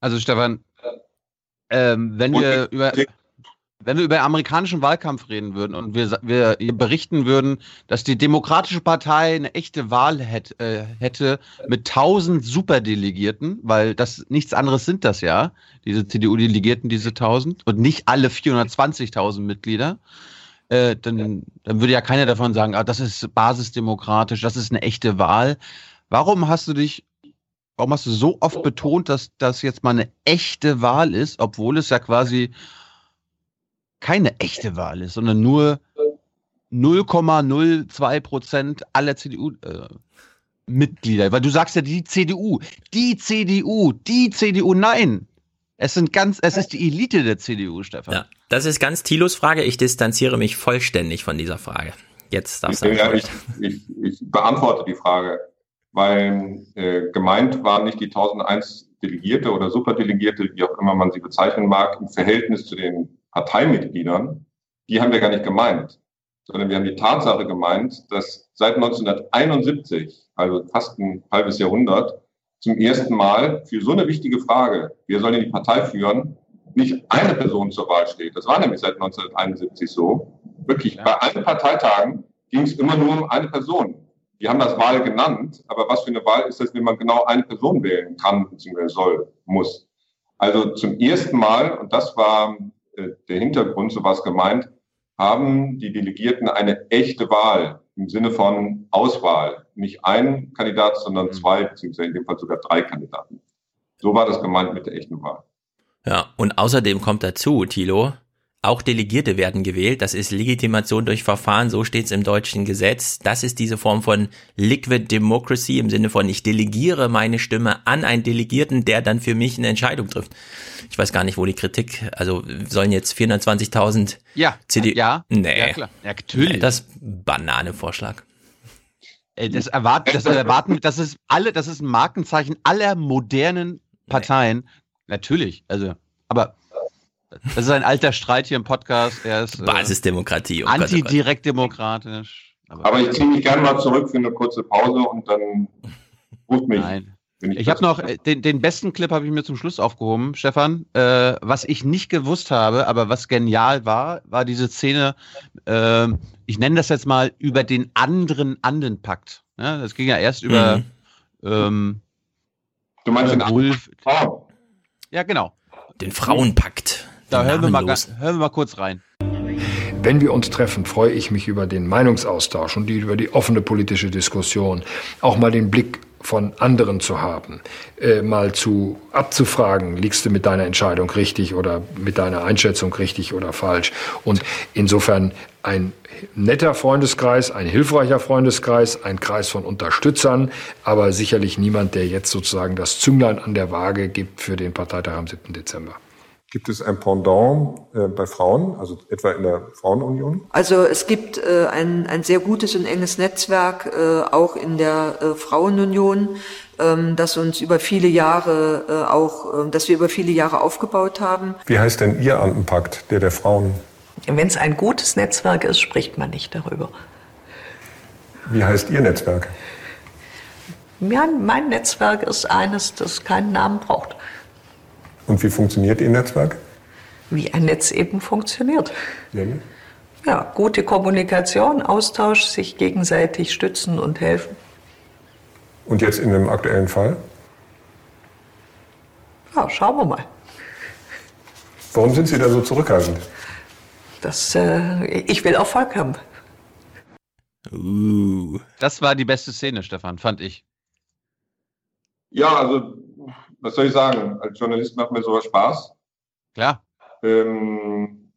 Also Stefan, ähm, wenn wir über wenn wir über amerikanischen Wahlkampf reden würden und wir, wir berichten würden, dass die Demokratische Partei eine echte Wahl hätte, äh, hätte mit 1000 Superdelegierten, weil das nichts anderes sind das ja, diese CDU-Delegierten, diese 1000 und nicht alle 420.000 Mitglieder, äh, dann, dann würde ja keiner davon sagen, ah, das ist basisdemokratisch, das ist eine echte Wahl. Warum hast du dich Warum hast du so oft betont, dass das jetzt mal eine echte Wahl ist, obwohl es ja quasi keine echte Wahl ist, sondern nur 0,02 Prozent aller CDU-Mitglieder. Äh, Weil du sagst ja die CDU, die CDU, die CDU. Nein, es sind ganz, es ist die Elite der CDU, Stefan. Ja, das ist ganz Thilos Frage. Ich distanziere mich vollständig von dieser Frage. Jetzt darfst du. Ja, ich, ich, ich beantworte die Frage, weil äh, gemeint waren nicht die 1001 Delegierte oder Superdelegierte, wie auch immer man sie bezeichnen mag, im Verhältnis zu den Parteimitgliedern, die haben wir gar nicht gemeint, sondern wir haben die Tatsache gemeint, dass seit 1971, also fast ein halbes Jahrhundert, zum ersten Mal für so eine wichtige Frage, wer soll denn die Partei führen, nicht eine Person zur Wahl steht. Das war nämlich seit 1971 so. Wirklich, ja. bei allen Parteitagen ging es immer nur um eine Person. Die haben das Wahl genannt, aber was für eine Wahl ist das, wenn man genau eine Person wählen kann, bzw. soll, muss? Also zum ersten Mal, und das war der Hintergrund, so was gemeint, haben die Delegierten eine echte Wahl im Sinne von Auswahl. Nicht ein Kandidat, sondern mhm. zwei, beziehungsweise in dem Fall sogar drei Kandidaten. So war das gemeint mit der echten Wahl. Ja, und außerdem kommt dazu, Thilo, auch Delegierte werden gewählt. Das ist Legitimation durch Verfahren, so steht es im deutschen Gesetz. Das ist diese Form von Liquid Democracy im Sinne von, ich delegiere meine Stimme an einen Delegierten, der dann für mich eine Entscheidung trifft. Ich weiß gar nicht, wo die Kritik, also sollen jetzt 420.000 ja, CDU. Ja, nee, ja, klar. Ja, natürlich. Nee, das Banane-Vorschlag. Das erwarten, das erwarten, das ist alle, das ist ein Markenzeichen aller modernen Parteien. Nee. Natürlich, also, aber das ist ein alter Streit hier im Podcast. Er ist äh, Basisdemokratie. Oh antidirektdemokratisch. Aber, aber ich ziehe mich gerne mal zurück für eine kurze Pause und dann ruft mich. Nein. Ich, ich habe noch äh, den, den besten Clip habe ich mir zum Schluss aufgehoben, Stefan. Äh, was ich nicht gewusst habe, aber was genial war, war diese Szene. Äh, ich nenne das jetzt mal über den anderen Andenpakt. Ja, das ging ja erst über mhm. ähm, Du meinst den Wulf? Frauen? Ja, genau. Den Frauenpakt. Da hören wir, mal, hören wir mal kurz rein. Wenn wir uns treffen, freue ich mich über den Meinungsaustausch und die, über die offene politische Diskussion, auch mal den Blick von anderen zu haben, äh, mal zu abzufragen, liegst du mit deiner Entscheidung richtig oder mit deiner Einschätzung richtig oder falsch. Und insofern ein netter Freundeskreis, ein hilfreicher Freundeskreis, ein Kreis von Unterstützern, aber sicherlich niemand, der jetzt sozusagen das Zünglein an der Waage gibt für den Parteitag am 7. Dezember. Gibt es ein Pendant äh, bei Frauen, also etwa in der Frauenunion? Also es gibt äh, ein, ein sehr gutes und enges Netzwerk, äh, auch in der Frauenunion, ähm, das uns über viele Jahre auch, äh, das wir über viele Jahre aufgebaut haben. Wie heißt denn Ihr Andenpakt, der der Frauen? Wenn es ein gutes Netzwerk ist, spricht man nicht darüber. Wie heißt Ihr Netzwerk? Ja, mein Netzwerk ist eines, das keinen Namen braucht. Und wie funktioniert Ihr Netzwerk? Wie ein Netz eben funktioniert. Nämlich? Ja, gute Kommunikation, Austausch, sich gegenseitig stützen und helfen. Und jetzt in dem aktuellen Fall? Ja, schauen wir mal. Warum sind Sie da so zurückhaltend? Das, äh, ich will Erfolg haben. Uh. Das war die beste Szene, Stefan, fand ich. Ja, also, was soll ich sagen? Als Journalist macht mir sowas Spaß. Klar. Ähm,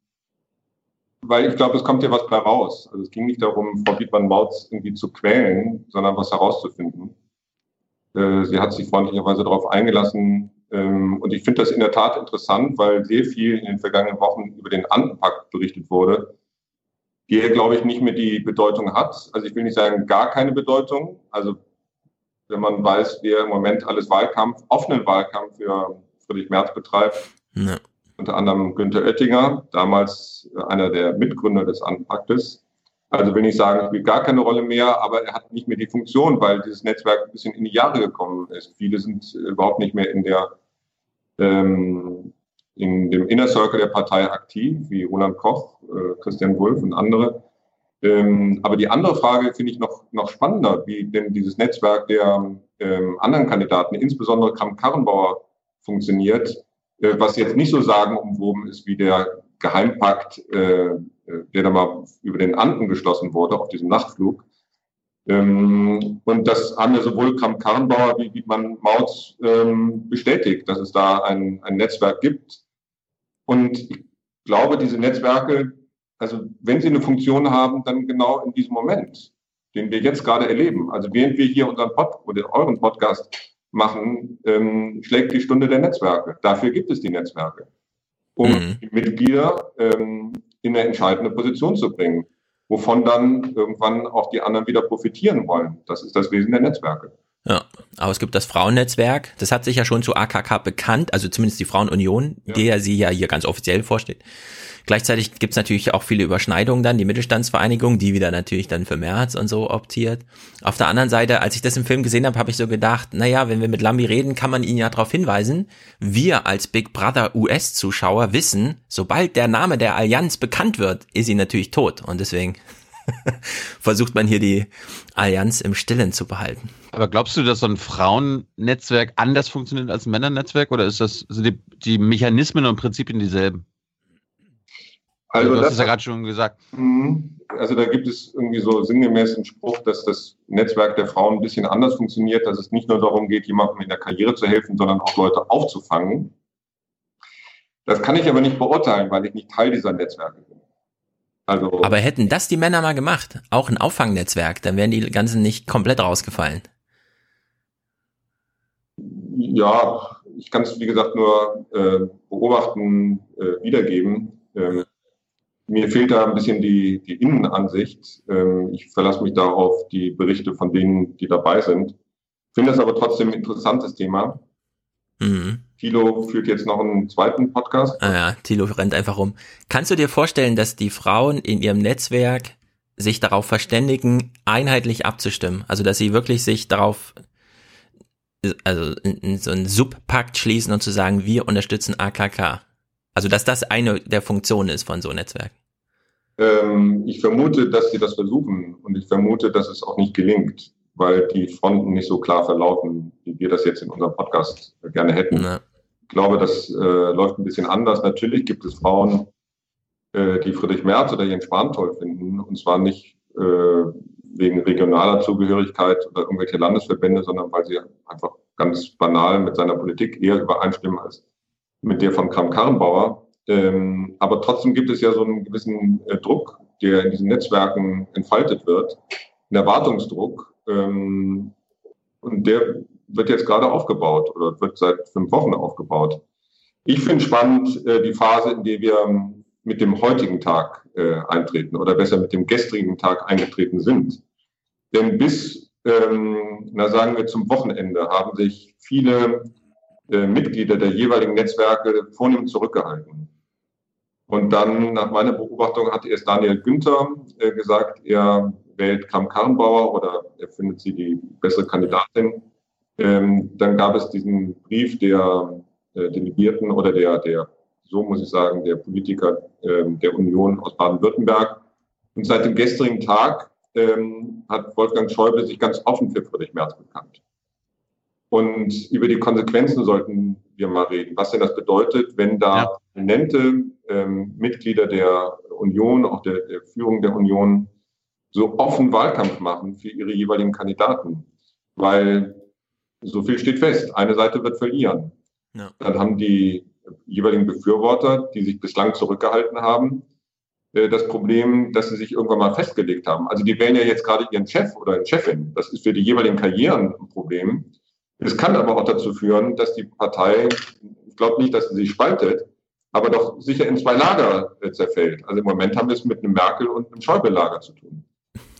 weil ich glaube, es kommt hier was bei raus. Also es ging nicht darum, Frau Dietmann-Mautz irgendwie zu quälen, sondern was herauszufinden. Äh, sie hat sich freundlicherweise darauf eingelassen. Ähm, und ich finde das in der Tat interessant, weil sehr viel in den vergangenen Wochen über den Andenpakt berichtet wurde, der, glaube ich, nicht mehr die Bedeutung hat. Also ich will nicht sagen, gar keine Bedeutung. Also wenn man weiß, wer im Moment alles Wahlkampf, offenen Wahlkampf für Friedrich Merz betreibt, Ja. unter anderem Günther Oettinger, damals äh, einer der Mitgründer des Anpaktes. Also will ich sagen, spielt gar keine Rolle mehr, aber er hat nicht mehr die Funktion, weil dieses Netzwerk ein bisschen in die Jahre gekommen ist. Viele sind äh, überhaupt nicht mehr in der ähm, in dem Inner Circle der Partei aktiv, wie Roland Koch, äh, Christian Wulff und andere. Ähm, aber die andere Frage finde ich noch, noch spannender, wie denn dieses Netzwerk der ähm, anderen Kandidaten, insbesondere Kramp-Karrenbauer, funktioniert, äh, was jetzt nicht so sagenumwoben ist wie der Geheimpakt, äh, äh, der da mal über den Anden geschlossen wurde auf diesem Nachtflug. Ähm, und das haben ja sowohl Kramp-Karrenbauer wie Dietmann Mautz ähm, bestätigt, dass es da ein, ein Netzwerk gibt. Und ich glaube, diese Netzwerke, also wenn sie eine Funktion haben, dann genau in diesem Moment, den wir jetzt gerade erleben. Also während wir hier unseren Pod oder euren Podcast machen, ähm, schlägt die Stunde der Netzwerke. Dafür gibt es die Netzwerke, um die Mitglieder ähm, in eine entscheidende Position zu bringen, wovon dann irgendwann auch die anderen wieder profitieren wollen. Das ist das Wesen der Netzwerke. Ja, aber es gibt das Frauennetzwerk, das hat sich ja schon zu AKK bekannt, also zumindest die Frauenunion, der sie ja hier ganz offiziell vorsteht. Gleichzeitig gibt's natürlich auch viele Überschneidungen dann, die Mittelstandsvereinigung, die wieder natürlich dann für März und so optiert. Auf der anderen Seite, als ich das im Film gesehen habe, habe ich so gedacht, naja, wenn wir mit Lambi reden, kann man ihn ja darauf hinweisen, wir als Big Brother US-Zuschauer wissen, sobald der Name der Allianz bekannt wird, ist sie natürlich tot. Und deswegen versucht man hier die Allianz im Stillen zu behalten. Aber glaubst du, dass so ein Frauennetzwerk anders funktioniert als ein Männernetzwerk oder ist das sind die, die Mechanismen und Prinzipien dieselben? Also du hast das- es ja gerade schon gesagt. Mhm. Also da gibt es irgendwie so sinngemäß einen Spruch, dass das Netzwerk der Frauen ein bisschen anders funktioniert, dass es nicht nur darum geht, jemandem in der Karriere zu helfen, sondern auch Leute aufzufangen. Das kann ich aber nicht beurteilen, weil ich nicht Teil dieser Netzwerke bin. Also Aber hätten das die Männer mal gemacht, auch ein Auffangnetzwerk, dann wären die ganzen nicht komplett rausgefallen. ja, ich kann es wie gesagt nur äh, beobachten, äh, wiedergeben. Ähm, mir fehlt da ein bisschen die, die Innenansicht. Ähm, ich verlasse mich da auf die Berichte von denen, die dabei sind. Finde es aber trotzdem ein interessantes Thema. Mhm. Thilo führt jetzt noch einen zweiten Podcast. Ah ja, Thilo rennt einfach rum. Kannst du dir vorstellen, dass die Frauen in ihrem Netzwerk sich darauf verständigen, einheitlich abzustimmen? Also, dass sie wirklich sich darauf, also so einen Subpakt schließen und zu sagen, wir unterstützen AKK. Also, dass das eine der Funktionen ist von so einem Netzwerk. Ähm, ich vermute, dass sie das versuchen und ich vermute, dass es auch nicht gelingt, weil die Fronten nicht so klar verlaufen, wie wir das jetzt in unserem Podcast gerne hätten. Ja. Ich glaube, das äh, läuft ein bisschen anders. Natürlich gibt es Frauen, äh, die Friedrich Merz oder Jens Spahn toll finden, und zwar nicht äh, wegen regionaler Zugehörigkeit oder irgendwelche Landesverbände, sondern weil sie einfach ganz banal mit seiner Politik eher übereinstimmen als mit der von Kram-Karrenbauer. Ähm, aber trotzdem gibt es ja so einen gewissen äh, Druck, der in diesen Netzwerken entfaltet wird, ein Erwartungsdruck. Ähm, und der wird jetzt gerade aufgebaut oder wird seit fünf Wochen aufgebaut. Ich finde spannend äh, die Phase, in der wir ähm, mit dem heutigen Tag äh, eintreten oder besser mit dem gestrigen Tag eingetreten sind. Denn bis, ähm, na sagen wir zum Wochenende, haben sich viele äh, Mitglieder der jeweiligen Netzwerke vornehm zurückgehalten. Und dann, nach meiner Beobachtung, hat erst Daniel Günther äh, gesagt, er wählt Kram Karrenbauer oder er findet sie die bessere Kandidatin. Ähm, dann gab es diesen Brief der äh, Delegierten oder der, der, so muss ich sagen, der Politiker äh, der Union aus Baden-Württemberg. Und seit dem gestrigen Tag ähm, hat Wolfgang Schäuble sich ganz offen für Friedrich Merz bekannt. Und über die Konsequenzen sollten wir mal reden, was denn das bedeutet, wenn da prominente ähm, Mitglieder der Union, auch der, der Führung der Union, so offen Wahlkampf machen für ihre jeweiligen Kandidaten. Weil so viel steht fest, eine Seite wird verlieren. Ja. Dann haben die jeweiligen Befürworter, die sich bislang zurückgehalten haben, äh, das Problem, dass sie sich irgendwann mal festgelegt haben. Also die wählen ja jetzt gerade ihren Chef oder Chefin. Das ist für die jeweiligen Karrieren ein Problem. Es kann aber auch dazu führen, dass die Partei, ich glaube nicht, dass sie sich spaltet, aber doch sicher in zwei Lager äh, zerfällt. Also im Moment haben wir es mit einem Merkel- und einem Schäuble-Lager zu tun.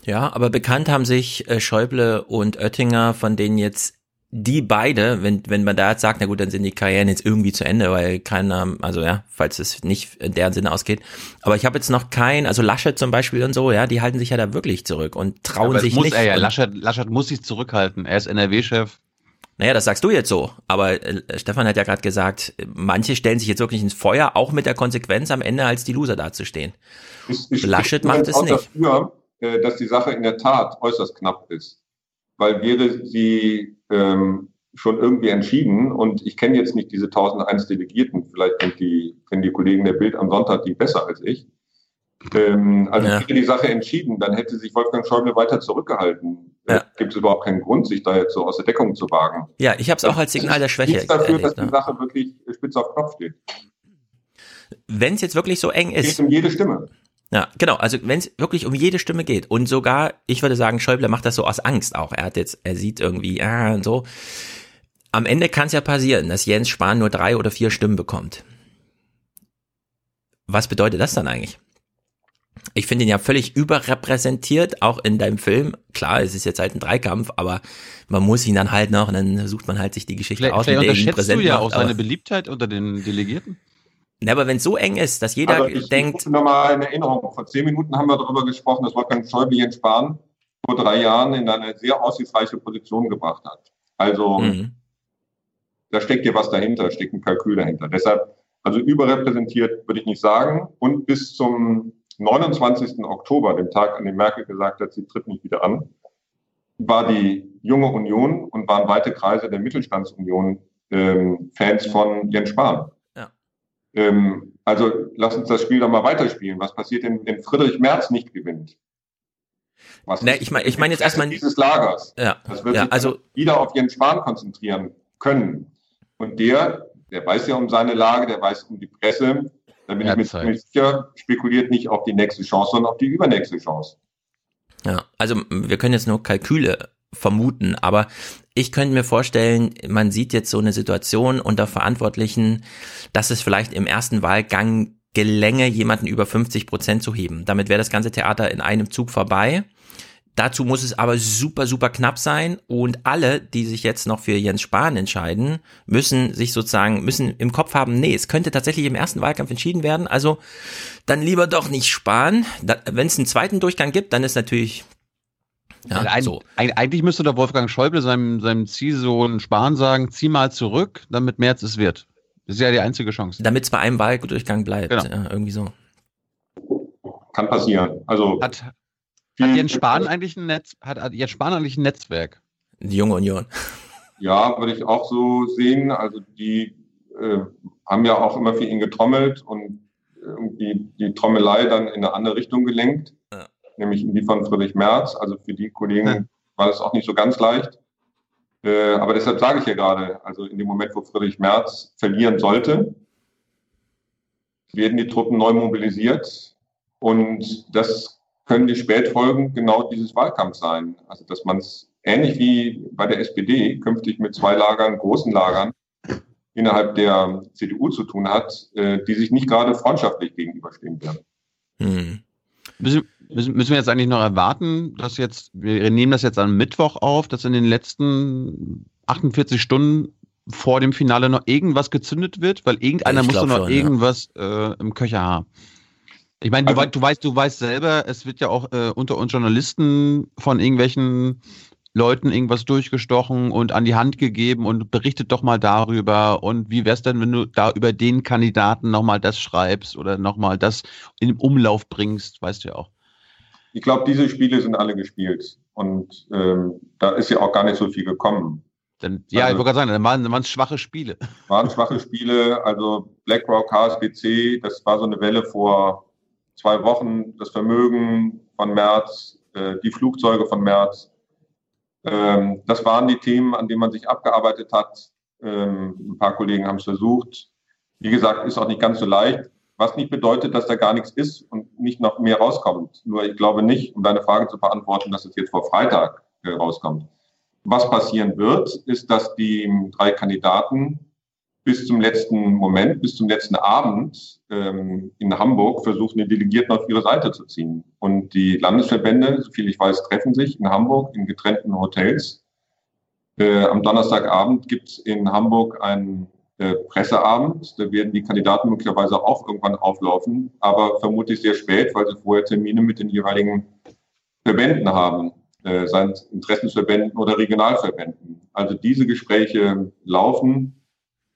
Ja, aber bekannt haben sich äh, Schäuble und Oettinger, von denen jetzt die beide, wenn, wenn man da jetzt sagt, na gut, dann sind die Karrieren jetzt irgendwie zu Ende, weil keiner, also ja, falls es nicht in deren Sinne ausgeht. Aber ich habe jetzt noch kein, also Laschet zum Beispiel und so, ja, die halten sich ja da wirklich zurück und trauen Aber sich muss nicht. er ja. Laschet, Laschet muss sich zurückhalten. Er ist NRW-Chef. Naja, das sagst du jetzt so. Aber äh, Stefan hat ja gerade gesagt, manche stellen sich jetzt wirklich ins Feuer, auch mit der Konsequenz am Ende als die Loser dazustehen. Laschet macht es auch nicht. dafür, äh, dass die Sache in der Tat äußerst knapp ist. Weil wäre sie ähm, schon irgendwie entschieden, und ich kenne jetzt nicht diese 1001 Delegierten, vielleicht sind die, kennen die Kollegen der Bild am Sonntag die besser als ich. Ähm, also Ja. wäre die Sache entschieden, dann hätte sich Wolfgang Schäuble weiter zurückgehalten. Äh, Gibt es überhaupt keinen Grund, sich da jetzt so aus der Deckung zu wagen. Ja, ich habe es auch als Signal der Schwäche Nichts dafür, dass erlebt. die Ne? Sache wirklich spitz auf Knopf steht. Wenn es jetzt wirklich so eng Es ist. geht um jede Stimme. Ja, genau. Also wenn es wirklich um jede Stimme geht und sogar, ich würde sagen, Schäuble macht das so aus Angst auch. Er hat jetzt, er sieht irgendwie, ah und so. Am Ende kann es ja passieren, dass Jens Spahn nur drei oder vier Stimmen bekommt. Was bedeutet das dann eigentlich? Ich finde ihn ja völlig überrepräsentiert, auch in deinem Film. Klar, es ist jetzt halt ein Dreikampf, aber man muss ihn dann halt noch, und dann sucht man halt sich die Geschichte Vielleicht, aus, vielleicht unterschätzt du ja macht, auch seine Beliebtheit unter den Delegierten. Ja, aber wenn es so eng ist, dass jeder Aber ich, denkt, Ich nochmal in Erinnerung. Vor zehn Minuten haben wir darüber gesprochen, dass Wolfgang Schäuble Jens Spahn vor drei Jahren in eine sehr aussichtsreiche Position gebracht hat. Also Mhm. da steckt ja was dahinter, steckt ein Kalkül dahinter. Deshalb, also überrepräsentiert würde ich nicht sagen. Und bis zum 29. Oktober, dem Tag, an dem Merkel gesagt hat, sie tritt nicht wieder an, war die junge Union und waren weite Kreise der Mittelstandsunion ähm, Fans von Jens Spahn. Ähm, also lass uns das Spiel doch mal weiterspielen. Was passiert, wenn, wenn Friedrich Merz nicht gewinnt? Was ist ich meine, ich meine jetzt erstmal dieses Lagers. Ja, Das wird ja, sich also wieder auf Jens Spahn konzentrieren können. Und der, der weiß ja um seine Lage, der weiß um die Presse. Da bin Er ich mir sicher, spekuliert nicht auf die nächste Chance, sondern auf die übernächste Chance. Ja, also wir können jetzt nur Kalküle vermuten, aber ich könnte mir vorstellen, man sieht jetzt so eine Situation unter Verantwortlichen, dass es vielleicht im ersten Wahlgang gelänge, jemanden über 50 Prozent zu heben. Damit wäre das ganze Theater in einem Zug vorbei. Dazu muss es aber super, super knapp sein und alle, die sich jetzt noch für Jens Spahn entscheiden, müssen sich sozusagen, müssen im Kopf haben, nee, es könnte tatsächlich im ersten Wahlkampf entschieden werden, also dann lieber doch nicht Spahn. Wenn es einen zweiten Durchgang gibt, dann ist natürlich ja, Also ein, so. ein, eigentlich müsste der Wolfgang Schäuble seinem, seinem Ziehsohn Spahn sagen, zieh mal zurück, damit März es wird. Das ist ja die einzige Chance. Damit es bei einem Wahldurchgang bleibt. Genau. Ja, irgendwie so. Kann passieren. Also Hat, Hat Jens Spahn eigentlich ein Netz, hat, hat Jens Spahn eigentlich ein Netzwerk? Die junge Union. Ja, würde ich auch so sehen. Also die äh, haben ja auch immer für ihn getrommelt und irgendwie die Trommelei dann in eine andere Richtung gelenkt, ja. Nämlich in die von Friedrich Merz. Also für die Kollegen ja. war das auch nicht so ganz leicht. Äh, aber deshalb sage ich ja gerade, also in dem Moment, wo Friedrich Merz verlieren sollte, werden die Truppen neu mobilisiert. Und das können die Spätfolgen genau dieses Wahlkampfs sein. Also dass man es ähnlich wie bei der SPD künftig mit zwei Lagern, großen Lagern, innerhalb der CDU zu tun hat, äh, die sich nicht gerade freundschaftlich gegenüberstehen werden. Hm. Müssen, müssen, müssen wir jetzt eigentlich noch erwarten, dass jetzt, wir nehmen das jetzt am Mittwoch auf, dass in den letzten 48 Stunden vor dem Finale noch irgendwas gezündet wird, weil irgendeiner muss doch noch schon, irgendwas ja. äh, im Köcher haben. Ich meine, du, also, du, weißt, du weißt selber, es wird ja auch äh, unter uns Journalisten von irgendwelchen Leuten irgendwas durchgestochen und an die Hand gegeben und berichtet doch mal darüber. Und wie wär's denn, wenn du da über den Kandidaten nochmal das schreibst oder nochmal das in den Umlauf bringst, weißt du ja auch. Ich glaube, diese Spiele sind alle gespielt. Und ähm, da ist ja auch gar nicht so viel gekommen. Dann, ja, also, ich wollte gerade sagen, dann waren, dann waren es schwache Spiele. Waren schwache Spiele, also BlackRock, HSBC, das war so eine Welle vor zwei Wochen, das Vermögen von März, äh, die Flugzeuge von März, ähm, das waren die Themen, an denen man sich abgearbeitet hat. Ähm, ein paar Kollegen haben es versucht. Wie gesagt, ist auch nicht ganz so leicht. Was nicht bedeutet, dass da gar nichts ist und nicht noch mehr rauskommt. Nur ich glaube nicht, um deine Frage zu beantworten, dass es jetzt vor Freitag äh, rauskommt. Was passieren wird, ist, dass die drei Kandidaten bis zum letzten Moment, bis zum letzten Abend ähm, in Hamburg versuchen, die Delegierten auf ihre Seite zu ziehen. Und die Landesverbände, soviel ich weiß, treffen sich in Hamburg in getrennten Hotels. Äh, am Donnerstagabend gibt es in Hamburg einen äh, Presseabend. Da werden die Kandidaten möglicherweise auch irgendwann auflaufen, aber vermutlich sehr spät, weil sie vorher Termine mit den jeweiligen Verbänden haben, äh, seien es Interessensverbänden oder Regionalverbänden. Also diese Gespräche laufen.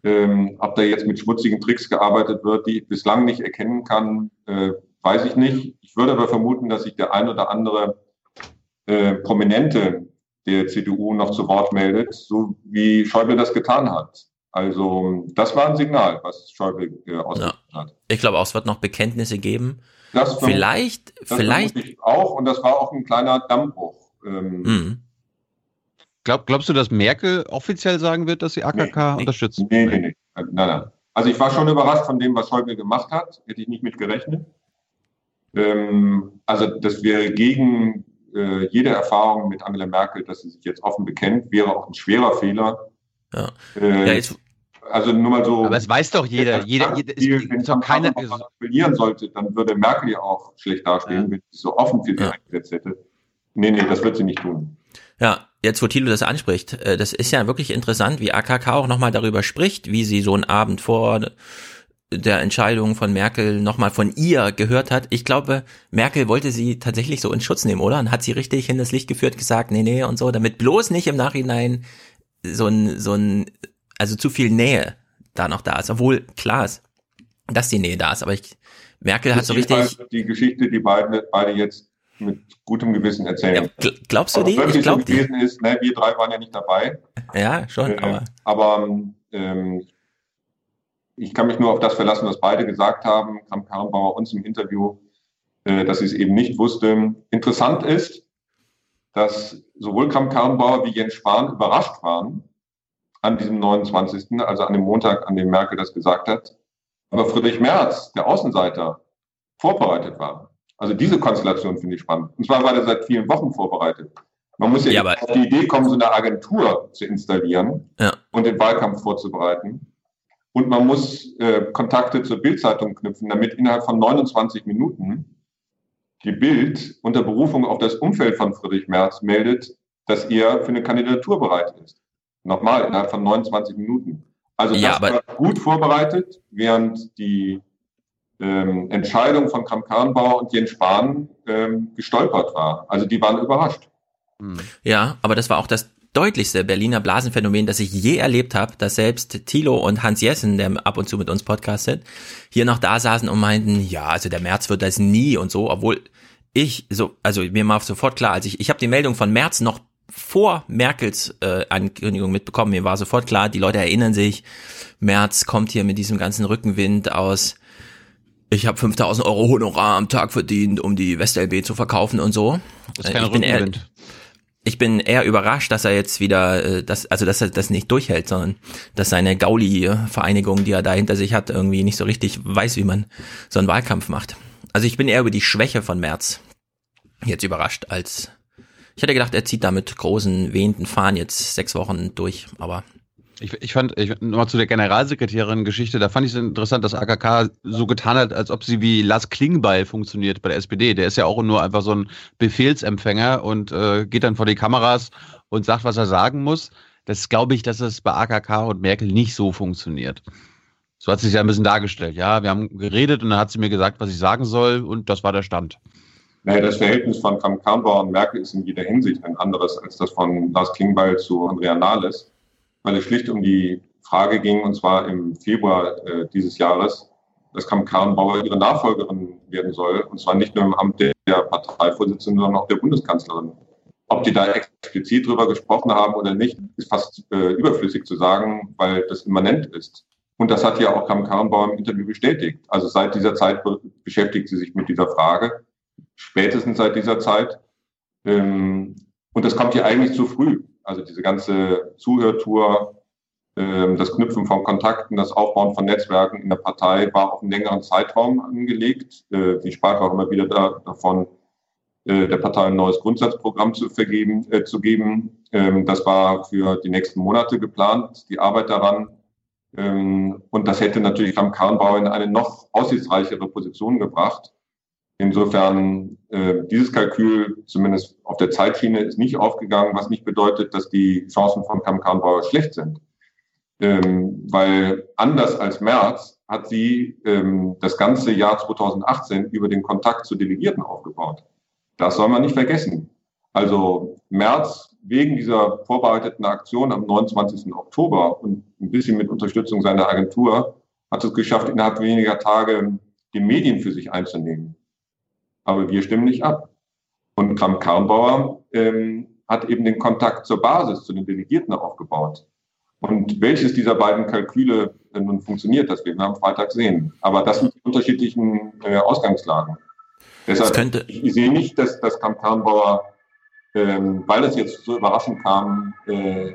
Ähm, ob da jetzt mit schmutzigen Tricks gearbeitet wird, die ich bislang nicht erkennen kann, äh, weiß ich nicht. Ich würde aber vermuten, dass sich der ein oder andere äh, Prominente der CDU noch zu Wort meldet, so wie Schäuble das getan hat. Also das war ein Signal, was Schäuble äh, ausgesprochen ja. hat. Ich glaube auch, es wird noch Bekenntnisse geben. Das vielleicht, das vielleicht auch und das war auch ein kleiner Dammbruch. Ähm, mhm. Glaub, glaubst du, dass Merkel offiziell sagen wird, dass sie AKK nee, unterstützt? Nee, nee, nee. Nein, nein. Also ich war schon überrascht von dem, was Schäuble gemacht hat. Hätte ich nicht mit gerechnet. Ähm, also das wäre gegen äh, jede Erfahrung mit Angela Merkel, dass sie sich jetzt offen bekennt, wäre auch ein schwerer Fehler. Ja. Äh, ja jetzt also nur mal so. Aber es weiß doch jeder. jeder, jeder Spiel, wenn doch keine verlieren sollte, dann würde Merkel ja auch schlecht dastehen, ja. wenn sie so offen für sie ja. eingesetzt hätte. Nee, nee, das wird sie nicht tun. Ja, jetzt wo Thilo das anspricht, äh, das ist ja wirklich interessant, wie AKK auch nochmal darüber spricht, wie sie so einen Abend vor der Entscheidung von Merkel nochmal von ihr gehört hat. Ich glaube, Merkel wollte sie tatsächlich so in Schutz nehmen, oder? Und hat sie richtig in das Licht geführt, gesagt, nee, nee und so, damit bloß nicht im Nachhinein so ein, so ein, also zu viel Nähe da noch da ist. Obwohl, klar ist, dass die Nähe da ist, aber ich, Merkel hat so richtig. Die Geschichte, die beide, beide jetzt mit gutem Gewissen erzählen. Ja, glaubst du die? Ich glaube so gewesen die. ist, ne, wir drei waren ja nicht dabei. Ja, schon, äh, aber. Aber ähm, ich kann mich nur auf das verlassen, was beide gesagt haben, Kramp Karrenbauer uns im Interview, äh, dass sie es eben nicht wusste. Interessant ist, dass sowohl Kramp Karrenbauer wie Jens Spahn überrascht waren an diesem 29., also an dem Montag, an dem Merkel das gesagt hat. Aber Friedrich Merz, der Außenseiter, vorbereitet war. Also diese Konstellation finde ich spannend. Und zwar war der seit vielen Wochen vorbereitet. Man muss ja, ja auf die Idee kommen, so eine Agentur zu installieren ja. und den Wahlkampf vorzubereiten. Und man muss äh, Kontakte zur Bildzeitung knüpfen, damit innerhalb von 29 Minuten die Bild unter Berufung auf das Umfeld von Friedrich Merz meldet, dass er für eine Kandidatur bereit ist. Nochmal, innerhalb von 29 Minuten. Also das war gut vorbereitet, während die ähm, Entscheidung von Kramp-Karrenbauer und Jens Spahn ähm, gestolpert war. Also die waren überrascht. Hm. Ja, aber das war auch das deutlichste Berliner Blasenphänomen, das ich je erlebt habe, dass selbst Thilo und Hans Jessen, der ab und zu mit uns podcastet, hier noch da saßen und meinten, ja, also der März wird das nie und so, obwohl ich, so, also mir war sofort klar, als ich, ich habe die Meldung von März noch vor Merkels äh, Ankündigung mitbekommen. Mir war sofort klar, die Leute erinnern sich, März kommt hier mit diesem ganzen Rückenwind aus, ich habe 5000 Euro Honorar am Tag verdient, um die WestLB zu verkaufen und so. Das ist kein ich bin eher, ich bin eher überrascht, dass er jetzt wieder, äh, das, also dass er das nicht durchhält, sondern dass seine Gauli-Vereinigung, die er da hinter sich hat, irgendwie nicht so richtig weiß, wie man so einen Wahlkampf macht. Also ich bin eher über die Schwäche von Merz jetzt überrascht, als ich hätte gedacht, er zieht da mit großen, wehenden Fahnen jetzt sechs Wochen durch, aber Ich, ich fand, ich, nochmal zu der Generalsekretärin-Geschichte, da fand ich es interessant, dass AKK so getan hat, als ob sie wie Lars Klingbeil funktioniert bei der SPD. Der ist ja auch nur einfach so ein Befehlsempfänger und äh, geht dann vor die Kameras und sagt, was er sagen muss. Das glaube ich, dass es bei AKK und Merkel nicht so funktioniert. So hat sie sich ja ein bisschen dargestellt. Ja, wir haben geredet und dann hat sie mir gesagt, was ich sagen soll und das war der Stand. Naja, das Verhältnis von Kramp-Karrenbauer und Merkel ist in jeder Hinsicht ein anderes als das von Lars Klingbeil zu Andrea Nahles, weil es schlicht um die Frage ging, und zwar im Februar äh, dieses Jahres, dass Kramp-Karrenbauer ihre Nachfolgerin werden soll, und zwar nicht nur im Amt der Parteivorsitzenden, sondern auch der Bundeskanzlerin. Ob die da explizit drüber gesprochen haben oder nicht, ist fast äh, überflüssig zu sagen, weil das immanent ist. Und das hat ja auch Kramp-Karrenbauer im Interview bestätigt. Also seit dieser Zeit be beschäftigt sie sich mit dieser Frage spätestens seit dieser Zeit. Ähm, und das kommt hier eigentlich zu früh. Also diese ganze Zuhörtour, ähm, das Knüpfen von Kontakten, das Aufbauen von Netzwerken in der Partei war auf einen längeren Zeitraum angelegt. Äh, sie sprach auch immer wieder da, davon, äh, der Partei ein neues Grundsatzprogramm zu vergeben, äh, zu geben. Ähm, das war für die nächsten Monate geplant, die Arbeit daran. Ähm, und das hätte natürlich Kram Karrenbauer in eine noch aussichtsreichere Position gebracht. Insofern, äh, dieses Kalkül, zumindest auf der Zeitschiene, ist nicht aufgegangen, was nicht bedeutet, dass die Chancen von Kam Karrenbauer schlecht sind. Ähm, weil anders als März hat sie ähm, das ganze Jahr 2018 über den Kontakt zu Delegierten aufgebaut. Das soll man nicht vergessen. Also März wegen dieser vorbereiteten Aktion am 29. Oktober und ein bisschen mit Unterstützung seiner Agentur hat es geschafft, innerhalb weniger Tage die Medien für sich einzunehmen aber wir stimmen nicht ab. Und Kram Karrenbauer ähm, hat eben den Kontakt zur Basis, zu den Delegierten aufgebaut. Und welches dieser beiden Kalküle nun funktioniert, das werden wir am Freitag sehen. Aber das sind die unterschiedlichen äh, Ausgangslagen. Deshalb, könnte ich, ich sehe nicht, dass, dass Kram Karrenbauer, ähm, weil es jetzt so überraschend kam, äh,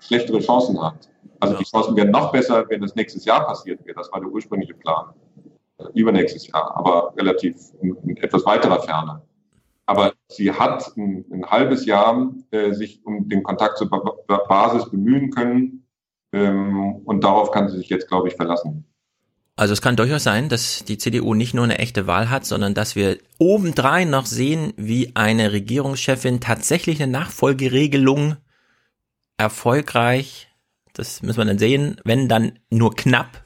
schlechtere Chancen hat. Also die Chancen wären noch besser, wenn das nächstes Jahr passiert wäre. Das war der ursprüngliche Plan übernächstes Jahr, aber relativ in, in etwas weiterer Ferne. Aber sie hat ein, ein halbes Jahr äh, sich um den Kontakt zur ba Basis bemühen können ähm, und darauf kann sie sich jetzt, glaube ich, verlassen. Also es kann durchaus sein, dass die CDU nicht nur eine echte Wahl hat, sondern dass wir obendrein noch sehen, wie eine Regierungschefin tatsächlich eine Nachfolgeregelung erfolgreich, das müssen wir dann sehen, wenn dann nur knapp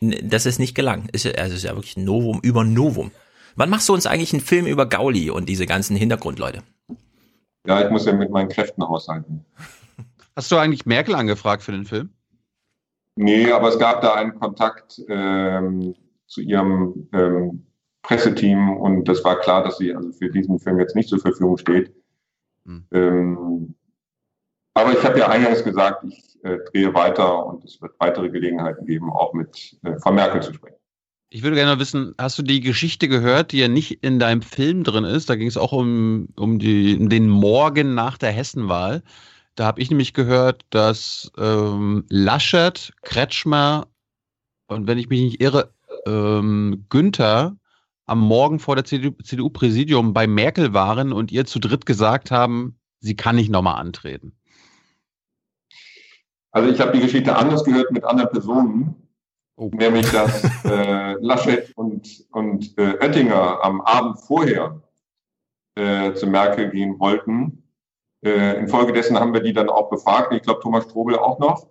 das ist nicht gelang. Ist, also ist ja wirklich Novum über Novum. Wann machst du uns eigentlich einen Film über Gauli und diese ganzen Hintergrundleute? Ja, ich muss ja mit meinen Kräften haushalten. Hast du eigentlich Merkel angefragt für den Film? Nee, aber es gab da einen Kontakt ähm, zu ihrem ähm, Presseteam und das war klar, dass sie also für diesen Film jetzt nicht zur Verfügung steht. Hm. Ähm, aber ich habe ja eingangs gesagt, ich äh, drehe weiter und es wird weitere Gelegenheiten geben, auch mit äh, Frau Merkel zu sprechen. Ich würde gerne wissen, hast du die Geschichte gehört, die ja nicht in deinem Film drin ist? Da ging es auch um, um, die, um den Morgen nach der Hessenwahl. Da habe ich nämlich gehört, dass ähm, Laschet, Kretschmer und wenn ich mich nicht irre, ähm, Günther am Morgen vor der CDU-Präsidium bei Merkel waren und ihr zu dritt gesagt haben, sie kann nicht nochmal antreten. Also ich habe die Geschichte anders gehört mit anderen Personen, oh. nämlich dass äh, Laschet und, und äh, Oettinger am Abend vorher äh, zu Merkel gehen wollten. Äh, infolgedessen haben wir die dann auch befragt. Ich glaube, Thomas Strobel auch noch.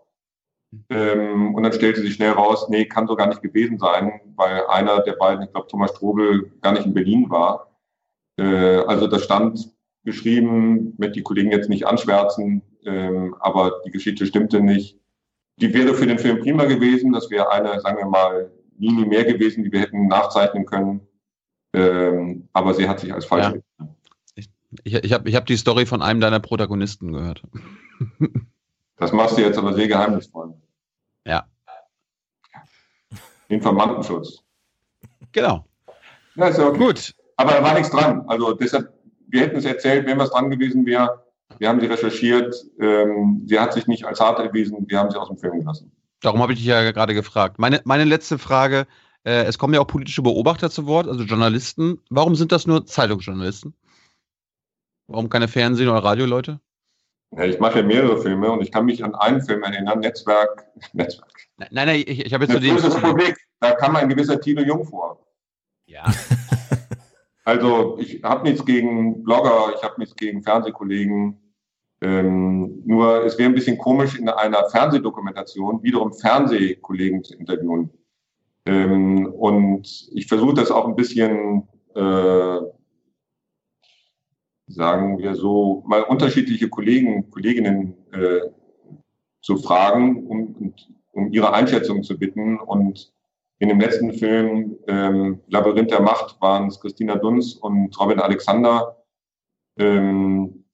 Ähm, und dann stellte sich schnell raus, nee, kann so gar nicht gewesen sein, weil einer der beiden, ich glaube, Thomas Strobel, gar nicht in Berlin war. Äh, also das stand geschrieben, mit die Kollegen jetzt nicht anschwärzen, ähm, aber die Geschichte stimmte nicht. Die wäre für den Film prima gewesen. Das wäre eine, sagen wir mal, Linie mehr gewesen, die wir hätten nachzeichnen können. Ähm, aber sie hat sich als falsch. Ja. Ich, ich habe ich hab die Story von einem deiner Protagonisten gehört. Das machst du jetzt aber sehr geheimnisvoll. Ja. Informantenschutz. Genau. Ja, okay. Gut. Aber da war nichts dran. Also deshalb, wir hätten es erzählt, wenn was dran gewesen wäre. Wir haben sie recherchiert. Ähm, sie hat sich nicht als hart erwiesen. Wir haben sie aus dem Film gelassen. Darum habe ich dich ja gerade gefragt. Meine, meine letzte Frage, äh, es kommen ja auch politische Beobachter zu Wort, also Journalisten. Warum sind das nur Zeitungsjournalisten? Warum keine Fernsehen- oder Radioleute? Ja, ich mache ja mehrere Filme und ich kann mich an einen Film erinnern, Netzwerk. Netzwerk. Nein, nein, ich, ich habe jetzt zu dem. Republik, da kam ein gewisser Thilo Jung vor. Ja. also ich habe nichts gegen Blogger, ich habe nichts gegen Fernsehkollegen. Ähm, nur es wäre ein bisschen komisch, in einer Fernsehdokumentation wiederum Fernsehkollegen zu interviewen. Ähm, und ich versuche das auch ein bisschen, äh, sagen wir so, mal unterschiedliche Kollegen, Kolleginnen äh, zu fragen, um, um ihre Einschätzung zu bitten. Und in dem letzten Film ähm, Labyrinth der Macht waren es Christina Dunz und Robin Alexander. Ähm,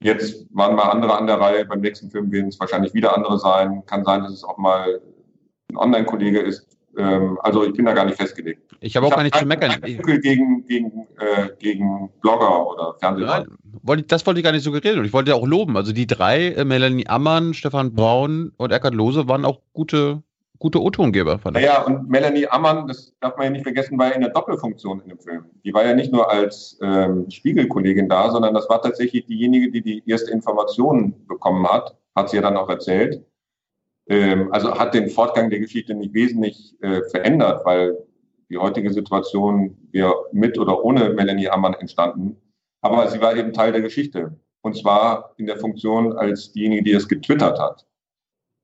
Jetzt waren mal andere an der Reihe. Beim nächsten Film werden es wahrscheinlich wieder andere sein. Kann sein, dass es auch mal ein Online-Kollege ist. Ähm, also ich bin da gar nicht festgelegt. Ich habe auch ich gar nicht zu meckern. Gegen, gegen, äh, gegen Blogger oder Fernseher. Das wollte ich gar nicht suggerieren. Und ich wollte auch loben. Also die drei, äh, Melanie Ammann, Stefan Braun und Eckhard Lose, waren auch gute gute O-Tongeber. Naja, und Melanie Ammann, das darf man ja nicht vergessen, war ja in der Doppelfunktion in dem Film. Die war ja nicht nur als ähm, Spiegelkollegin da, sondern das war tatsächlich diejenige, die die erste Information bekommen hat, hat sie ja dann auch erzählt. Ähm, also hat den Fortgang der Geschichte nicht wesentlich äh, verändert, weil die heutige Situation wäre mit oder ohne Melanie Ammann entstanden. Aber sie war eben Teil der Geschichte. Und zwar in der Funktion als diejenige, die es getwittert hat.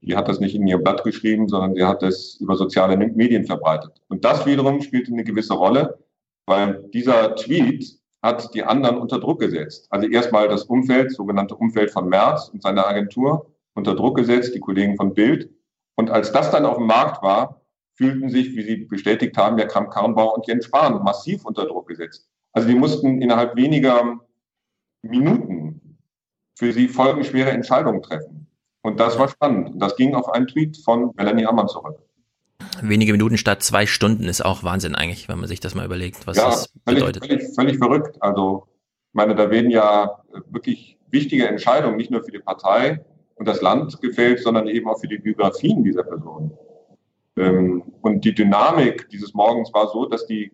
Die hat das nicht in ihr Blatt geschrieben, sondern sie hat es über soziale Medien verbreitet. Und das wiederum spielte eine gewisse Rolle, weil dieser Tweet hat die anderen unter Druck gesetzt. Also erstmal das Umfeld, sogenannte Umfeld von Merz und seiner Agentur unter Druck gesetzt, die Kollegen von Bild. Und als das dann auf dem Markt war, fühlten sich, wie Sie bestätigt haben, ja Kram Karrenbauer und Jens Spahn massiv unter Druck gesetzt. Also die mussten innerhalb weniger Minuten für sie folgenschwere Entscheidungen treffen. Und das war spannend. Das ging auf einen Tweet von Melanie Ammann zurück. Wenige Minuten statt zwei Stunden ist auch Wahnsinn eigentlich, wenn man sich das mal überlegt, was ja, das völlig, bedeutet. Völlig, völlig verrückt. Also, ich meine, da werden ja wirklich wichtige Entscheidungen nicht nur für die Partei und das Land gefällt, sondern eben auch für die Biografien dieser Personen. Ähm, und die Dynamik dieses Morgens war so, dass die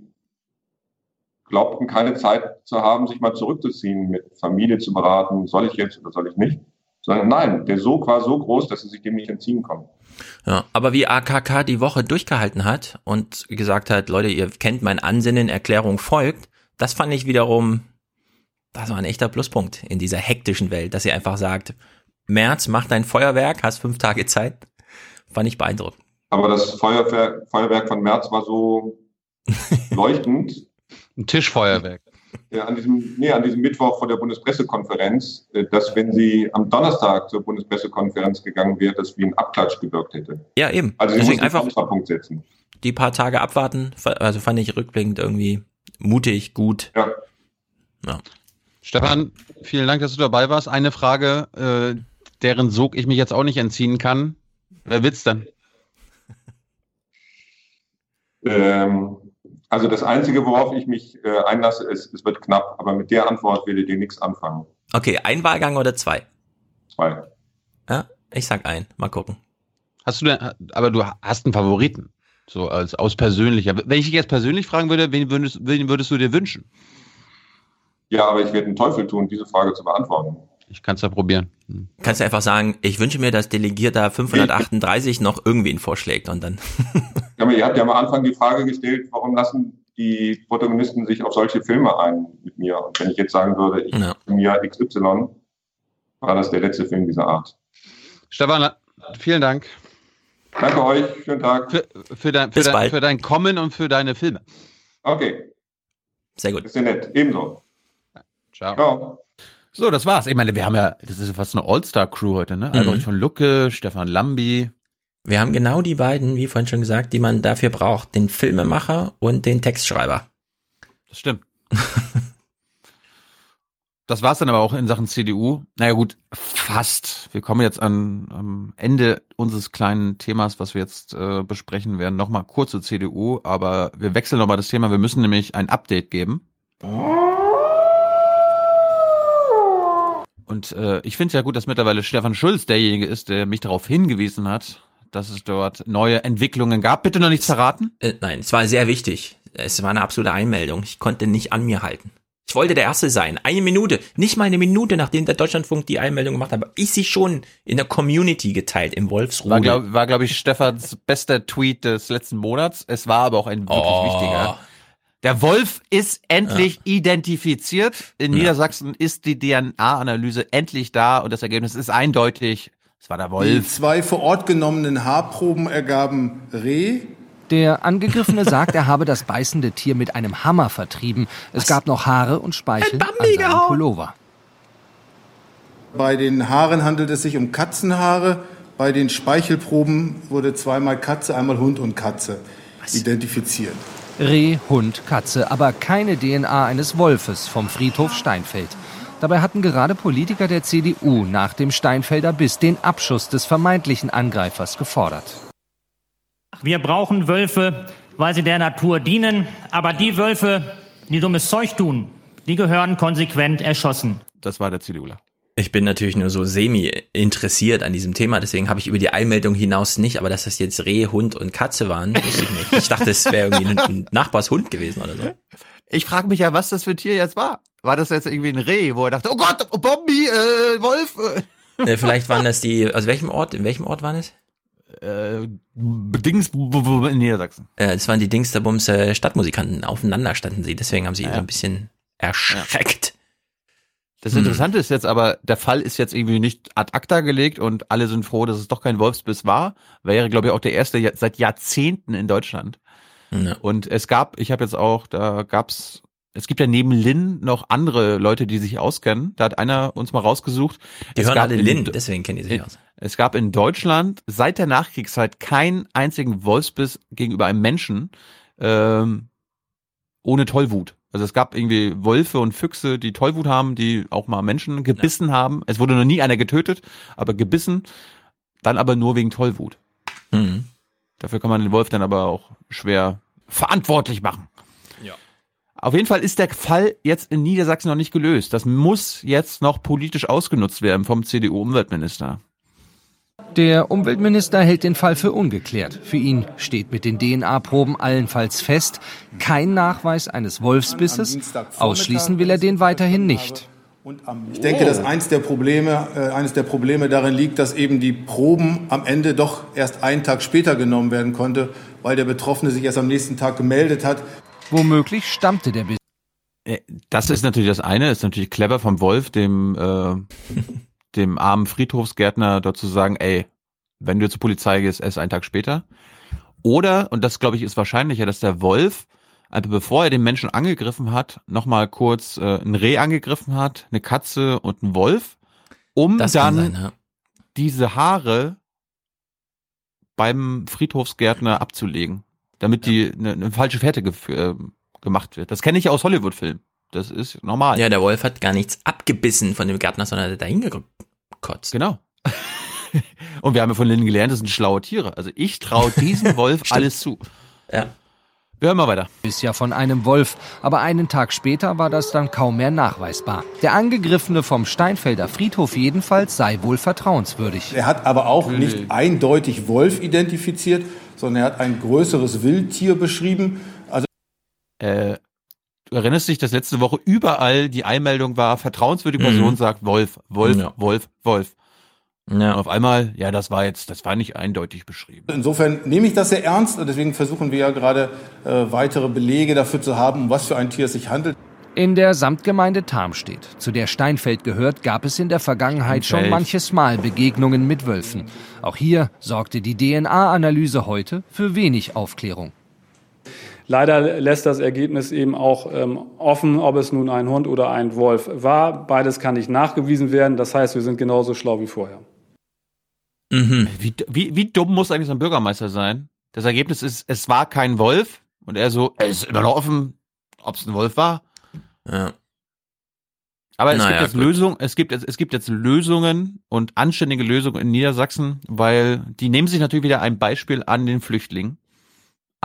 glaubten, keine Zeit zu haben, sich mal zurückzuziehen, mit Familie zu beraten, soll ich jetzt oder soll ich nicht sondern nein, der Sog war so groß, dass sie sich dem nicht entziehen konnten. Ja, aber wie AKK die Woche durchgehalten hat und gesagt hat, Leute, ihr kennt mein Ansinnen, Erklärung folgt, das fand ich wiederum, das war ein echter Pluspunkt in dieser hektischen Welt, dass sie einfach sagt, März, mach dein Feuerwerk, hast fünf Tage Zeit. Fand ich beeindruckend. Aber das Feuerwerk, Feuerwerk von März war so leuchtend. Ein Tischfeuerwerk äh, an diesem, nee, an diesem Mittwoch vor der Bundespressekonferenz, äh, dass wenn sie am Donnerstag zur Bundespressekonferenz gegangen wäre, das wie ein Abklatsch gewirkt hätte. Ja, eben. Also sie Deswegen einfach einen Punkt setzen. Die paar Tage abwarten, also fand ich rückblickend irgendwie mutig, gut. Ja. ja. Stefan, vielen Dank, dass du dabei warst. Eine Frage, äh, deren Sog ich mich jetzt auch nicht entziehen kann. Wer wird's denn? Ähm, also das Einzige, worauf ich mich äh, einlasse, ist, es wird knapp. Aber mit der Antwort werdet ihr nichts anfangen. Okay, ein Wahlgang oder zwei? Zwei. Ja, ich sag ein. Mal gucken. Hast du denn, aber du hast einen Favoriten. So als aus persönlicher. Wenn ich dich jetzt persönlich fragen würde, wen würdest, wen würdest du dir wünschen? Ja, aber ich werde einen Teufel tun, diese Frage zu beantworten. Ich kann es ja probieren. Hm. Kannst du einfach sagen, ich wünsche mir, dass Delegierter 538 noch irgendwen vorschlägt und dann. ja, aber ihr habt ja am Anfang die Frage gestellt, warum lassen die Protagonisten sich auf solche Filme ein mit mir? Und wenn ich jetzt sagen würde, ich ja. im Jahr XY, war das der letzte Film dieser Art. Stefan, vielen Dank. Danke euch, schönen Tag. Für, für, dein, für, dein, für dein Kommen und für deine Filme. Okay. Sehr gut. Ist ja nett. Ebenso. Ciao. Ciao. So, das war's. Ich meine, wir haben ja, das ist fast eine All-Star-Crew heute, ne? Mhm. Albrecht von Lucke, Stefan Lambi. Wir haben genau die beiden, wie vorhin schon gesagt, die man dafür braucht. Den Filmemacher und den Textschreiber. Stimmt. Das war's dann aber auch in Sachen CDU. Naja gut, fast. Wir kommen jetzt an am Ende unseres kleinen Themas, was wir jetzt äh, besprechen werden, nochmal kurz zur CDU, aber wir wechseln nochmal das Thema. Wir müssen nämlich ein Update geben. Und äh, ich finde es ja gut, dass mittlerweile Stefan Schulz derjenige ist, der mich darauf hingewiesen hat, dass es dort neue Entwicklungen gab. Bitte noch nichts verraten? Äh, nein, es war sehr wichtig. Es war eine absolute Einmeldung. Ich konnte nicht an mir halten. Ich wollte der Erste sein. Eine Minute, nicht mal eine Minute, nachdem der Deutschlandfunk die Einmeldung gemacht hat, habe ich sie schon in der Community geteilt, im Wolfsrudel. War, glaube glaub ich, Stefans bester Tweet des letzten Monats. Es war aber auch ein wirklich Oh. wichtiger. Der Wolf ist endlich identifiziert. In Ja. Niedersachsen ist die DNA-Analyse endlich da und das Ergebnis ist eindeutig. Es war der Die Wolf. zwei vor Ort genommenen Haarproben ergaben Reh. Der Angegriffene sagt, er habe das beißende Tier mit einem Hammer vertrieben. Es gab noch Haare und Speichel an seinem Pullover. Bei den Haaren handelt es sich um Katzenhaare. Bei den Speichelproben wurde zweimal Katze, einmal Hund und Katze identifiziert. Reh, Hund, Katze, aber keine DNA eines Wolfes vom Friedhof Steinfeld. Dabei hatten gerade Politiker der CDU nach dem Steinfelder Biss den Abschuss des vermeintlichen Angreifers gefordert. Wir brauchen Wölfe, weil sie der Natur dienen. Aber die Wölfe, die dummes Zeug tun, die gehören konsequent erschossen. Das war der CDUler. Ich bin natürlich nur so semi interessiert an diesem Thema, deswegen habe ich über die Einmeldung hinaus nicht, aber dass das jetzt Reh, Hund und Katze waren, wusste ich nicht. Ich dachte, es wäre irgendwie ein, ein Nachbarshund gewesen oder so. Ich frage mich ja, was das für ein Tier jetzt war. War das jetzt irgendwie ein Reh, wo er dachte, oh Gott, oh Bombi, äh, Wolf? Äh. Äh, Vielleicht waren das die, aus welchem Ort, in welchem Ort waren es? Äh, Dings in Niedersachsen. Äh, das waren die Dingsterbums äh, Stadtmusikanten, aufeinander standen sie, deswegen haben sie so ein bisschen erschreckt. Das Hm. Interessante ist jetzt aber, der Fall ist jetzt irgendwie nicht ad acta gelegt und alle sind froh, dass es doch kein Wolfsbiss war. Wäre, glaube ich, auch der erste seit Jahrzehnten in Deutschland. Ja. Und es gab, ich habe jetzt auch, da gab's, es gibt ja neben Lynn noch andere Leute, die sich auskennen. Da hat einer uns mal rausgesucht. Die Es hören alle in- Lynn, deswegen kennen die sich aus. Es gab in Deutschland seit der Nachkriegszeit keinen einzigen Wolfsbiss gegenüber einem Menschen ähm, ohne Tollwut. Also es gab irgendwie Wölfe und Füchse, die Tollwut haben, die auch mal Menschen gebissen haben. Es wurde noch nie einer getötet, aber gebissen, dann aber nur wegen Tollwut. Mhm. Dafür kann man den Wolf dann aber auch schwer verantwortlich machen. Ja. Auf jeden Fall ist der Fall jetzt in Niedersachsen noch nicht gelöst. Das muss jetzt noch politisch ausgenutzt werden vom CDU-Umweltminister. Der Umweltminister hält den Fall für ungeklärt. Für ihn steht mit den DNA-Proben allenfalls fest, kein Nachweis eines Wolfsbisses. Ausschließen will er den weiterhin nicht. Ich denke, dass eins der Probleme, äh, eines der Probleme darin liegt, dass eben die Proben am Ende doch erst einen Tag später genommen werden konnte, weil der Betroffene sich erst am nächsten Tag gemeldet hat. Womöglich stammte der Biss. Äh, Das ist natürlich das eine, ist natürlich clever vom Wolf, dem, äh, dem armen Friedhofsgärtner dort zu sagen, ey, wenn du zur Polizei gehst, erst einen Tag später. Oder, und das glaube ich ist wahrscheinlicher, dass der Wolf, also bevor er den Menschen angegriffen hat, nochmal kurz äh, ein Reh angegriffen hat, eine Katze und einen Wolf, um Das dann sein, ja. diese Haare beim Friedhofsgärtner abzulegen, damit die eine, eine falsche Fährte gef- äh, gemacht wird. Das kenne ich aus Hollywood-Filmen. Das ist normal. Ja, der Wolf hat gar nichts abgebissen von dem Gärtner, sondern hat dahin gekotzt. Genau. Und wir haben ja von Lynn gelernt, das sind schlaue Tiere. Also ich traue diesem Wolf alles zu. Ja. Wir hören mal weiter. Ist ja von einem Wolf, aber einen Tag später war das dann kaum mehr nachweisbar. Der Angegriffene vom Steinfelder Friedhof jedenfalls sei wohl vertrauenswürdig. Er hat aber auch nicht eindeutig Wolf identifiziert, sondern er hat ein größeres Wildtier beschrieben. Also Äh, du erinnerst dich, dass letzte Woche überall die Einmeldung war, vertrauenswürdige Person Mhm. sagt Wolf, Wolf, Ja. Wolf, Wolf. Ja. Und auf einmal, ja, das war jetzt, das war nicht eindeutig beschrieben. Insofern nehme ich das sehr ernst und deswegen versuchen wir ja gerade äh, weitere Belege dafür zu haben, um was für ein Tier es sich handelt. In der Samtgemeinde Tarmstedt, zu der Steinfeld gehört, gab es in der Vergangenheit schon Steinfeld. manches Mal Begegnungen mit Wölfen. Auch hier sorgte die DNA-Analyse heute für wenig Aufklärung. Leider lässt das Ergebnis eben auch ähm, offen, ob es nun ein Hund oder ein Wolf war. Beides kann nicht nachgewiesen werden. Das heißt, wir sind genauso schlau wie vorher. Wie, wie, wie dumm muss eigentlich so ein Bürgermeister sein? Das Ergebnis ist, es war kein Wolf und er so, es ist immer noch offen, ob es ein Wolf war. Ja. Aber es Naja, gibt jetzt gut. Lösungen, es gibt jetzt, es gibt jetzt Lösungen und anständige Lösungen in Niedersachsen, weil die nehmen sich natürlich wieder ein Beispiel an den Flüchtlingen,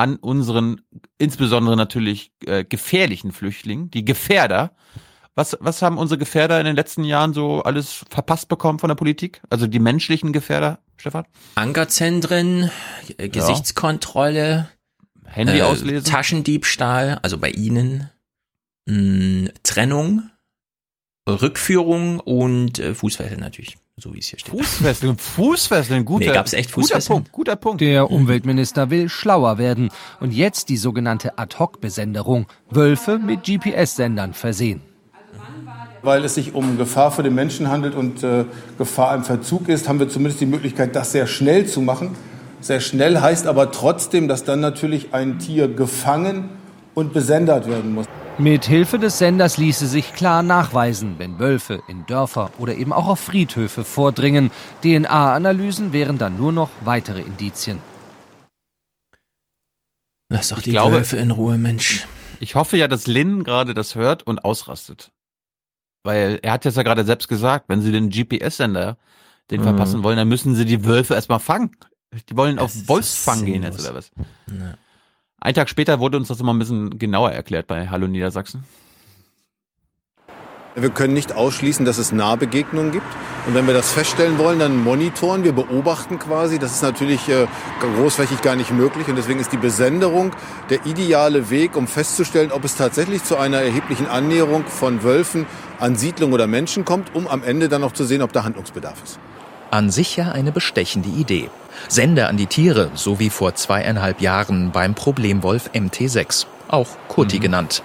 an unseren, insbesondere natürlich äh, gefährlichen Flüchtlingen, die Gefährder. Was, was haben unsere Gefährder in den letzten Jahren so alles verpasst bekommen von der Politik? Also die menschlichen Gefährder, Stefan? Ankerzentren, äh, Gesichtskontrolle, Handy äh, auslesen. Taschendiebstahl, also bei Ihnen, mh, Trennung, Rückführung und äh, Fußfessel natürlich, so wie es hier steht. Fußfesseln, Fußfesseln, guter, Nee, gab's echt guter Fußfesseln? Punkt, guter Punkt. Der Umweltminister will schlauer werden und jetzt die sogenannte Ad-Hoc-Besenderung, Wölfe mit GPS-Sendern versehen. Weil es sich um Gefahr für den Menschen handelt und äh, Gefahr im Verzug ist, haben wir zumindest die Möglichkeit, das sehr schnell zu machen. Sehr schnell heißt aber trotzdem, dass dann natürlich ein Tier gefangen und besendert werden muss. Mit Hilfe des Senders ließe sich klar nachweisen, wenn Wölfe in Dörfer oder eben auch auf Friedhöfe vordringen. DNA-Analysen wären dann nur noch weitere Indizien. Lass doch Ich die glaube- Wölfe in Ruhe, Mensch. Ich hoffe ja, dass Lynn gerade das hört und ausrastet. Weil er hat jetzt ja gerade selbst gesagt, wenn sie den GPS-Sender den Mhm. verpassen wollen, dann müssen sie die Wölfe erstmal fangen. Die wollen auf ist Wolfsfang gehen jetzt oder was? Ja. Ein Tag später wurde uns das immer ein bisschen genauer erklärt bei Hallo Niedersachsen. Wir können nicht ausschließen, dass es Nahbegegnungen gibt. Und wenn wir das feststellen wollen, dann monitoren wir, beobachten quasi. Das ist natürlich äh, großflächig gar nicht möglich. Und deswegen ist die Besenderung der ideale Weg, um festzustellen, ob es tatsächlich zu einer erheblichen Annäherung von Wölfen an Siedlung oder Menschen kommt, um am Ende dann noch zu sehen, ob da Handlungsbedarf ist. An sich ja eine bestechende Idee. Sender an die Tiere, so wie vor zweieinhalb Jahren beim Problemwolf MT6, auch Kurti genannt.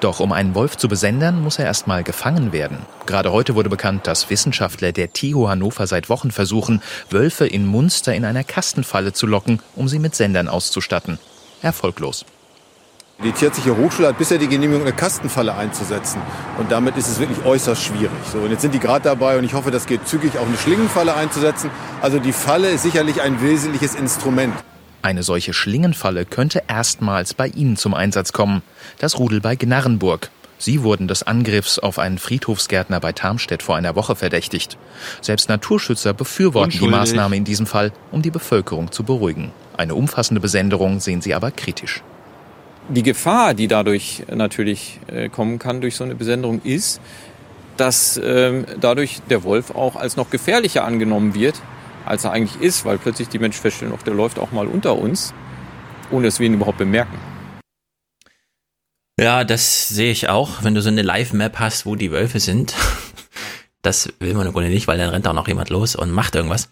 Doch um einen Wolf zu besendern, muss er erstmal gefangen werden. Gerade heute wurde bekannt, dass Wissenschaftler der TIHO Hannover seit Wochen versuchen, Wölfe in Munster in einer Kastenfalle zu locken, um sie mit Sendern auszustatten. Erfolglos. Die Tierärztliche Hochschule hat bisher die Genehmigung, eine Kastenfalle einzusetzen. Und damit ist es wirklich äußerst schwierig. So, und jetzt sind die gerade dabei und ich hoffe, das geht zügig, auch eine Schlingenfalle einzusetzen. Also die Falle ist sicherlich ein wesentliches Instrument. Eine solche Schlingenfalle könnte erstmals bei Ihnen zum Einsatz kommen. Das Rudel bei Gnarrenburg. Sie wurden des Angriffs auf einen Friedhofsgärtner bei Tarmstedt vor einer Woche verdächtigt. Selbst Naturschützer befürworten die. Maßnahme in diesem Fall, um die Bevölkerung zu beruhigen. Eine umfassende Besenderung sehen sie aber kritisch. Die Gefahr, die dadurch natürlich äh, kommen kann durch so eine Besenderung, ist, dass ähm, dadurch der Wolf auch als noch gefährlicher angenommen wird, als er eigentlich ist, weil plötzlich die Menschen feststellen, auch der läuft auch mal unter uns, ohne dass wir ihn überhaupt bemerken. Ja, das sehe ich auch, wenn du so eine Live-Map hast, wo die Wölfe sind. Das will man im Grunde nicht, weil dann rennt auch noch jemand los und macht irgendwas.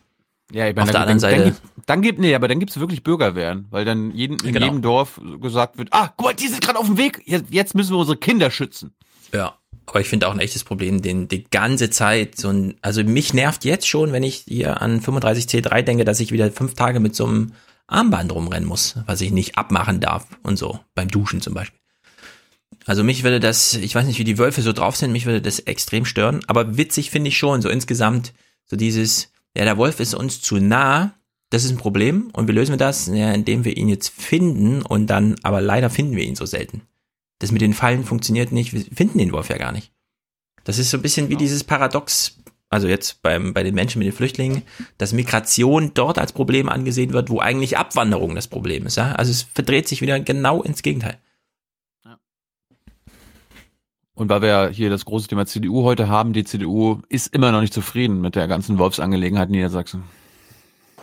Ja, ich Auf der dann, anderen dann, Seite- Dann, gibt- dann gibt, nee, aber dann gibt's wirklich Bürgerwehren, weil dann jeden, in Genau. jedem Dorf gesagt wird, ah, guck mal, die sind gerade auf dem Weg, jetzt, jetzt müssen wir unsere Kinder schützen. Ja, aber ich finde auch ein echtes Problem, den die ganze Zeit so ein, also mich nervt jetzt schon, wenn ich hier an 35C3 denke, dass ich wieder fünf Tage mit so einem Armband rumrennen muss, was ich nicht abmachen darf und so, beim Duschen zum Beispiel. Also mich würde das, ich weiß nicht, wie die Wölfe so drauf sind, mich würde das extrem stören, aber witzig finde ich schon, so insgesamt, so dieses, ja, der Wolf ist uns zu nah, das ist ein Problem und wie lösen wir das? Ja, indem wir ihn jetzt finden und dann, aber leider finden wir ihn so selten. Das mit den Fallen funktioniert nicht, wir finden den Wolf ja gar nicht. Das ist so ein bisschen wie dieses Paradox, also jetzt beim, bei den Menschen mit den Flüchtlingen, dass Migration dort als Problem angesehen wird, wo eigentlich Abwanderung das Problem ist. Ja? Also es verdreht sich wieder genau ins Gegenteil. Und weil wir ja hier das große Thema CDU heute haben, die CDU ist immer noch nicht zufrieden mit der ganzen Wolfsangelegenheit in Niedersachsen.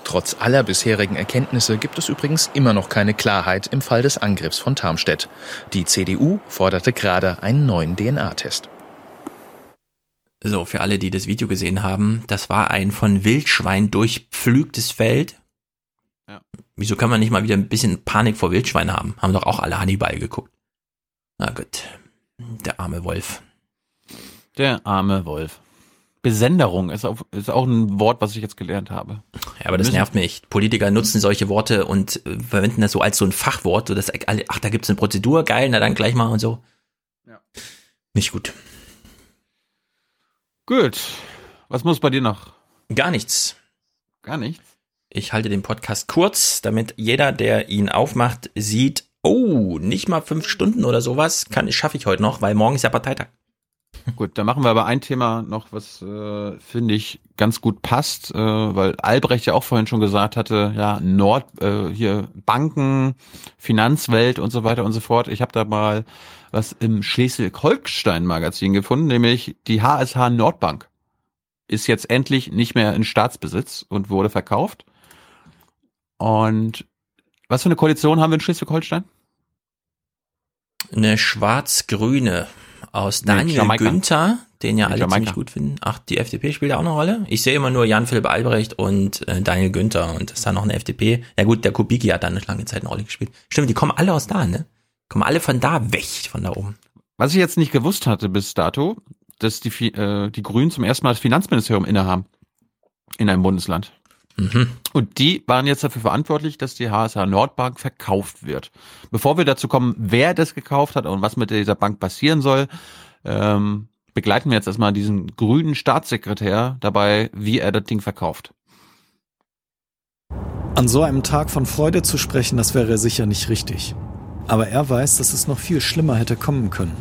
Trotz aller bisherigen Erkenntnisse gibt es übrigens immer noch keine Klarheit im Fall des Angriffs von Tarmstedt. Die CDU forderte gerade einen neuen DNA-Test. So, für alle, die das Video gesehen haben, das war ein von Wildschwein durchpflügtes Feld. Ja. Wieso kann man nicht mal wieder ein bisschen Panik vor Wildschwein haben? Haben doch auch alle Hannibal geguckt. Na gut. Der arme Wolf. Der arme Wolf. Besenderung ist auch, ist auch ein Wort, was ich jetzt gelernt habe. Ja, aber das nervt mich. Politiker nutzen solche Worte und äh, verwenden das so als so ein Fachwort, so dass alle, ach, da gibt's eine Prozedur, geil, na dann gleich mal und so. Ja. Nicht gut. Gut. Was muss bei dir noch? Gar nichts. Gar nichts. Ich halte den Podcast kurz, damit jeder, der ihn aufmacht, sieht, Oh, nicht mal fünf Stunden oder sowas kann schaffe ich heute noch, weil morgen ist ja Parteitag. Gut, dann machen wir aber ein Thema noch, was äh, finde ich ganz gut passt, äh, weil Albrecht ja auch vorhin schon gesagt hatte, ja, Nord, äh, hier Banken, Finanzwelt und so weiter und so fort. Ich habe da mal was im Schleswig-Holstein-Magazin gefunden, nämlich die HSH Nordbank ist jetzt endlich nicht mehr in Staatsbesitz und wurde verkauft. Und was für eine Koalition haben wir in Schleswig-Holstein? Eine schwarz-grüne aus Daniel nee, Günther, den ja alle Jamaika. ziemlich gut finden. Ach, die FDP spielt da auch eine Rolle? Ich sehe immer nur Jan-Philipp Albrecht und äh, Daniel Günther und ist da noch eine FDP. Ja gut, der Kubicki hat da eine lange Zeit eine Rolle gespielt. Stimmt, die kommen alle aus da, ne? Kommen alle von da weg, von da oben. Was ich jetzt nicht gewusst hatte bis dato, dass die, äh, die Grünen zum ersten Mal das Finanzministerium innehaben in einem Bundesland. Mhm. Und die waren jetzt dafür verantwortlich, dass die HSH Nordbank verkauft wird. Bevor wir dazu kommen, wer das gekauft hat und was mit dieser Bank passieren soll, ähm, begleiten wir jetzt erstmal diesen grünen Staatssekretär dabei, wie er das Ding verkauft. An so einem Tag von Freude zu sprechen, das wäre sicher nicht richtig. Aber er weiß, dass es noch viel schlimmer hätte kommen können.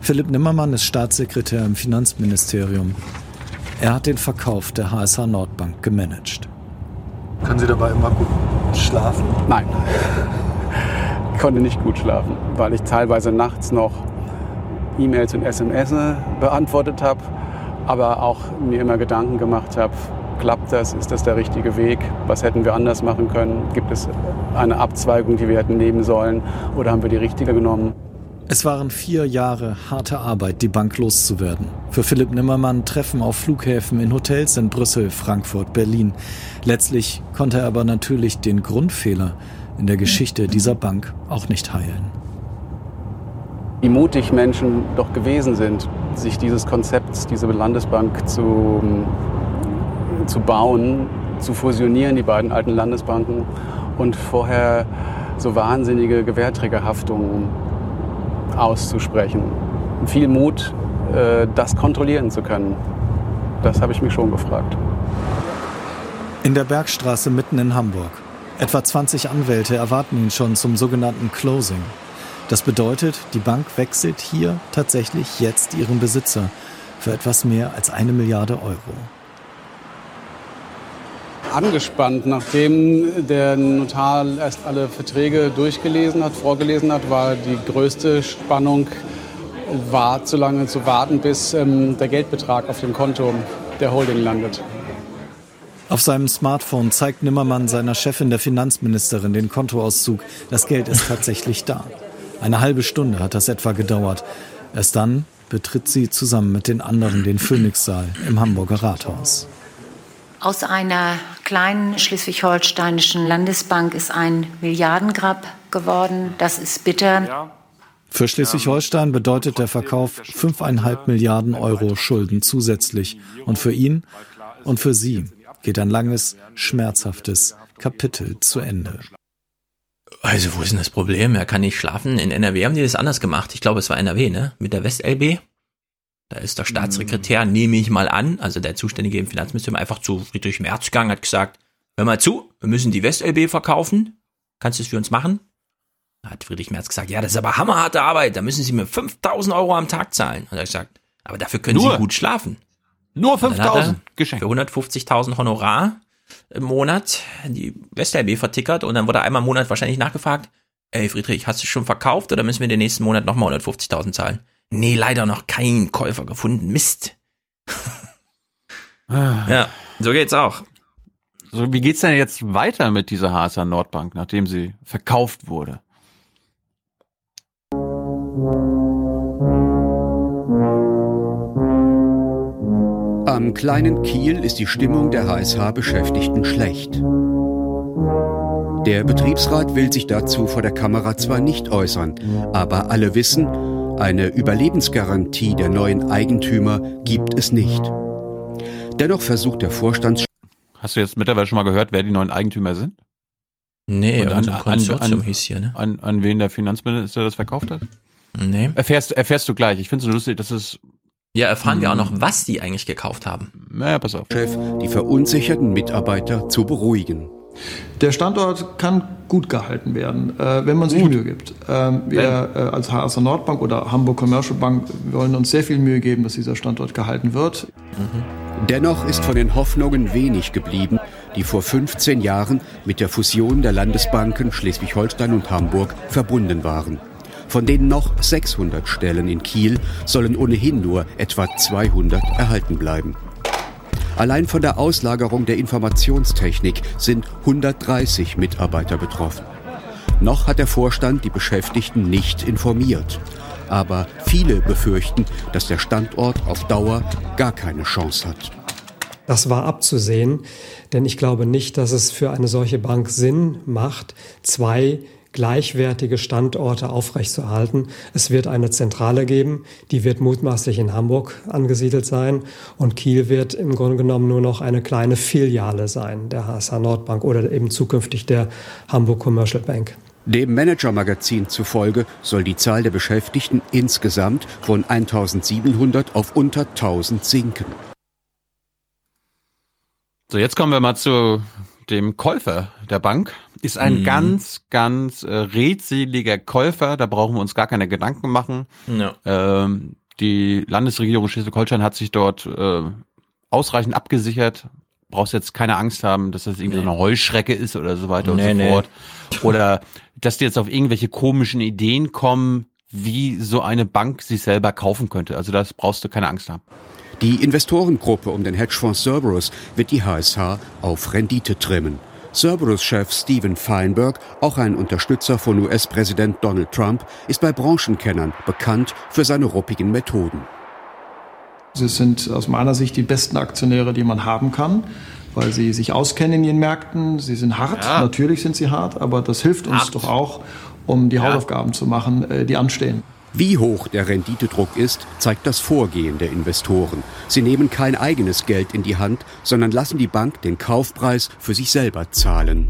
Philipp Nimmermann ist Staatssekretär im Finanzministerium. Er hat den Verkauf der HSH Nordbank gemanagt. Können Sie dabei immer gut schlafen? Nein. Ich konnte nicht gut schlafen, weil ich teilweise nachts noch E-Mails und SMS beantwortet habe, aber auch mir immer Gedanken gemacht habe, klappt das, ist das der richtige Weg, was hätten wir anders machen können, gibt es eine Abzweigung, die wir hätten nehmen sollen oder haben wir die richtige genommen. Es waren vier Jahre harte Arbeit, die Bank loszuwerden. Für Philipp Nimmermann Treffen auf Flughäfen in Hotels in Brüssel, Frankfurt, Berlin. Letztlich konnte er aber natürlich den Grundfehler in der Geschichte dieser Bank auch nicht heilen. Wie mutig Menschen doch gewesen sind, sich dieses Konzepts, diese Landesbank zu, zu bauen, zu fusionieren, die beiden alten Landesbanken und vorher so wahnsinnige Gewährträgerhaftungen auszusprechen. Viel Mut, äh, das kontrollieren zu können. Das habe ich mich schon gefragt. In der Bergstraße mitten in Hamburg. Etwa 20 Anwälte erwarten ihn schon zum sogenannten Closing. Das bedeutet, die Bank wechselt hier tatsächlich jetzt ihren Besitzer für etwas mehr als eine Milliarde Euro angespannt, nachdem der Notar erst alle Verträge durchgelesen hat, vorgelesen hat, war die größte Spannung, war zu lange zu warten, bis ähm, der Geldbetrag auf dem Konto der Holding landet. Auf seinem Smartphone zeigt Nimmermann seiner Chefin, der Finanzministerin, den Kontoauszug. Das Geld ist tatsächlich da. Eine halbe Stunde hat das etwa gedauert. Erst dann betritt sie zusammen mit den anderen den Phoenixsaal im Hamburger Rathaus. Aus einer kleinen schleswig-holsteinischen Landesbank ist ein Milliardengrab geworden. Das ist bitter. Für Schleswig-Holstein bedeutet der Verkauf 5,5 Milliarden Euro Schulden zusätzlich. Und für ihn und für sie geht ein langes, schmerzhaftes Kapitel zu Ende. Also, wo ist denn das Problem? Er kann nicht schlafen. In NRW haben die das anders gemacht. Ich glaube, es war NRW, ne? Mit der West-LB. Da ist der Staatssekretär, nehme ich mal an, also der Zuständige im Finanzministerium, einfach zu Friedrich Merz gegangen, hat gesagt, hör mal zu, wir müssen die WestLB verkaufen. Kannst du es für uns machen? Da hat Friedrich Merz gesagt, ja, das ist aber hammerharte Arbeit, da müssen Sie mir 5000 Euro am Tag zahlen. Und er hat gesagt, aber dafür können Nur? Sie gut schlafen. Nur 5000 geschenkt. Für 150.000 Honorar im Monat die WestLB vertickert und dann wurde einmal im Monat wahrscheinlich nachgefragt, ey Friedrich, hast du schon verkauft oder müssen wir den nächsten Monat nochmal 150.000 zahlen? Nee, leider noch kein Käufer gefunden. Mist. Ah. ja, so geht's auch. So, wie geht's denn jetzt weiter mit dieser HSA Nordbank, nachdem sie verkauft wurde? Am kleinen Kiel ist die Stimmung der HSH-Beschäftigten schlecht. Der Betriebsrat will sich dazu vor der Kamera zwar nicht äußern, aber alle wissen, eine Überlebensgarantie der neuen Eigentümer gibt es nicht. Dennoch versucht der Vorstand. Hast du jetzt mittlerweile schon mal gehört, wer die neuen Eigentümer sind? Nee, Und an, an, an, hieß hier, ne? An, an wen der Finanzminister das verkauft hat? Nee. Erfährst, erfährst du gleich. Ich finde es so lustig, dass es. Ja, erfahren wir auch noch, was die eigentlich gekauft haben. Naja, pass auf. Chef, die verunsicherten Mitarbeiter zu beruhigen. Der Standort kann gut gehalten werden, äh, wenn man sich gut. Mühe gibt. Ähm, wir äh, als HSA Nordbank oder Hamburg Commercial Bank wollen uns sehr viel Mühe geben, dass dieser Standort gehalten wird. Mhm. Dennoch ist von den Hoffnungen wenig geblieben, die vor 15 Jahren mit der Fusion der Landesbanken Schleswig-Holstein und Hamburg verbunden waren. Von den noch 600 Stellen in Kiel sollen ohnehin nur etwa 200 erhalten bleiben. Allein von der Auslagerung der Informationstechnik sind 130 Mitarbeiter betroffen. Noch hat der Vorstand die Beschäftigten nicht informiert. Aber viele befürchten, dass der Standort auf Dauer gar keine Chance hat. Das war abzusehen, denn ich glaube nicht, dass es für eine solche Bank Sinn macht, zwei gleichwertige Standorte aufrechtzuerhalten. Es wird eine Zentrale geben, die wird mutmaßlich in Hamburg angesiedelt sein und Kiel wird im Grunde genommen nur noch eine kleine Filiale sein der HSH Nordbank oder eben zukünftig der Hamburg Commercial Bank. Dem Manager-Magazin zufolge soll die Zahl der Beschäftigten insgesamt von 1700 auf unter 1000 sinken. So, jetzt kommen wir mal zu dem Käufer der Bank, ist ein mhm. ganz, ganz äh, redseliger Käufer. Da brauchen wir uns gar keine Gedanken machen. Ja. Ähm, die Landesregierung Schleswig-Holstein hat sich dort äh, ausreichend abgesichert. Brauchst jetzt keine Angst haben, dass das irgendwie nee. so eine Heuschrecke ist oder so weiter nee, und so fort. Nee. Oder dass die jetzt auf irgendwelche komischen Ideen kommen, wie so eine Bank sich selber kaufen könnte. Also das brauchst du keine Angst haben. Die Investorengruppe um den Hedgefonds Cerberus wird die HSH auf Rendite trimmen. Cerberus-Chef Steven Feinberg, auch ein Unterstützer von US-Präsident Donald Trump, ist bei Branchenkennern bekannt für seine ruppigen Methoden. Sie sind aus meiner Sicht die besten Aktionäre, die man haben kann, weil sie sich auskennen in ihren Märkten. Sie sind hart, ja. natürlich sind sie hart, aber das hilft uns hart. doch auch, um die ja. Hausaufgaben zu machen, äh, die anstehen. Wie hoch der Renditedruck ist, zeigt das Vorgehen der Investoren. Sie nehmen kein eigenes Geld in die Hand, sondern lassen die Bank den Kaufpreis für sich selber zahlen.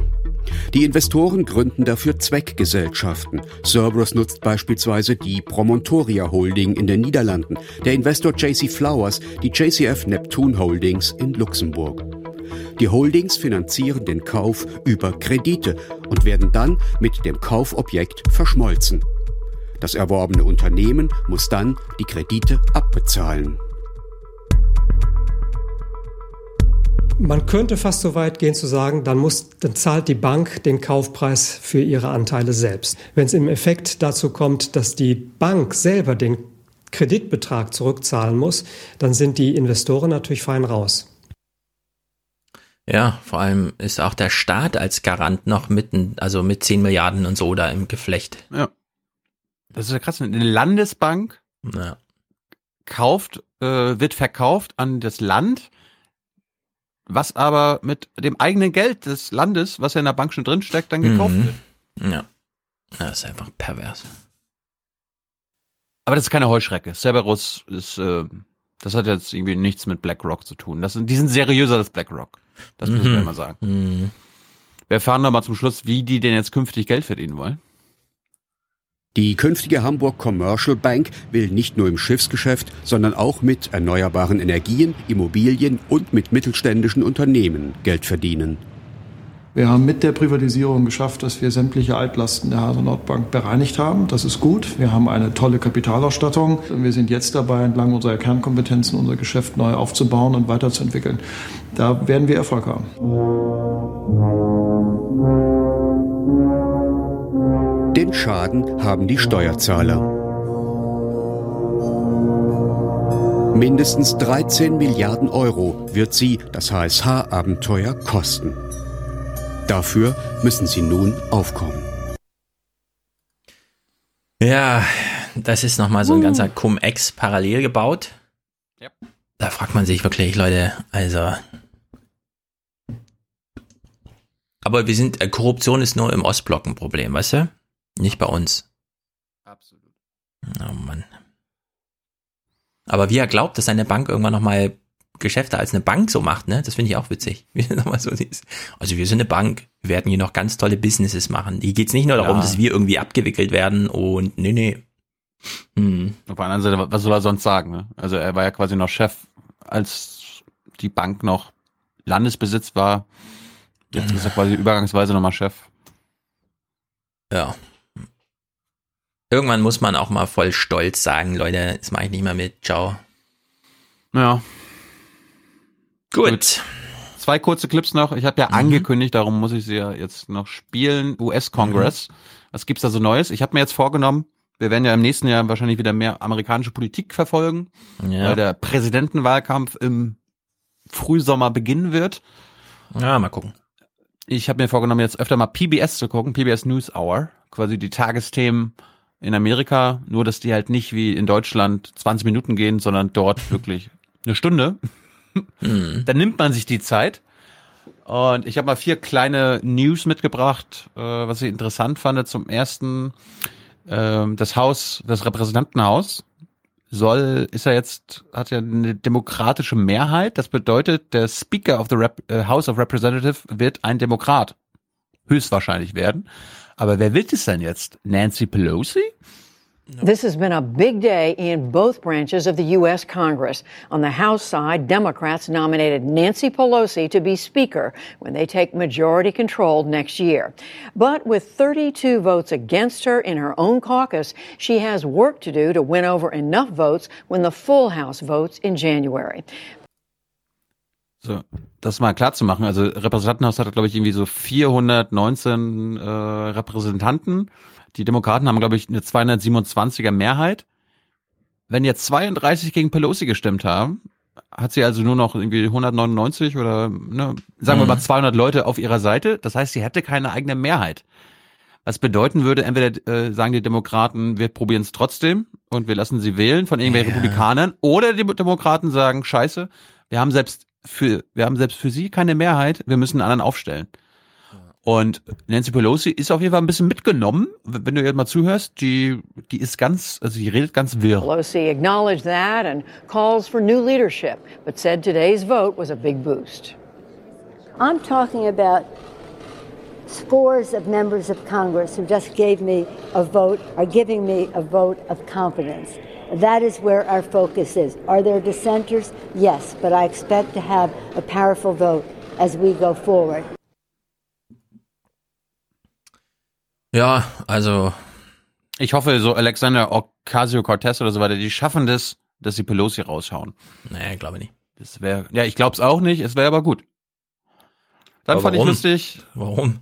Die Investoren gründen dafür Zweckgesellschaften. Cerberus nutzt beispielsweise die Promontoria Holding in den Niederlanden, der Investor JC Flowers die JCF Neptune Holdings in Luxemburg. Die Holdings finanzieren den Kauf über Kredite und werden dann mit dem Kaufobjekt verschmolzen. Das erworbene Unternehmen muss dann die Kredite abbezahlen. Man könnte fast so weit gehen zu sagen, dann, muss, dann zahlt die Bank den Kaufpreis für ihre Anteile selbst. Wenn es im Effekt dazu kommt, dass die Bank selber den Kreditbetrag zurückzahlen muss, dann sind die Investoren natürlich fein raus. Ja, vor allem ist auch der Staat als Garant noch mitten, also mit 10 Milliarden und so da im Geflecht. Ja. Das ist ja krass. Eine Landesbank ja. kauft, äh, wird verkauft an das Land, was aber mit dem eigenen Geld des Landes, was ja in der Bank schon drin steckt, dann gekauft mhm. wird. Ja. Das ist einfach pervers. Aber das ist keine Heuschrecke. Cerberus ist, äh, das hat jetzt irgendwie nichts mit BlackRock zu tun. Das sind, die sind seriöser als BlackRock. Das müssen wir mhm. mal sagen. Mhm. Wir erfahren noch mal zum Schluss, wie die denn jetzt künftig Geld verdienen wollen. Die künftige Hamburg Commercial Bank will nicht nur im Schiffsgeschäft, sondern auch mit erneuerbaren Energien, Immobilien und mit mittelständischen Unternehmen Geld verdienen. Wir haben mit der Privatisierung geschafft, dass wir sämtliche Altlasten der Hase Nordbank bereinigt haben. Das ist gut. Wir haben eine tolle Kapitalausstattung. Wir sind jetzt dabei, entlang unserer Kernkompetenzen unser Geschäft neu aufzubauen und weiterzuentwickeln. Da werden wir Erfolg haben. Den Schaden haben die Steuerzahler. Mindestens 13 Milliarden Euro wird sie das HSH-Abenteuer kosten. Dafür müssen sie nun aufkommen. Ja, das ist nochmal so ein ganzer Cum-Ex parallel gebaut. Ja. Da fragt man sich wirklich, Leute, also. Aber wir sind, äh, Korruption ist nur im Ostblock ein Problem, weißt du? Nicht bei uns. Absolut. Oh Mann. Aber wie er glaubt, dass seine Bank irgendwann nochmal Geschäfte als eine Bank so macht, ne? Das finde ich auch witzig. so also wir sind eine Bank, wir werden hier noch ganz tolle Businesses machen. Hier geht's nicht nur darum, ja. dass wir irgendwie abgewickelt werden und nee, nee. Hm. Auf der anderen Seite, was soll er sonst sagen? Ne? Also er war ja quasi noch Chef, als die Bank noch Landesbesitz war. Jetzt ist er quasi übergangsweise nochmal Chef. Ja. Irgendwann muss man auch mal voll stolz sagen, Leute, das mache ich nicht mehr mit. Ciao. Ja. Gut. Gut. Zwei kurze Clips noch. Ich habe ja Mhm. angekündigt, darum muss ich sie ja jetzt noch spielen. US-Congress. Was gibt's da so Neues? Ich habe mir jetzt vorgenommen, wir werden ja im nächsten Jahr wahrscheinlich wieder mehr amerikanische Politik verfolgen, Ja. weil der Präsidentenwahlkampf im Frühsommer beginnen wird. Ja, mal gucken. Ich habe mir vorgenommen, jetzt öfter mal PBS zu gucken, PBS News Hour, quasi die Tagesthemen in Amerika, nur dass die halt nicht wie in Deutschland 20 Minuten gehen, sondern dort wirklich eine Stunde. Dann nimmt man sich die Zeit. Und ich habe mal vier kleine News mitgebracht, äh, was ich interessant fand. Zum ersten, ähm, das Haus, das Repräsentantenhaus soll, ist ja jetzt, hat ja eine demokratische Mehrheit. Das bedeutet, der Speaker of the Rep äh, House of Representative wird ein Demokrat. Höchstwahrscheinlich werden. Aber wer denn jetzt? Nancy Pelosi? This has been a big day in both branches of the U.S. Congress. On the House side, Democrats nominated Nancy Pelosi to be Speaker when they take majority control next year. But with 32 votes against her in her own caucus, she has work to do to win over enough votes when the full House votes in January. So, das mal klar zu machen. Also Repräsentantenhaus hat, glaube ich, irgendwie so 419 äh, Repräsentanten. Die Demokraten haben, glaube ich, eine 227er Mehrheit. Wenn jetzt 32 gegen Pelosi gestimmt haben, hat sie also nur noch irgendwie 199 oder ne, sagen wir Mhm. mal 200 Leute auf ihrer Seite. Das heißt, sie hätte keine eigene Mehrheit. Was bedeuten würde, entweder äh, sagen die Demokraten, wir probieren es trotzdem und wir lassen sie wählen von irgendwelchen Republikanern, oder die Demokraten sagen, scheiße, wir haben selbst für, wir haben selbst für sie keine Mehrheit, wir müssen einen anderen aufstellen. Und Nancy Pelosi ist auf jeden Fall ein bisschen mitgenommen, wenn du ihr mal zuhörst, die, die ist ganz, also die redet ganz wirr. Pelosi acknowledged that and calls for new leadership, but said today's vote was a big boost. I'm talking about scores of members of Congress who just gave me a vote, are giving me a vote of confidence. That is where our focus is. Are there dissenters? Yes, but I expect to have a powerful vote as we go forward. Ja, also. Ich hoffe, so Alexander Ocasio-Cortez oder so weiter, die schaffen das, dass sie Pelosi raushauen. Nee, glaube nicht. Das wäre, ja, ich glaube es auch nicht, es wäre aber gut. Dann Aber fand warum? ich lustig. Warum?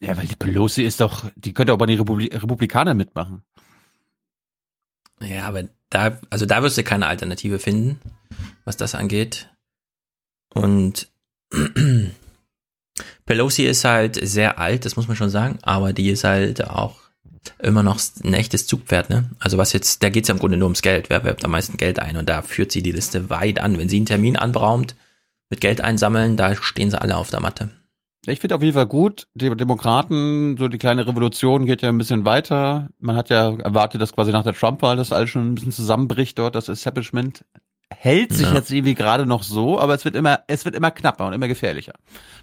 Ja, weil die Pelosi ist doch, die könnte auch bei den Republi Republikanern mitmachen. Ja, aber da, also da wirst du keine Alternative finden, was das angeht. Und Pelosi ist halt sehr alt, das muss man schon sagen, aber die ist halt auch immer noch ein echtes Zugpferd, ne? Also was jetzt, da geht's ja im Grunde nur ums Geld. Wer wirbt am meisten Geld ein? Und da führt sie die Liste weit an. Wenn sie einen Termin anberaumt, mit Geld einsammeln, da stehen sie alle auf der Matte. Ich finde auf jeden Fall gut, die Demokraten, so die kleine Revolution geht ja ein bisschen weiter. Man hat ja erwartet, dass quasi nach der Trump-Wahl das alles schon ein bisschen zusammenbricht dort, das Establishment hält sich Ja. jetzt irgendwie gerade noch so, aber es wird immer, es wird immer knapper und immer gefährlicher.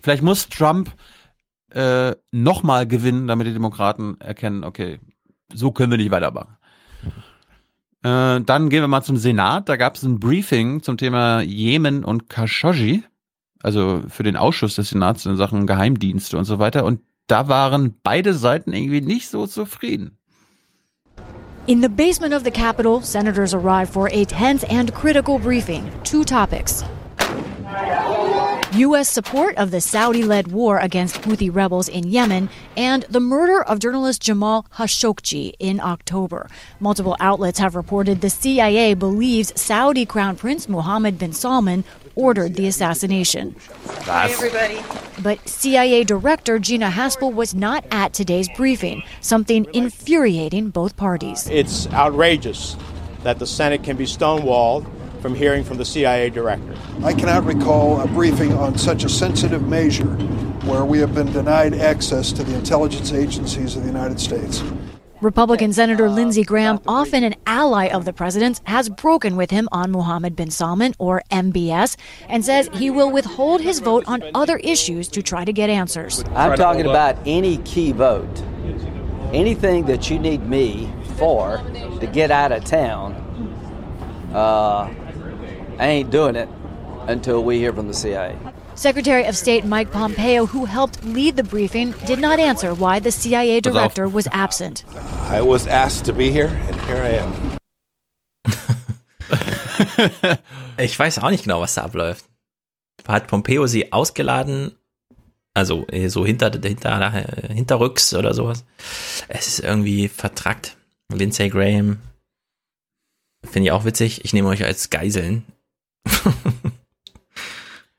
Vielleicht muss Trump äh, nochmal gewinnen, damit die Demokraten erkennen, okay, so können wir nicht weitermachen. Äh, dann gehen wir mal zum Senat. Da gab es ein Briefing zum Thema Jemen und Khashoggi, also für den Ausschuss des Senats in Sachen Geheimdienste und so weiter. Und da waren beide Seiten irgendwie nicht so zufrieden. In the basement of the Capitol, senators arrived for a tense and critical briefing. Two topics. U.S. support of the Saudi led war against Houthi rebels in Yemen and the murder of journalist Jamal Khashoggi in October. Multiple outlets have reported the CIA believes Saudi Crown Prince Mohammed bin Salman ordered the assassination. Was? But CIA Director Gina Haspel was not at today's briefing, something infuriating both parties. It's outrageous that the Senate can be stonewalled from hearing from the CIA director. I cannot recall a briefing on such a sensitive measure where we have been denied access to the intelligence agencies of the United States. Republican Senator Lindsey Graham, often an ally of the president's, has broken with him on Mohammed bin Salman, or MBS, and says he will withhold his vote on other issues to try to get answers. I'm talking about any key vote. Anything that you need me for to get out of town, uh, I ain't doing it until we hear from the CIA. Secretary of State Mike Pompeo, who helped lead the briefing, did not answer why the CIA director was absent. I was asked to be here, and here I am. ich weiß auch nicht genau, was da abläuft. Hat Pompeo sie ausgeladen? Also äh, so hinter, hinter, hinterrücks oder sowas. Es ist irgendwie vertrackt. Lindsay Graham. Finde ich auch witzig. Ich nehme euch als Geiseln.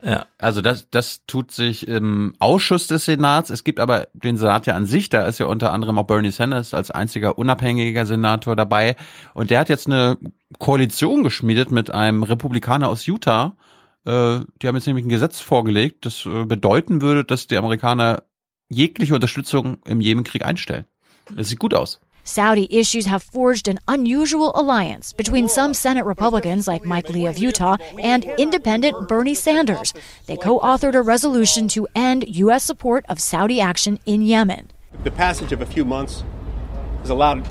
Ja, also das, das tut sich im Ausschuss des Senats. Es gibt aber den Senat ja an sich, da ist ja unter anderem auch Bernie Sanders als einziger unabhängiger Senator dabei. Und der hat jetzt eine Koalition geschmiedet mit einem Republikaner aus Utah. Äh, die haben jetzt nämlich ein Gesetz vorgelegt, das äh, bedeuten würde, dass die Amerikaner jegliche Unterstützung im Jemenkrieg einstellen. Das sieht gut aus. Saudi issues have forged an unusual alliance between some Senate Republicans like Mike Lee of Utah and independent Bernie Sanders. They co authored a resolution to end U.S. support of Saudi action in Yemen. The passage of a few months has allowed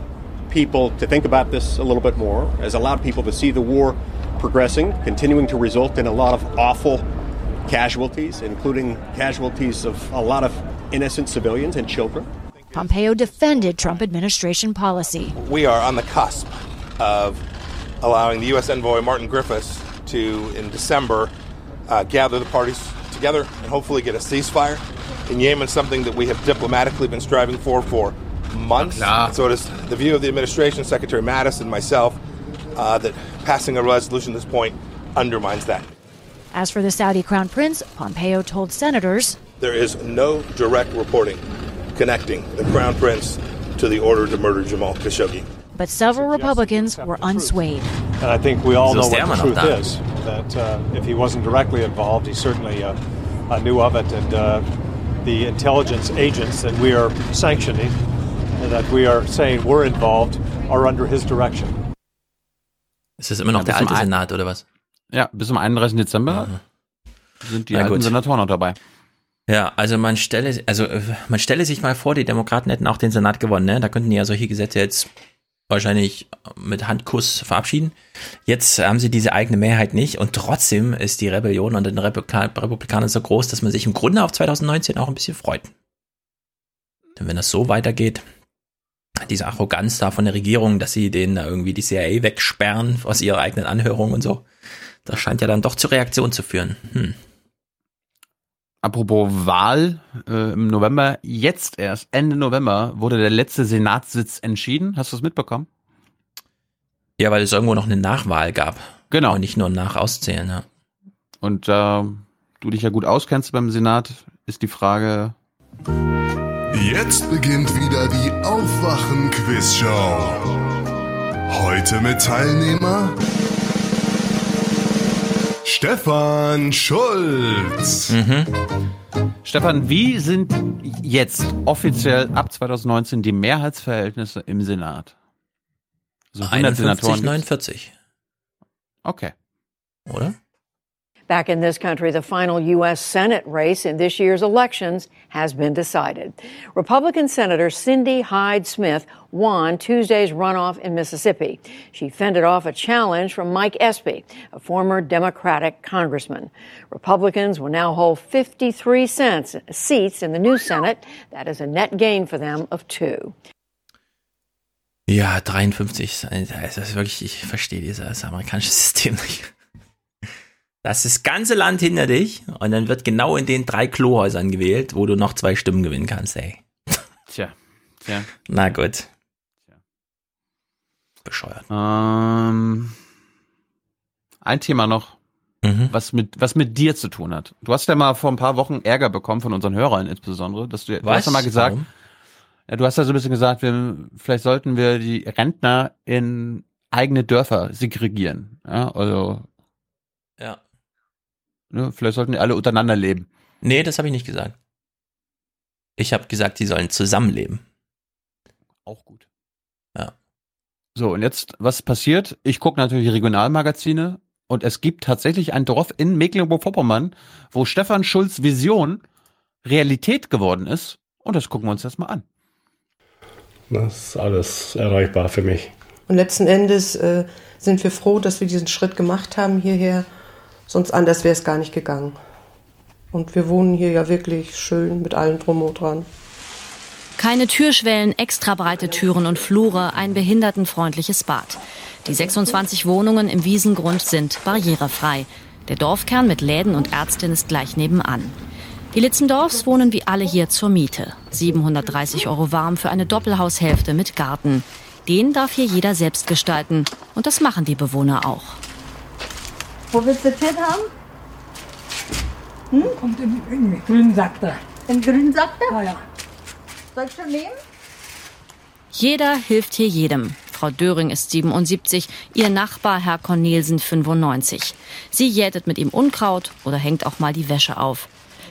people to think about this a little bit more, has allowed people to see the war progressing, continuing to result in a lot of awful casualties, including casualties of a lot of innocent civilians and children. Pompeo defended Trump administration policy. We are on the cusp of allowing the U.S. envoy Martin Griffiths to, in December, uh, gather the parties together and hopefully get a ceasefire in Yemen, something that we have diplomatically been striving for for months. And so it is the view of the administration, Secretary Mattis, and myself, uh, that passing a resolution at this point undermines that. As for the Saudi crown prince, Pompeo told senators There is no direct reporting connecting the Crown Prince to the order to murder Jamal Khashoggi. But several Republicans were unswayed. And I think we all know what the truth is that uh, if he wasn't directly involved, he certainly uh, uh, knew of it. And uh, the intelligence agents that we are sanctioning, that we are saying were involved, are under his direction. Ist das immer noch ja, der alte Senat oder was? Ja, bis zum 31. Dezember mhm. sind die Na alten gut. Senatoren noch dabei. Ja, also man stelle, also äh, man stelle sich mal vor, die Demokraten hätten auch den Senat gewonnen, ne? Da könnten die ja solche Gesetze jetzt wahrscheinlich mit Handkuss verabschieden. Jetzt haben sie diese eigene Mehrheit nicht und trotzdem ist die Rebellion unter den Republika Republikanern so groß, dass man sich im Grunde auf 2019 auch ein bisschen freut. Denn wenn das so weitergeht, diese Arroganz da von der Regierung, dass sie denen da irgendwie die CIA wegsperren aus ihrer eigenen Anhörung und so, das scheint ja dann doch zur Reaktion zu führen. Hm. Apropos Wahl äh, im November, jetzt erst, Ende November, wurde der letzte Senatssitz entschieden. Hast du es mitbekommen? Ja, weil es irgendwo noch eine Nachwahl gab. Genau. Und nicht nur nach Auszählen, ja. Und da äh, du dich ja gut auskennst beim Senat, ist die Frage. Jetzt beginnt wieder die Aufwachen-Quiz-Show. Heute mit Teilnehmer Stefan Schulz. Mhm. Stefan, wie sind jetzt offiziell ab 2019 die Mehrheitsverhältnisse im Senat? Also 51, 49. Okay. Oder? Back in this country, the final U.S. Senate race in this year's elections has been decided. Republican Senator Cindy Hyde Smith won Tuesday's runoff in Mississippi. She fended off a challenge from Mike Espy, a former Democratic congressman. Republicans will now hold 53 cents, seats in the new Senate. That is a net gain for them of two. Ja, 53. Das wirklich, ich verstehe dieses amerikanische System nicht. Das ist das ganze Land hinter dich und dann wird genau in den drei Klohäusern gewählt, wo du noch zwei Stimmen gewinnen kannst, ey. Tja, tja. Na gut. Bescheuert. Ähm, ein Thema noch, mhm. was mit was mit dir zu tun hat. Du hast ja mal vor ein paar Wochen Ärger bekommen von unseren Hörern insbesondere, dass du, du hast ja mal gesagt, ja, du hast ja so ein bisschen gesagt, wir, vielleicht sollten wir die Rentner in eigene Dörfer segregieren. Ja, also. Ne? Vielleicht sollten die alle untereinander leben. Nee, das habe ich nicht gesagt. Ich habe gesagt, die sollen zusammenleben. Auch gut. Ja. So, und jetzt, was passiert? Ich gucke natürlich Regionalmagazine und es gibt tatsächlich ein Dorf in Mecklenburg-Vorpommern, wo Stefan Schulz Vision Realität geworden ist. Und das gucken wir uns jetzt mal an. Das ist alles erreichbar für mich. Und letzten Endes äh, sind wir froh, dass wir diesen Schritt gemacht haben hierher Sonst anders wäre es gar nicht gegangen. Und wir wohnen hier ja wirklich schön mit allem drum und dran. Keine Türschwellen, extra breite Türen und Flure, ein behindertenfreundliches Bad. Die 26 Wohnungen im Wiesengrund sind barrierefrei. Der Dorfkern mit Läden und Ärztin ist gleich nebenan. Die Litzendorfs wohnen wie alle hier zur Miete. 730 Euro warm für eine Doppelhaushälfte mit Garten. Den darf hier jeder selbst gestalten. Und das machen die Bewohner auch. Wo willst du Tipp haben? Hm? Kommt in, in grünen Sack da. Im grünen Sack da? Ja, ja. Soll ich schon nehmen? Jeder hilft hier jedem. Frau Döring ist 77, ihr Nachbar Herr Cornelsen 95. Sie jätet mit ihm Unkraut oder hängt auch mal die Wäsche auf.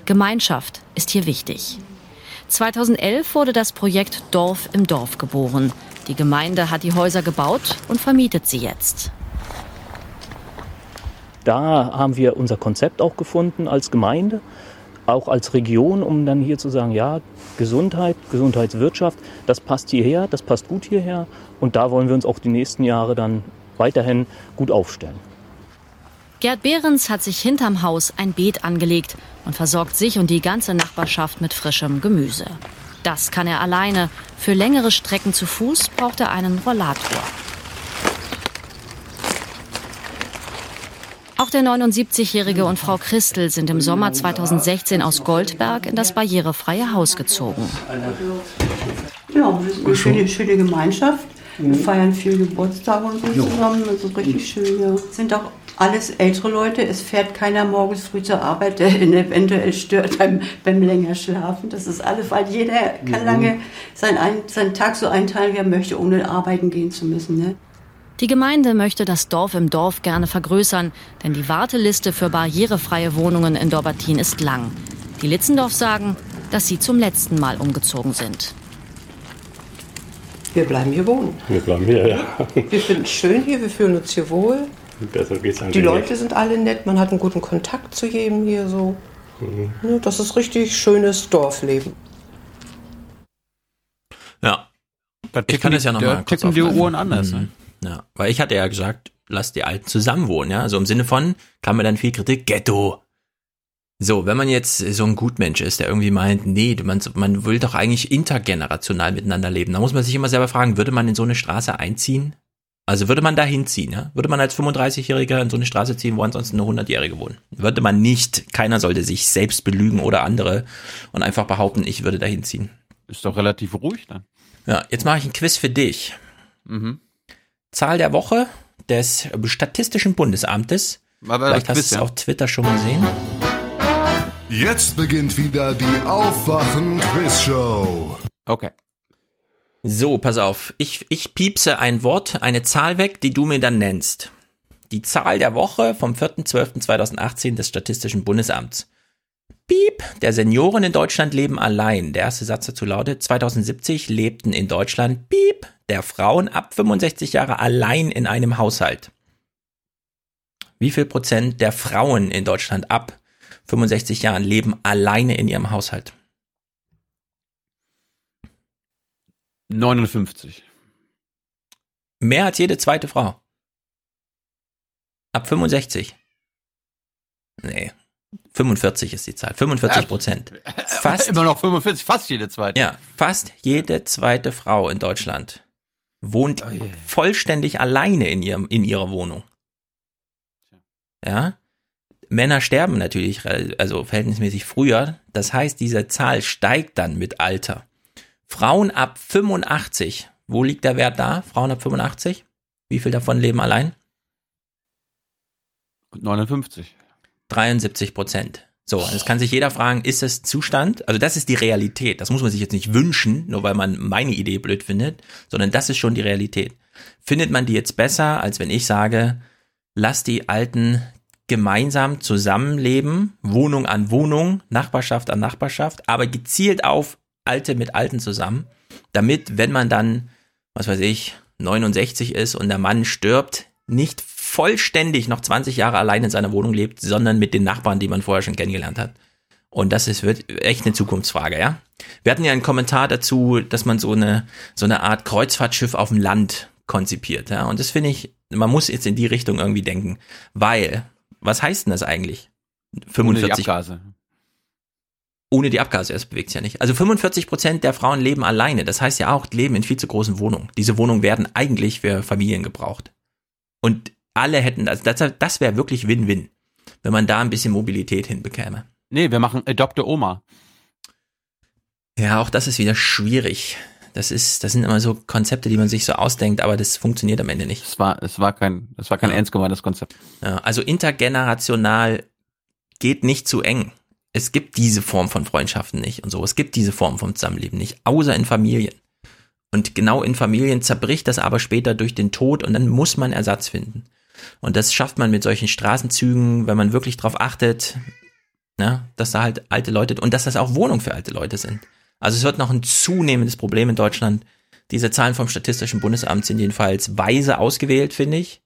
Gemeinschaft ist hier wichtig. 2011 wurde das Projekt Dorf im Dorf geboren. Die Gemeinde hat die Häuser gebaut und vermietet sie jetzt. Da haben wir unser Konzept auch gefunden als Gemeinde, auch als Region, um dann hier zu sagen, ja, Gesundheit, Gesundheitswirtschaft, das passt hierher, das passt gut hierher und da wollen wir uns auch die nächsten Jahre dann weiterhin gut aufstellen. Gerd Behrens hat sich hinterm Haus ein Beet angelegt und versorgt sich und die ganze Nachbarschaft mit frischem Gemüse. Das kann er alleine. Für längere Strecken zu Fuß braucht er einen Rollator. Auch der 79-Jährige und Frau Christel sind im Sommer 2016 aus Goldberg in das barrierefreie Haus gezogen. Ja, wir sind eine schöne, schöne Gemeinschaft. Wir feiern viel Geburtstage und so zusammen. Also richtig schön, ja. Sind auch alles ältere Leute. Es fährt keiner morgens früh zur Arbeit, der ihn eventuell stört beim, beim länger Schlafen. Das ist alles, weil jeder kann lange seinen, seinen Tag so einteilen, wie er möchte, ohne arbeiten gehen zu müssen. Ne? Die Gemeinde möchte das Dorf im Dorf gerne vergrößern, denn die Warteliste für barrierefreie Wohnungen in Dorbatin ist lang. Die Litzendorf sagen, dass sie zum letzten Mal umgezogen sind. Wir bleiben hier wohnen. Wir bleiben hier, ja. Wir finden es schön hier, wir fühlen uns hier wohl. Besser geht's eigentlich Die Leute sind alle nett, man hat einen guten Kontakt zu jedem hier so. Mhm. Das ist richtig schönes Dorfleben. Ja. Da ich kann das ja nochmal ticken die. Uhren anders, ne? Ja, weil ich hatte ja gesagt, lass die Alten zusammenwohnen, ja. Also im Sinne von, kam mir dann viel Kritik, Ghetto. So, wenn man jetzt so ein Gutmensch ist, der irgendwie meint, nee, man, man will doch eigentlich intergenerational miteinander leben, dann muss man sich immer selber fragen, würde man in so eine Straße einziehen? Also würde man da hinziehen, ja? Würde man als 35-Jähriger in so eine Straße ziehen, wo ansonsten eine 100-Jährige wohnen? Würde man nicht. Keiner sollte sich selbst belügen oder andere und einfach behaupten, ich würde da hinziehen. Ist doch relativ ruhig dann. Ja, jetzt mache ich ein Quiz für dich. Mhm. Zahl der Woche des Statistischen Bundesamtes. Aber Vielleicht hast du es ja. auf Twitter schon gesehen. Jetzt beginnt wieder die Aufwachen-Quiz-Show. Okay. So, pass auf. Ich, ich piepse ein Wort, eine Zahl weg, die du mir dann nennst. Die Zahl der Woche vom 4.12.2018 des Statistischen Bundesamts. Piep. Der Senioren in Deutschland leben allein. Der erste Satz dazu lautet, 2070 lebten in Deutschland, piep, der Frauen ab 65 Jahre allein in einem Haushalt. Wie viel Prozent der Frauen in Deutschland ab 65 Jahren leben alleine in ihrem Haushalt? 59. Mehr als jede zweite Frau. Ab 65. Nee. 45 ist die Zahl. 45 Prozent. Fast. Immer noch 45, fast jede zweite. Ja, fast jede zweite Frau in Deutschland wohnt vollständig alleine in ihrem, in ihrer Wohnung. Ja. Männer sterben natürlich, also verhältnismäßig früher. Das heißt, diese Zahl steigt dann mit Alter. Frauen ab 85. Wo liegt der Wert da? Frauen ab 85? Wie viel davon leben allein? 59. 73 Prozent. So, und jetzt kann sich jeder fragen, ist es Zustand? Also das ist die Realität. Das muss man sich jetzt nicht wünschen, nur weil man meine Idee blöd findet, sondern das ist schon die Realität. Findet man die jetzt besser, als wenn ich sage, lass die Alten gemeinsam zusammenleben, Wohnung an Wohnung, Nachbarschaft an Nachbarschaft, aber gezielt auf Alte mit Alten zusammen, damit, wenn man dann, was weiß ich, 69 ist und der Mann stirbt, nicht vollständig noch 20 Jahre allein in seiner Wohnung lebt, sondern mit den Nachbarn, die man vorher schon kennengelernt hat. Und das ist wird echt eine Zukunftsfrage, ja. Wir hatten ja einen Kommentar dazu, dass man so eine so eine Art Kreuzfahrtschiff auf dem Land konzipiert, ja. Und das finde ich, man muss jetzt in die Richtung irgendwie denken, weil was heißt denn das eigentlich? Ohne die 45 Abgase. ohne die Abgase, es bewegt sich ja nicht. Also 45 Prozent der Frauen leben alleine. Das heißt ja auch, leben in viel zu großen Wohnungen. Diese Wohnungen werden eigentlich für Familien gebraucht. Und alle hätten das. Das, das wäre wirklich Win-Win, wenn man da ein bisschen Mobilität hinbekäme. Nee, wir machen Adopte Oma. Ja, auch das ist wieder schwierig. Das ist, das sind immer so Konzepte, die man sich so ausdenkt, aber das funktioniert am Ende nicht. Es war, es war kein, es war kein ja. ernst gemeintes Konzept. Ja, also intergenerational geht nicht zu eng. Es gibt diese Form von Freundschaften nicht und so. Es gibt diese Form von Zusammenleben nicht, außer in Familien. Und genau in Familien zerbricht das aber später durch den Tod und dann muss man Ersatz finden. Und das schafft man mit solchen Straßenzügen, wenn man wirklich darauf achtet, ne, dass da halt alte Leute und dass das auch Wohnungen für alte Leute sind. Also es wird noch ein zunehmendes Problem in Deutschland. Diese Zahlen vom Statistischen Bundesamt sind jedenfalls weise ausgewählt, finde ich.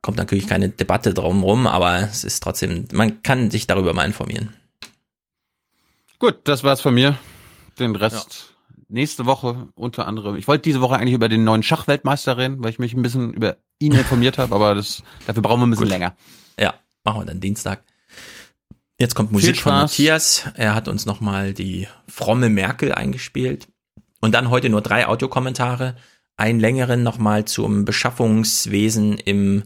Kommt natürlich keine Debatte drum rum, aber es ist trotzdem, man kann sich darüber mal informieren. Gut, das war's von mir. Den Rest. Nächste Woche unter anderem. Ich wollte diese Woche eigentlich über den neuen Schachweltmeister reden, weil ich mich ein bisschen über ihn informiert habe, aber das, dafür brauchen wir ein bisschen Gut. länger. Ja, machen wir dann Dienstag. Jetzt kommt Musik von Matthias. Er hat uns nochmal die fromme Merkel eingespielt. Und dann heute nur drei Audiokommentare. Einen längeren nochmal zum Beschaffungswesen im,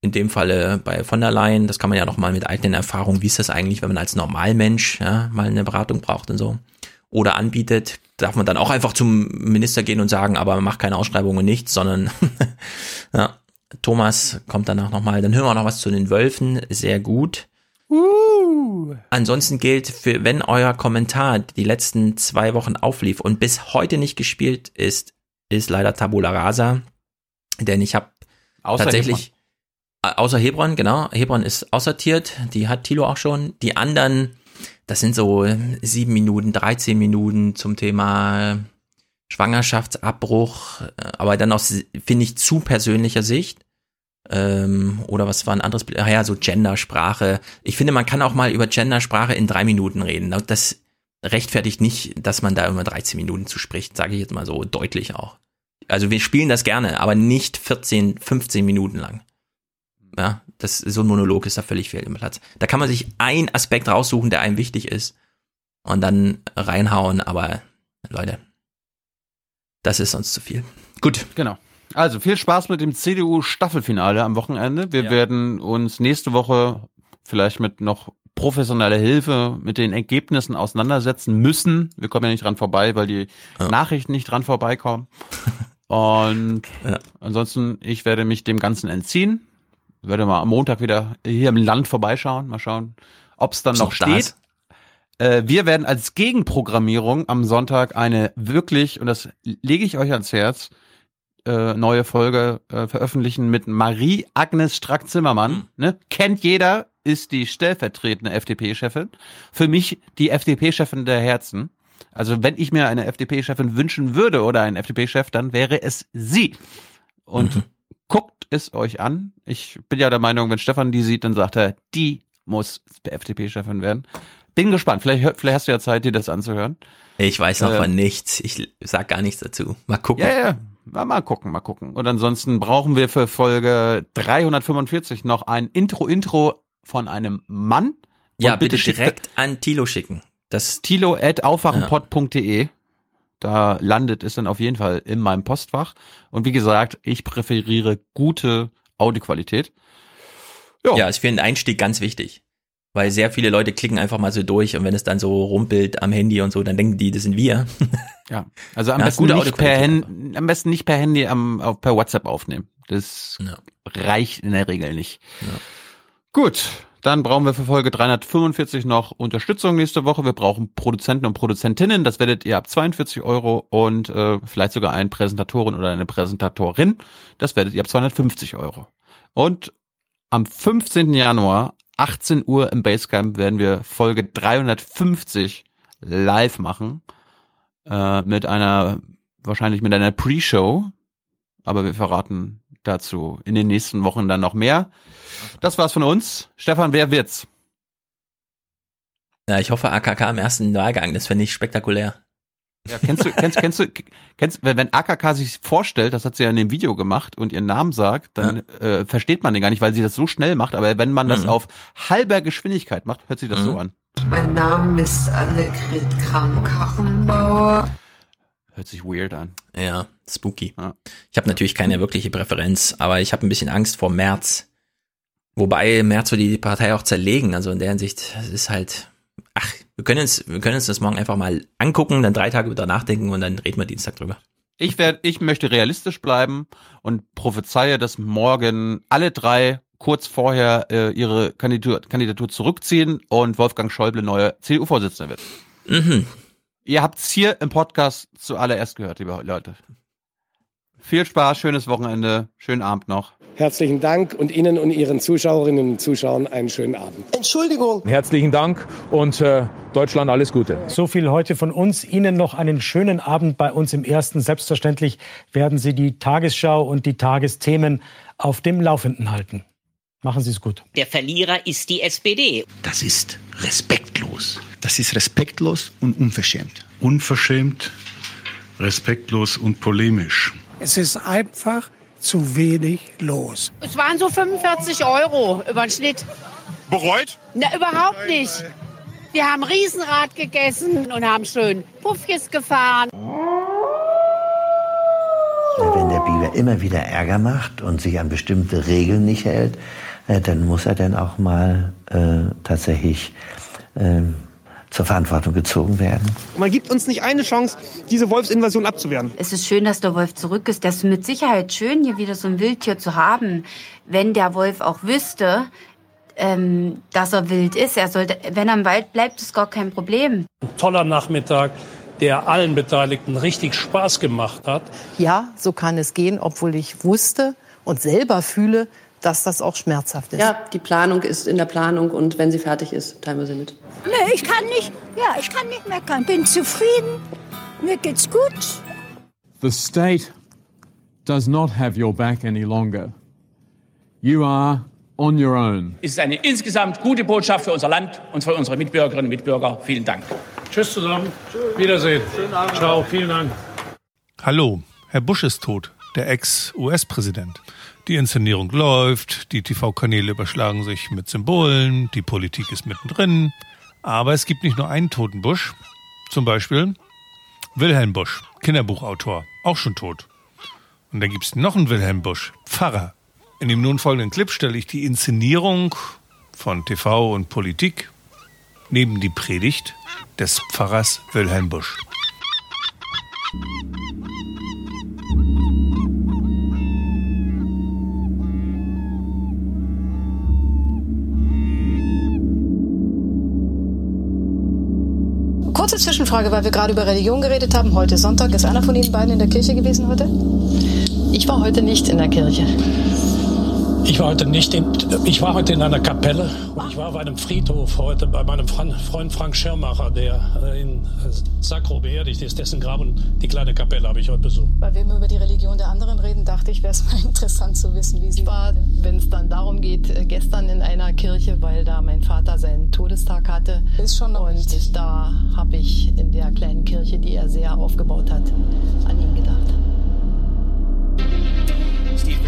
in dem Falle bei von der Leyen. Das kann man ja nochmal mit eigenen Erfahrungen. Wie ist das eigentlich, wenn man als Normalmensch ja, mal eine Beratung braucht und so? Oder anbietet, darf man dann auch einfach zum Minister gehen und sagen, aber macht keine Ausschreibung und nichts, sondern ja, Thomas kommt danach nochmal. Dann hören wir noch was zu den Wölfen. Sehr gut. Uh. Ansonsten gilt, für, wenn euer Kommentar die letzten zwei Wochen auflief und bis heute nicht gespielt ist, ist leider Tabula Rasa. Denn ich habe tatsächlich, Hebron. Äh, außer Hebron, genau, Hebron ist aussortiert, die hat Tilo auch schon. Die anderen, das sind so sieben Minuten, 13 Minuten zum Thema Schwangerschaftsabbruch, äh, aber dann aus, finde ich, zu persönlicher Sicht. Ähm, oder was war ein anderes Bild? Ah ja, so Gendersprache. Ich finde, man kann auch mal über Gendersprache in drei Minuten reden. Das rechtfertigt nicht, dass man da immer 13 Minuten zu spricht, sage ich jetzt mal so deutlich auch. Also wir spielen das gerne, aber nicht 14, 15 Minuten lang. Ja, das, so ein Monolog ist da völlig fehl im Platz. Da kann man sich einen Aspekt raussuchen, der einem wichtig ist und dann reinhauen, aber Leute, das ist sonst zu viel. Gut. Genau. Also viel Spaß mit dem CDU-Staffelfinale am Wochenende. Wir ja. werden uns nächste Woche vielleicht mit noch professioneller Hilfe mit den Ergebnissen auseinandersetzen müssen. Wir kommen ja nicht dran vorbei, weil die ja. Nachrichten nicht dran vorbeikommen. Und ja. ansonsten, ich werde mich dem Ganzen entziehen. Werde mal am Montag wieder hier im Land vorbeischauen. Mal schauen, ob es dann noch steht. Äh, wir werden als Gegenprogrammierung am Sonntag eine wirklich, und das lege ich euch ans Herz, äh, neue Folge äh, veröffentlichen mit Marie-Agnes Strack-Zimmermann. Mhm. Ne? Kennt jeder, ist die stellvertretende FDP-Chefin. Für mich die FDP-Chefin der Herzen. Also wenn ich mir eine FDP-Chefin wünschen würde oder einen FDP-Chef, dann wäre es sie. Und mhm. Guckt es euch an. Ich bin ja der Meinung, wenn Stefan die sieht, dann sagt er, die muss FDP-Chefin werden. Bin gespannt. Vielleicht, vielleicht hast du ja Zeit, dir das anzuhören. Ich weiß noch äh, von nichts. Ich sag gar nichts dazu. Mal gucken. Ja, ja. Mal gucken, mal gucken. Und ansonsten brauchen wir für Folge 345 noch ein Intro-Intro von einem Mann. ja, bitte, bitte direkt an Tilo schicken. Das Tilo at aufwachenpod.de. Ja. Da landet es dann auf jeden Fall in meinem Postfach. Und wie gesagt, ich präferiere gute Audioqualität. Jo. Ja, ist für den Einstieg ganz wichtig weil sehr viele Leute klicken einfach mal so durch und wenn es dann so rumpelt am Handy und so, dann denken die, das sind wir. ja, also am, besten, nicht per Handy, am besten nicht per Handy am, auf, per WhatsApp aufnehmen. Das ja. reicht in der Regel nicht. Ja. Gut, dann brauchen wir für Folge 345 noch Unterstützung nächste Woche. Wir brauchen Produzenten und Produzentinnen. Das werdet ihr ab 42 Euro und äh, vielleicht sogar einen Präsentatorin oder eine Präsentatorin. Das werdet ihr ab 250 Euro. Und am 15. Januar 18 Uhr im Basecamp werden wir Folge 350 live machen. Äh, mit einer, wahrscheinlich mit einer Pre-Show. Aber wir verraten dazu in den nächsten Wochen dann noch mehr. Das war's von uns. Stefan, wer wird's? Ja, ich hoffe AKK im ersten Wahlgang. Das fände ich spektakulär. Ja, kennst du, kennst, kennst du, kennst, wenn AKK sich vorstellt, das hat sie ja in dem Video gemacht und ihren Namen sagt, dann ja. äh, versteht man den gar nicht, weil sie das so schnell macht. Aber wenn man das mhm. auf halber Geschwindigkeit macht, hört sich das mhm. so an. Mein Name ist Annegret Kramp-Karrenbauer. Hört sich weird an. Ja, spooky. Ja. Ich habe natürlich keine wirkliche Präferenz, aber ich habe ein bisschen Angst vor März. Wobei März würde die Partei auch zerlegen. Also in der Hinsicht, es ist halt, ach, wir können uns, wir können uns das morgen einfach mal angucken, dann drei Tage wieder nachdenken und dann reden wir Dienstag drüber. Ich werde, ich möchte realistisch bleiben und prophezeie, dass morgen alle drei kurz vorher äh, ihre Kandidatur, Kandidatur zurückziehen und Wolfgang Schäuble neuer CDU-Vorsitzender wird. Mhm. Ihr habt's hier im Podcast zuallererst gehört, liebe Leute. Viel Spaß, schönes Wochenende, schönen Abend noch. Herzlichen Dank und Ihnen und Ihren Zuschauerinnen und Zuschauern einen schönen Abend. Entschuldigung. Herzlichen Dank und äh, Deutschland alles Gute. So viel heute von uns. Ihnen noch einen schönen Abend bei uns im Ersten. Selbstverständlich werden Sie die Tagesschau und die Tagesthemen auf dem Laufenden halten. Machen Sie es gut. Der Verlierer ist die SPD. Das ist respektlos. Das ist respektlos und unverschämt. Unverschämt, respektlos und polemisch. Es ist einfach zu wenig los. Es waren so 45 Euro über den Schnitt. Bereut? Na, überhaupt nicht. Wir haben Riesenrad gegessen und haben schön Puffjes gefahren. Wenn der Biber immer wieder Ärger macht und sich an bestimmte Regeln nicht hält, äh, dann muss er dann auch mal äh, tatsächlich äh, zur Verantwortung gezogen werden. Man gibt uns nicht eine Chance, diese Wolfsinvasion abzuwehren. Es ist schön, dass der Wolf zurück ist. Das ist mit Sicherheit schön, hier wieder so ein Wildtier zu haben. Wenn der Wolf auch wüsste, ähm, dass er wild ist, er sollte, wenn er im Wald bleibt, ist gar kein Problem. Ein toller Nachmittag der allen Beteiligten richtig Spaß gemacht hat. Ja, so kann es gehen, obwohl ich wusste und selber fühle, dass das auch schmerzhaft ist. Ja, die Planung ist in der Planung und wenn sie fertig ist, teilen wir sie mit. Nee, ich kann nicht, ja, ich kann nicht meckern. Bin zufrieden. Mir geht's gut. The state does not have your back any longer. You are on your own. Es ist eine insgesamt gute Botschaft für unser Land und für unsere Mitbürgerinnen und Mitbürger. Vielen Dank. Tschüss zusammen. Tschüss. Wiedersehen. Ciao, vielen Dank. Hallo, Herr Bush ist tot, der Ex-US-Präsident. Die Inszenierung läuft, die TV-Kanäle überschlagen sich mit Symbolen, die Politik ist mittendrin. Aber es gibt nicht nur einen toten Bush, zum Beispiel Wilhelm Busch, Kinderbuchautor, auch schon tot. Und dann gibt's noch einen Wilhelm Busch, Pfarrer. In dem nun folgenden Clip stelle ich die Inszenierung von TV und Politik neben die Predigt des Pfarrers Wilhelm Busch. Kurze Zwischenfrage, weil wir gerade über Religion geredet haben. Heute Sonntag. Ist einer von Ihnen beiden in der Kirche gewesen heute? Ich war heute nicht in der Kirche. Ich war heute nicht in, ich war heute in einer Kapelle und ich war auf einem Friedhof heute bei meinem Freund Frank Schirmacher, der äh, in Sakro beerdigt ist, dessen Grab und die kleine Kapelle habe ich heute besucht. Weil wir immer über die Religion der anderen reden, dachte ich, wäre es mal interessant zu wissen, wie sie war, wenn es dann darum geht, äh, gestern in einer Kirche, weil da mein Vater seinen Todestag hatte. Ist schon noch Und richtig. da habe ich in der kleinen Kirche, die er sehr aufgebaut hat, an ihn gedacht.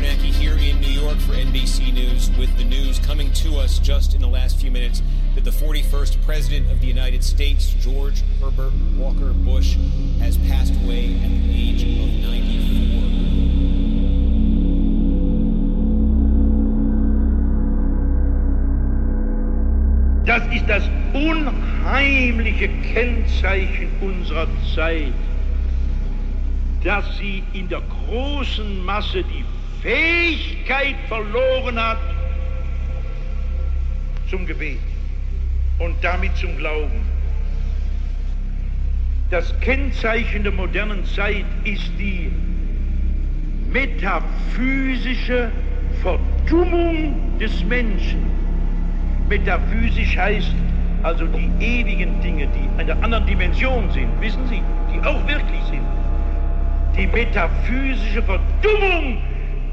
Bernanke here in New York for NBC News with the news coming to us just in the last few minutes that the 41st President of the United States, George Herbert Walker Bush, has passed away at the age of 94. Das ist das unheimliche Kennzeichen unserer Zeit, dass sie in der großen Masse die Fähigkeit verloren hat zum Gebet und damit zum Glauben. Das Kennzeichen der modernen Zeit ist die metaphysische Verdummung des Menschen. Metaphysisch heißt also die ewigen Dinge, die in einer anderen Dimension sind, wissen Sie, die auch wirklich sind. Die metaphysische Verdummung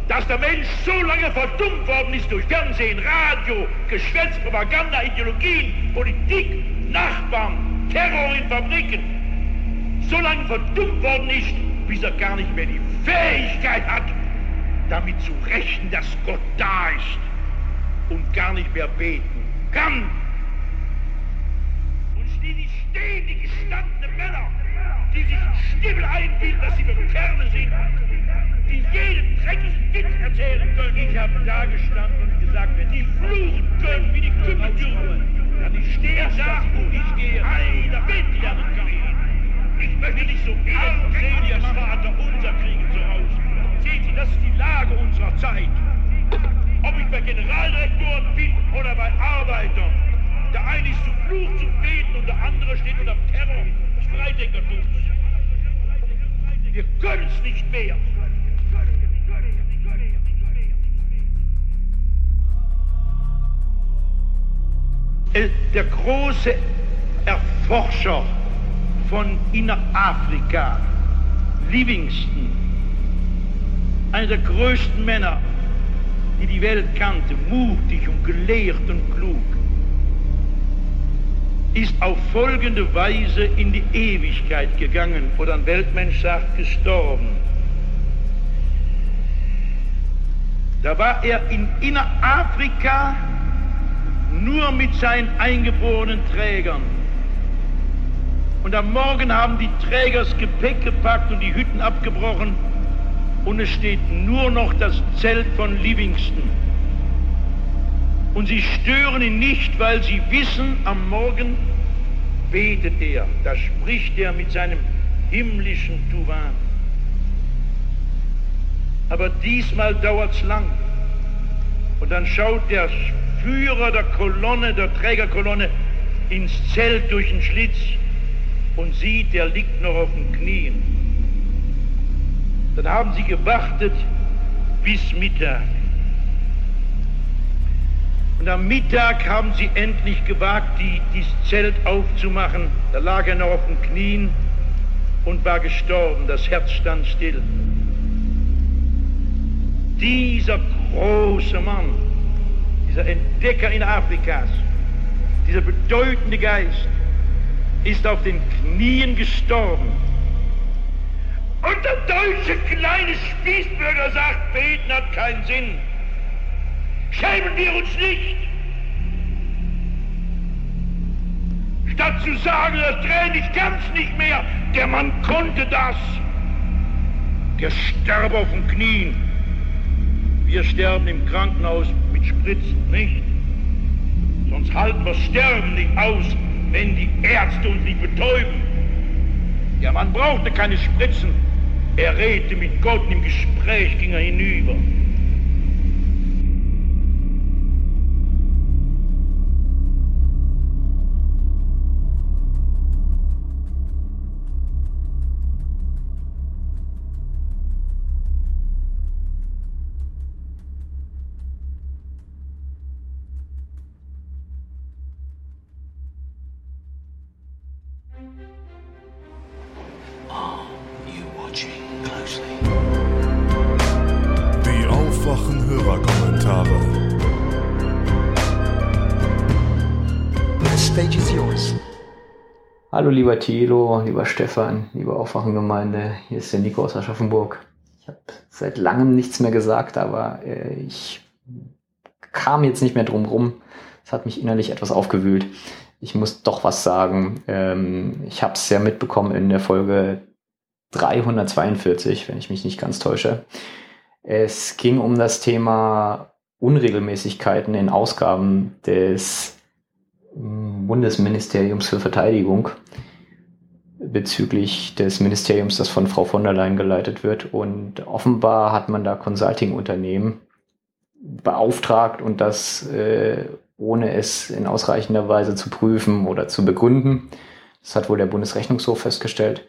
dass der Mensch so lange verdummt worden ist durch Fernsehen, Radio, Geschwätz, Propaganda, Ideologien, Politik, Nachbarn, Terror in Fabriken, so lange verdummt worden ist, bis er gar nicht mehr die Fähigkeit hat, damit zu rechnen, dass Gott da ist und gar nicht mehr beten kann. die nicht stehen, die gestandene Männer, die sich in Stimmel einbilden, dass sie Bekerne sind, die jeden dreckigen Witz erzählen können. Ich habe da gestanden und gesagt, wenn die fluchen können wie die Kümmeltürme, dann ich stehe da und ich gehe einer mit, die Herren Ich möchte nicht so armseliger Vater unser kriegen zu Hause. Seht ihr, das ist die Lage unserer Zeit. Ob ich bei Generaldirektoren bin oder bei Arbeitern. Der eine ist zu Fluch, zu beten und der andere steht unter Terror des Freidenkertums. Wir können es nicht mehr. Der große Erforscher von Innerafrika, Livingston, einer der größten Männer, die die Welt kannte, mutig und gelehrt und klug, ist auf folgende Weise in die Ewigkeit gegangen oder ein Weltmensch sagt gestorben. Da war er in Innerafrika nur mit seinen eingeborenen Trägern. Und am Morgen haben die Träger das Gepäck gepackt und die Hütten abgebrochen und es steht nur noch das Zelt von Livingston. Und sie stören ihn nicht, weil sie wissen, am Morgen betet er, da spricht er mit seinem himmlischen Tuvan. Aber diesmal dauert es lang. Und dann schaut der Führer der Kolonne, der Trägerkolonne, ins Zelt durch den Schlitz und sieht, er liegt noch auf den Knien. Dann haben sie gewartet bis Mittag. Und am Mittag haben sie endlich gewagt, die, dieses Zelt aufzumachen. Da lag er noch auf den Knien und war gestorben. Das Herz stand still. Dieser große Mann, dieser Entdecker in Afrikas, dieser bedeutende Geist, ist auf den Knien gestorben. Und der deutsche kleine Spießbürger sagt, beten hat keinen Sinn. Schämen wir uns nicht. Statt zu sagen, das Tränen, ich kann's nicht mehr, der Mann konnte das. Der starb auf den Knien. Wir sterben im Krankenhaus mit Spritzen, nicht? Sonst halten wir Sterben nicht aus, wenn die Ärzte uns nicht betäuben. Der Mann brauchte keine Spritzen. Er redete mit Gott und im Gespräch ging er hinüber. Hallo lieber Thilo, lieber Stefan, liebe Aufwachengemeinde, hier ist der Nico aus Aschaffenburg. Ich habe seit langem nichts mehr gesagt, aber äh, ich kam jetzt nicht mehr drum rum. Es hat mich innerlich etwas aufgewühlt. Ich muss doch was sagen. Ähm, ich habe es ja mitbekommen in der Folge 342, wenn ich mich nicht ganz täusche. Es ging um das Thema Unregelmäßigkeiten in Ausgaben des Bundesministeriums für Verteidigung bezüglich des Ministeriums, das von Frau von der Leyen geleitet wird. Und offenbar hat man da Consulting-Unternehmen beauftragt und das äh, ohne es in ausreichender Weise zu prüfen oder zu begründen. Das hat wohl der Bundesrechnungshof festgestellt.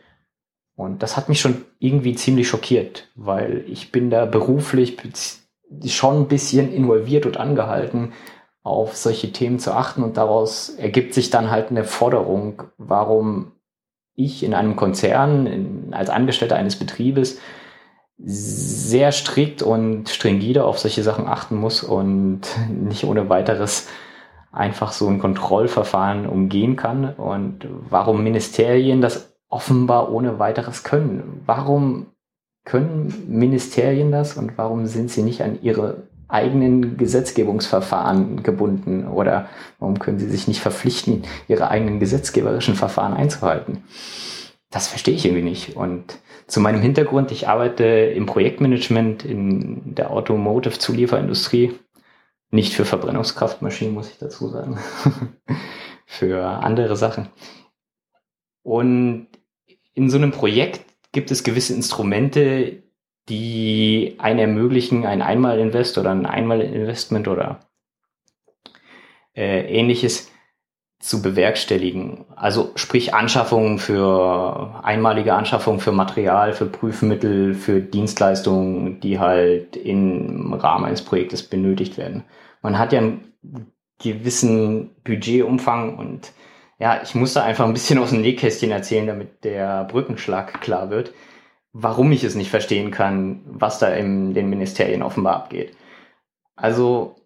Und das hat mich schon irgendwie ziemlich schockiert, weil ich bin da beruflich schon ein bisschen involviert und angehalten, auf solche Themen zu achten. Und daraus ergibt sich dann halt eine Forderung, warum ich in einem Konzern in, als Angestellter eines Betriebes sehr strikt und stringide auf solche Sachen achten muss und nicht ohne weiteres einfach so ein Kontrollverfahren umgehen kann und warum Ministerien das offenbar ohne weiteres können. Warum können Ministerien das und warum sind sie nicht an ihre eigenen Gesetzgebungsverfahren gebunden oder warum können sie sich nicht verpflichten, ihre eigenen gesetzgeberischen Verfahren einzuhalten? Das verstehe ich irgendwie nicht. Und zu meinem Hintergrund, ich arbeite im Projektmanagement in der Automotive-Zulieferindustrie, nicht für Verbrennungskraftmaschinen, muss ich dazu sagen, für andere Sachen. Und in so einem Projekt gibt es gewisse Instrumente, die einen ermöglichen, ein Einmalinvest oder ein Einmalinvestment oder äh, ähnliches zu bewerkstelligen. Also sprich Anschaffungen für einmalige Anschaffungen für Material, für Prüfmittel, für Dienstleistungen, die halt im Rahmen eines Projektes benötigt werden. Man hat ja einen gewissen Budgetumfang und ja, ich muss da einfach ein bisschen aus dem Nähkästchen erzählen, damit der Brückenschlag klar wird warum ich es nicht verstehen kann, was da in den Ministerien offenbar abgeht. Also,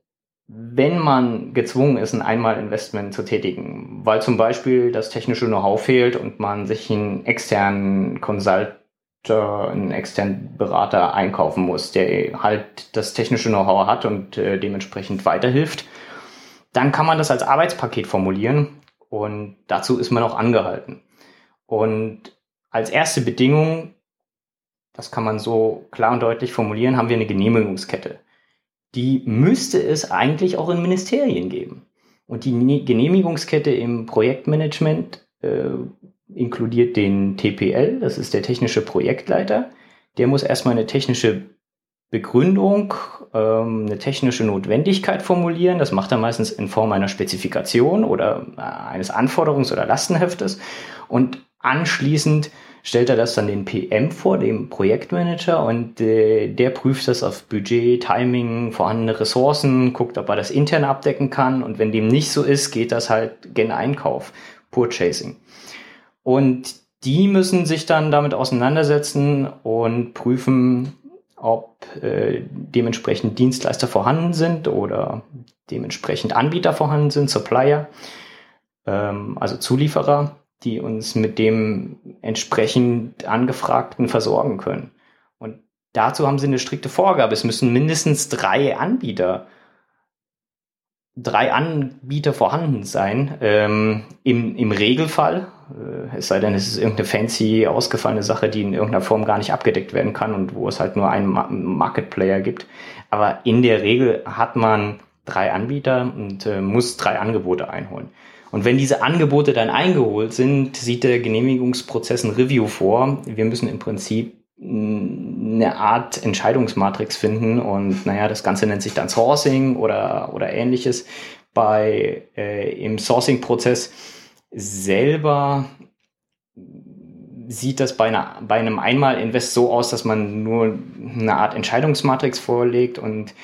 wenn man gezwungen ist, ein Einmalinvestment zu tätigen, weil zum Beispiel das technische Know-how fehlt und man sich einen externen Consultant, einen externen Berater einkaufen muss, der halt das technische Know-how hat und äh, dementsprechend weiterhilft, dann kann man das als Arbeitspaket formulieren und dazu ist man auch angehalten. Und als erste Bedingung das kann man so klar und deutlich formulieren, haben wir eine Genehmigungskette. Die müsste es eigentlich auch in Ministerien geben. Und die Genehmigungskette im Projektmanagement äh, inkludiert den TPL, das ist der technische Projektleiter. Der muss erstmal eine technische Begründung, ähm, eine technische Notwendigkeit formulieren. Das macht er meistens in Form einer Spezifikation oder äh, eines Anforderungs- oder Lastenheftes. Und anschließend stellt er das dann den PM vor, dem Projektmanager, und äh, der prüft das auf Budget, Timing, vorhandene Ressourcen, guckt, ob er das intern abdecken kann. Und wenn dem nicht so ist, geht das halt gen Einkauf, Purchasing. Und die müssen sich dann damit auseinandersetzen und prüfen, ob äh, dementsprechend Dienstleister vorhanden sind oder dementsprechend Anbieter vorhanden sind, Supplier, ähm, also Zulieferer die uns mit dem entsprechend Angefragten versorgen können. Und dazu haben sie eine strikte Vorgabe. Es müssen mindestens drei Anbieter, drei Anbieter vorhanden sein. Ähm, im, Im Regelfall, äh, es sei denn, es ist irgendeine fancy, ausgefallene Sache, die in irgendeiner Form gar nicht abgedeckt werden kann und wo es halt nur einen Ma Market Player gibt. Aber in der Regel hat man drei Anbieter und äh, muss drei Angebote einholen. Und wenn diese Angebote dann eingeholt sind, sieht der Genehmigungsprozess ein Review vor. Wir müssen im Prinzip eine Art Entscheidungsmatrix finden und naja, das Ganze nennt sich dann Sourcing oder, oder ähnliches. Bei äh, im Sourcing-Prozess selber sieht das bei, einer, bei einem Einmal-Invest so aus, dass man nur eine Art Entscheidungsmatrix vorlegt und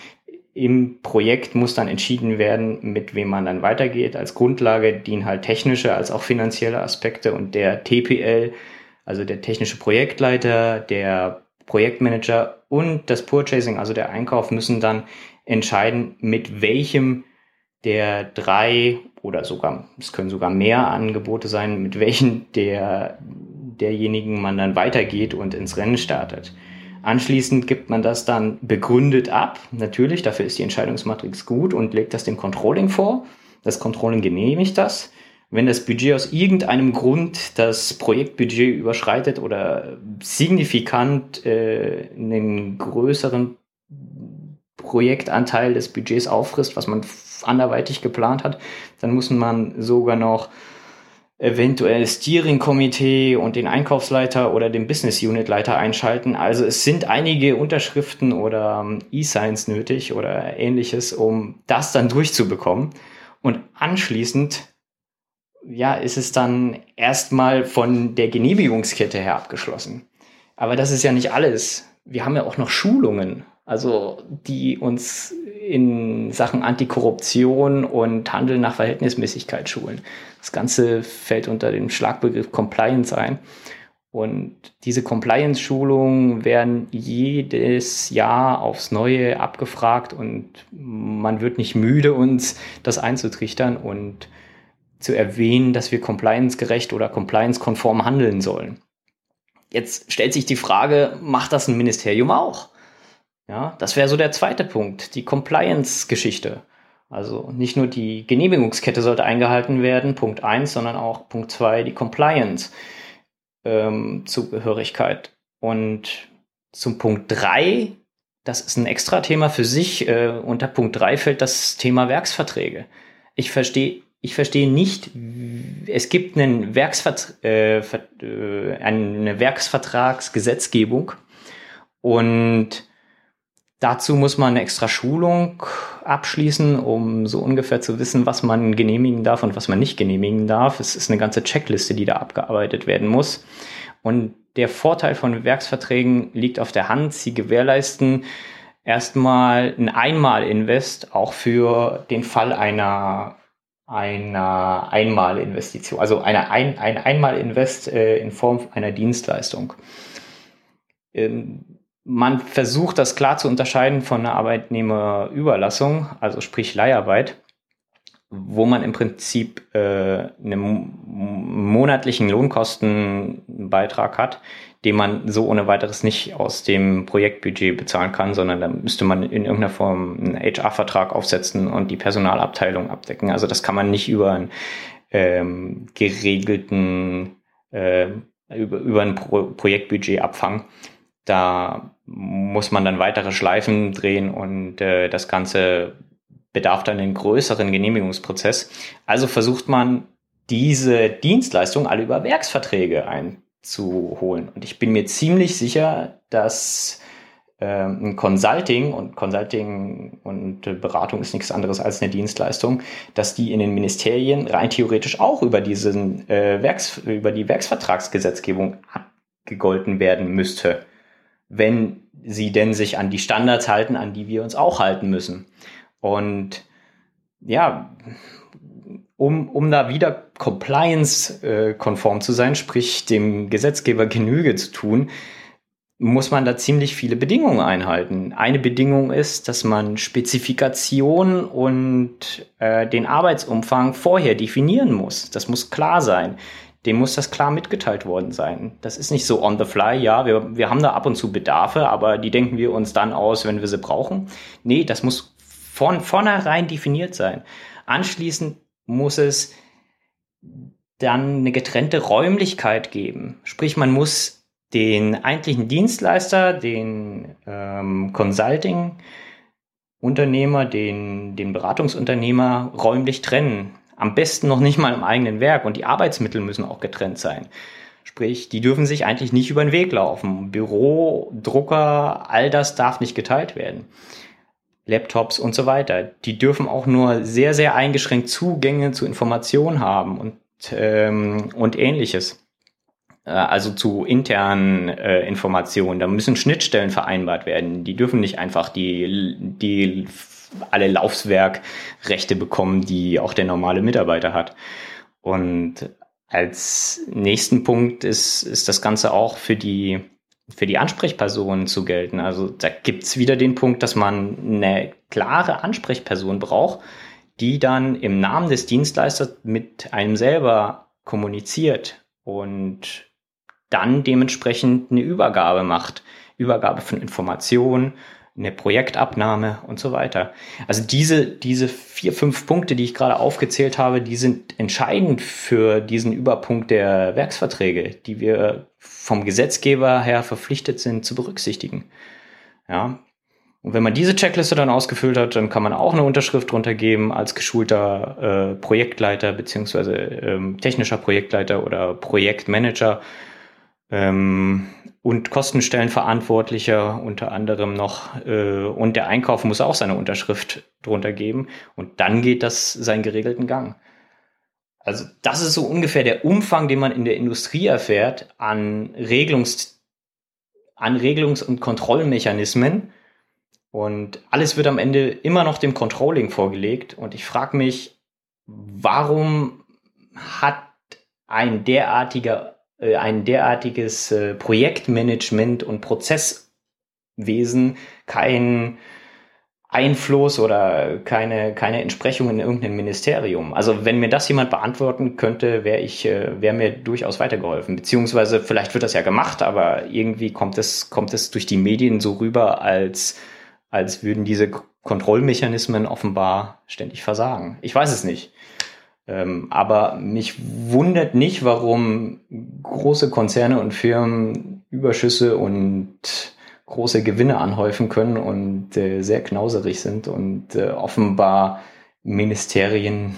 im Projekt muss dann entschieden werden, mit wem man dann weitergeht. Als Grundlage dienen halt technische als auch finanzielle Aspekte und der TPL, also der technische Projektleiter, der Projektmanager und das Purchasing, also der Einkauf, müssen dann entscheiden, mit welchem der drei oder sogar, es können sogar mehr Angebote sein, mit welchen der, derjenigen man dann weitergeht und ins Rennen startet. Anschließend gibt man das dann begründet ab. Natürlich, dafür ist die Entscheidungsmatrix gut und legt das dem Controlling vor. Das Controlling genehmigt das. Wenn das Budget aus irgendeinem Grund das Projektbudget überschreitet oder signifikant äh, einen größeren Projektanteil des Budgets auffrisst, was man anderweitig geplant hat, dann muss man sogar noch eventuell Steering-Komitee und den Einkaufsleiter oder den Business Unit Leiter einschalten. Also es sind einige Unterschriften oder ähm, E-Signs nötig oder ähnliches, um das dann durchzubekommen. Und anschließend, ja, ist es dann erstmal von der Genehmigungskette her abgeschlossen. Aber das ist ja nicht alles. Wir haben ja auch noch Schulungen, also die uns in Sachen Antikorruption und Handel nach Verhältnismäßigkeit schulen. Das Ganze fällt unter den Schlagbegriff Compliance ein. Und diese Compliance-Schulungen werden jedes Jahr aufs Neue abgefragt und man wird nicht müde, uns das einzutrichtern und zu erwähnen, dass wir compliance-gerecht oder compliance-konform handeln sollen. Jetzt stellt sich die Frage, macht das ein Ministerium auch? Ja, das wäre so der zweite Punkt, die Compliance-Geschichte. Also nicht nur die Genehmigungskette sollte eingehalten werden, Punkt 1, sondern auch Punkt 2, die Compliance-Zugehörigkeit. Ähm, Und zum Punkt 3, das ist ein extra Thema für sich, äh, unter Punkt 3 fällt das Thema Werksverträge. Ich verstehe ich verstehe nicht, es gibt einen Werksvert äh, äh, eine Werksvertragsgesetzgebung und dazu muss man eine extra Schulung abschließen, um so ungefähr zu wissen, was man genehmigen darf und was man nicht genehmigen darf. Es ist eine ganze Checkliste, die da abgearbeitet werden muss. Und der Vorteil von Werksverträgen liegt auf der Hand. Sie gewährleisten erstmal ein Einmalinvest auch für den Fall einer einer Einmalinvestition, also eine ein, ein Einmalinvest äh, in Form einer Dienstleistung. Man versucht das klar zu unterscheiden von einer Arbeitnehmerüberlassung, also sprich Leiharbeit, wo man im Prinzip äh, einen monatlichen Lohnkostenbeitrag hat, den man so ohne weiteres nicht aus dem Projektbudget bezahlen kann, sondern da müsste man in irgendeiner Form einen HR-Vertrag aufsetzen und die Personalabteilung abdecken. Also das kann man nicht über einen ähm, geregelten, äh, über, über ein Pro Projektbudget abfangen. Da muss man dann weitere Schleifen drehen und äh, das Ganze bedarf dann einen größeren Genehmigungsprozess. Also versucht man diese Dienstleistung alle über Werksverträge ein zu holen. Und ich bin mir ziemlich sicher, dass ähm, ein Consulting und Consulting und Beratung ist nichts anderes als eine Dienstleistung, dass die in den Ministerien rein theoretisch auch über diesen äh, Werks, über die Werksvertragsgesetzgebung abgegolten werden müsste, wenn sie denn sich an die Standards halten, an die wir uns auch halten müssen. Und ja, um, um da wieder compliance-konform zu sein, sprich dem Gesetzgeber Genüge zu tun, muss man da ziemlich viele Bedingungen einhalten. Eine Bedingung ist, dass man Spezifikation und äh, den Arbeitsumfang vorher definieren muss. Das muss klar sein. Dem muss das klar mitgeteilt worden sein. Das ist nicht so on the fly, ja, wir, wir haben da ab und zu Bedarfe, aber die denken wir uns dann aus, wenn wir sie brauchen. Nee, das muss von vornherein definiert sein. Anschließend muss es dann eine getrennte Räumlichkeit geben. Sprich, man muss den eigentlichen Dienstleister, den ähm, Consulting-Unternehmer, den, den Beratungsunternehmer räumlich trennen. Am besten noch nicht mal im eigenen Werk und die Arbeitsmittel müssen auch getrennt sein. Sprich, die dürfen sich eigentlich nicht über den Weg laufen. Büro, Drucker, all das darf nicht geteilt werden. Laptops und so weiter. Die dürfen auch nur sehr, sehr eingeschränkt Zugänge zu Informationen haben und, ähm, und ähnliches. Äh, also zu internen äh, Informationen. Da müssen Schnittstellen vereinbart werden. Die dürfen nicht einfach die, die alle Laufswerkrechte bekommen, die auch der normale Mitarbeiter hat. Und als nächsten Punkt ist, ist das Ganze auch für die für die Ansprechpersonen zu gelten. Also da gibt's wieder den Punkt, dass man eine klare Ansprechperson braucht, die dann im Namen des Dienstleisters mit einem selber kommuniziert und dann dementsprechend eine Übergabe macht. Übergabe von Informationen, eine Projektabnahme und so weiter. Also diese, diese vier, fünf Punkte, die ich gerade aufgezählt habe, die sind entscheidend für diesen Überpunkt der Werksverträge, die wir vom Gesetzgeber her verpflichtet sind zu berücksichtigen. Ja. Und wenn man diese Checkliste dann ausgefüllt hat, dann kann man auch eine Unterschrift drunter geben als geschulter äh, Projektleiter beziehungsweise ähm, technischer Projektleiter oder Projektmanager ähm, und Kostenstellenverantwortlicher unter anderem noch äh, und der Einkauf muss auch seine Unterschrift drunter geben. Und dann geht das seinen geregelten Gang. Also das ist so ungefähr der Umfang, den man in der Industrie erfährt an Regelungs an Regelungs- und Kontrollmechanismen. Und alles wird am Ende immer noch dem Controlling vorgelegt. Und ich frage mich, warum hat ein derartiger ein derartiges äh, Projektmanagement und Prozesswesen kein Einfluss oder keine, keine Entsprechung in irgendeinem Ministerium. Also wenn mir das jemand beantworten könnte, wäre ich, äh, wäre mir durchaus weitergeholfen. Beziehungsweise vielleicht wird das ja gemacht, aber irgendwie kommt es, kommt es durch die Medien so rüber, als als würden diese Kontrollmechanismen offenbar ständig versagen. Ich weiß es nicht. Ähm, aber mich wundert nicht, warum große Konzerne und Firmen Überschüsse und große Gewinne anhäufen können und äh, sehr knauserig sind und äh, offenbar Ministerien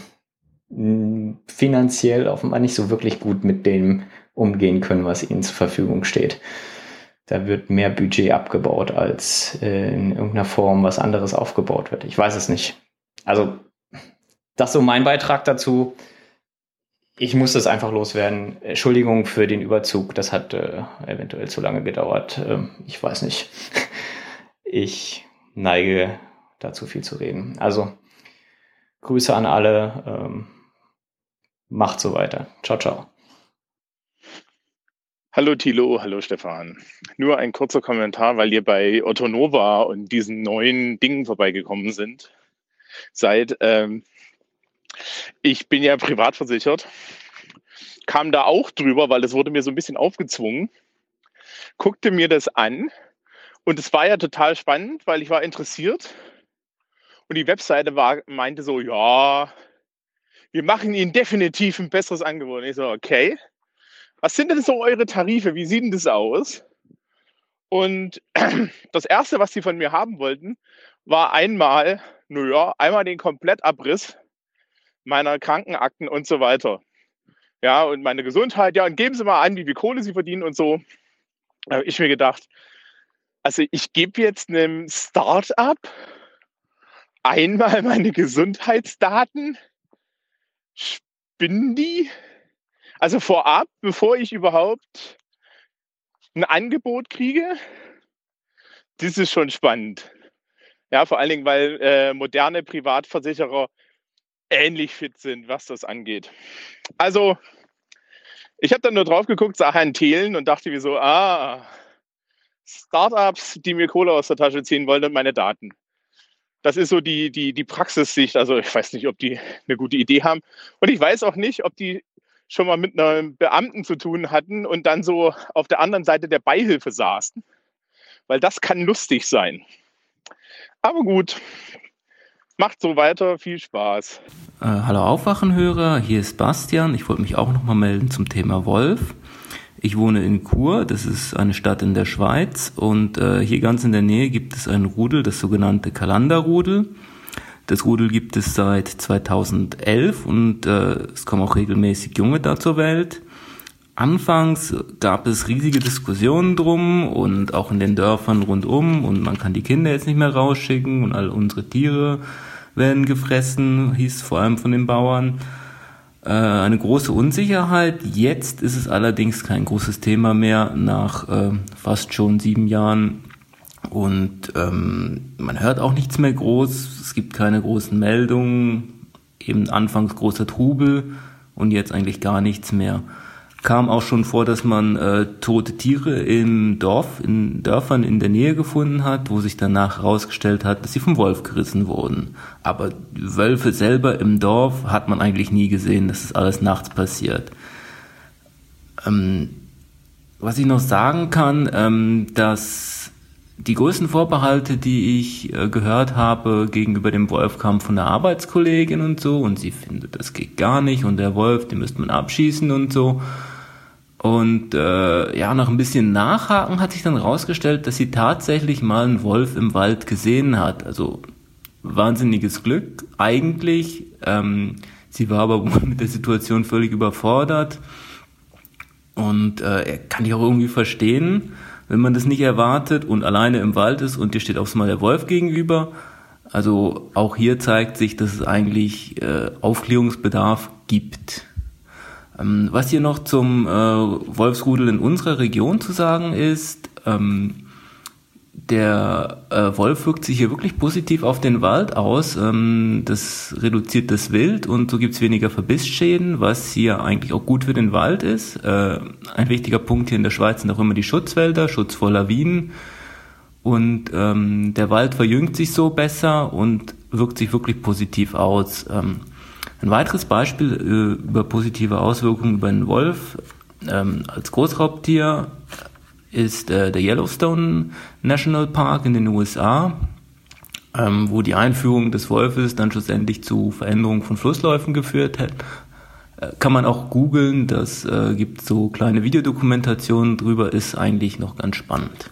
finanziell offenbar nicht so wirklich gut mit dem umgehen können, was ihnen zur Verfügung steht. Da wird mehr Budget abgebaut, als äh, in irgendeiner Form was anderes aufgebaut wird. Ich weiß es nicht. Also, das ist so mein Beitrag dazu. Ich muss das einfach loswerden. Entschuldigung für den Überzug. Das hat äh, eventuell zu lange gedauert. Ähm, ich weiß nicht. Ich neige dazu viel zu reden. Also, Grüße an alle. Ähm, macht so weiter. Ciao, ciao. Hallo Thilo, hallo Stefan. Nur ein kurzer Kommentar, weil ihr bei Otto Nova und diesen neuen Dingen vorbeigekommen sind. Seid, ähm, ich bin ja privat versichert, kam da auch drüber, weil es wurde mir so ein bisschen aufgezwungen, guckte mir das an und es war ja total spannend, weil ich war interessiert und die Webseite war, meinte so, ja, wir machen Ihnen definitiv ein besseres Angebot. Und ich so, okay. Was sind denn so eure Tarife? Wie sieht denn das aus? Und das Erste, was sie von mir haben wollten, war einmal, naja, einmal den Komplettabriss meiner Krankenakten und so weiter. Ja, und meine Gesundheit, ja, und geben Sie mal an, wie viel Kohle Sie verdienen und so. Da habe ich mir gedacht, also ich gebe jetzt einem Start-up einmal meine Gesundheitsdaten Spinnen die? Also vorab, bevor ich überhaupt ein Angebot kriege, das ist schon spannend. Ja, vor allen Dingen, weil äh, moderne Privatversicherer ähnlich fit sind, was das angeht. Also, ich habe dann nur drauf geguckt, sah Herrn Thelen und dachte mir so, ah, Startups, die mir Kohle aus der Tasche ziehen wollen und meine Daten das ist so die, die, die Praxissicht. Also ich weiß nicht, ob die eine gute Idee haben. Und ich weiß auch nicht, ob die schon mal mit einem Beamten zu tun hatten und dann so auf der anderen Seite der Beihilfe saßen. Weil das kann lustig sein. Aber gut, macht so weiter, viel Spaß. Äh, hallo Aufwachenhörer, hier ist Bastian. Ich wollte mich auch noch mal melden zum Thema Wolf. Ich wohne in Chur, das ist eine Stadt in der Schweiz und äh, hier ganz in der Nähe gibt es ein Rudel, das sogenannte Kalanderrudel. Das Rudel gibt es seit 2011 und äh, es kommen auch regelmäßig Junge da zur Welt. Anfangs gab es riesige Diskussionen drum und auch in den Dörfern rundum und man kann die Kinder jetzt nicht mehr rausschicken und all unsere Tiere werden gefressen, hieß vor allem von den Bauern. Äh, eine große Unsicherheit. Jetzt ist es allerdings kein großes Thema mehr nach äh, fast schon sieben Jahren. Und ähm, man hört auch nichts mehr groß. Es gibt keine großen Meldungen. Eben anfangs großer Trubel und jetzt eigentlich gar nichts mehr kam auch schon vor, dass man äh, tote Tiere im Dorf, in Dörfern in der Nähe gefunden hat, wo sich danach herausgestellt hat, dass sie vom Wolf gerissen wurden. Aber Wölfe selber im Dorf hat man eigentlich nie gesehen, das ist alles nachts passiert. Ähm, was ich noch sagen kann, ähm, dass die größten Vorbehalte, die ich äh, gehört habe gegenüber dem Wolf, kamen von der Arbeitskollegin und so und sie findet, das geht gar nicht und der Wolf, den müsste man abschießen und so. Und äh, ja, nach ein bisschen Nachhaken hat sich dann rausgestellt, dass sie tatsächlich mal einen Wolf im Wald gesehen hat. Also wahnsinniges Glück eigentlich. Ähm, sie war aber mit der Situation völlig überfordert. Und äh, kann ich auch irgendwie verstehen wenn man das nicht erwartet und alleine im Wald ist und dir steht aufs Mal der Wolf gegenüber. Also auch hier zeigt sich, dass es eigentlich äh, Aufklärungsbedarf gibt. Ähm, was hier noch zum äh, Wolfsrudel in unserer Region zu sagen ist, ähm, der äh, Wolf wirkt sich hier wirklich positiv auf den Wald aus. Ähm, das reduziert das Wild und so gibt's weniger Verbissschäden, was hier eigentlich auch gut für den Wald ist. Äh, ein wichtiger Punkt hier in der Schweiz sind auch immer die Schutzwälder, Schutz vor Lawinen. Und ähm, der Wald verjüngt sich so besser und wirkt sich wirklich positiv aus. Ähm, ein weiteres Beispiel äh, über positive Auswirkungen über den Wolf ähm, als Großraubtier ist äh, der Yellowstone National Park in den USA. ähm, wo die Einführung des Wolfes dann schlussendlich zu Veränderungen von Flussläufen geführt hat. Äh, kann man auch googeln, das äh, gibt so kleine Videodokumentationen drüber, ist eigentlich noch ganz spannend.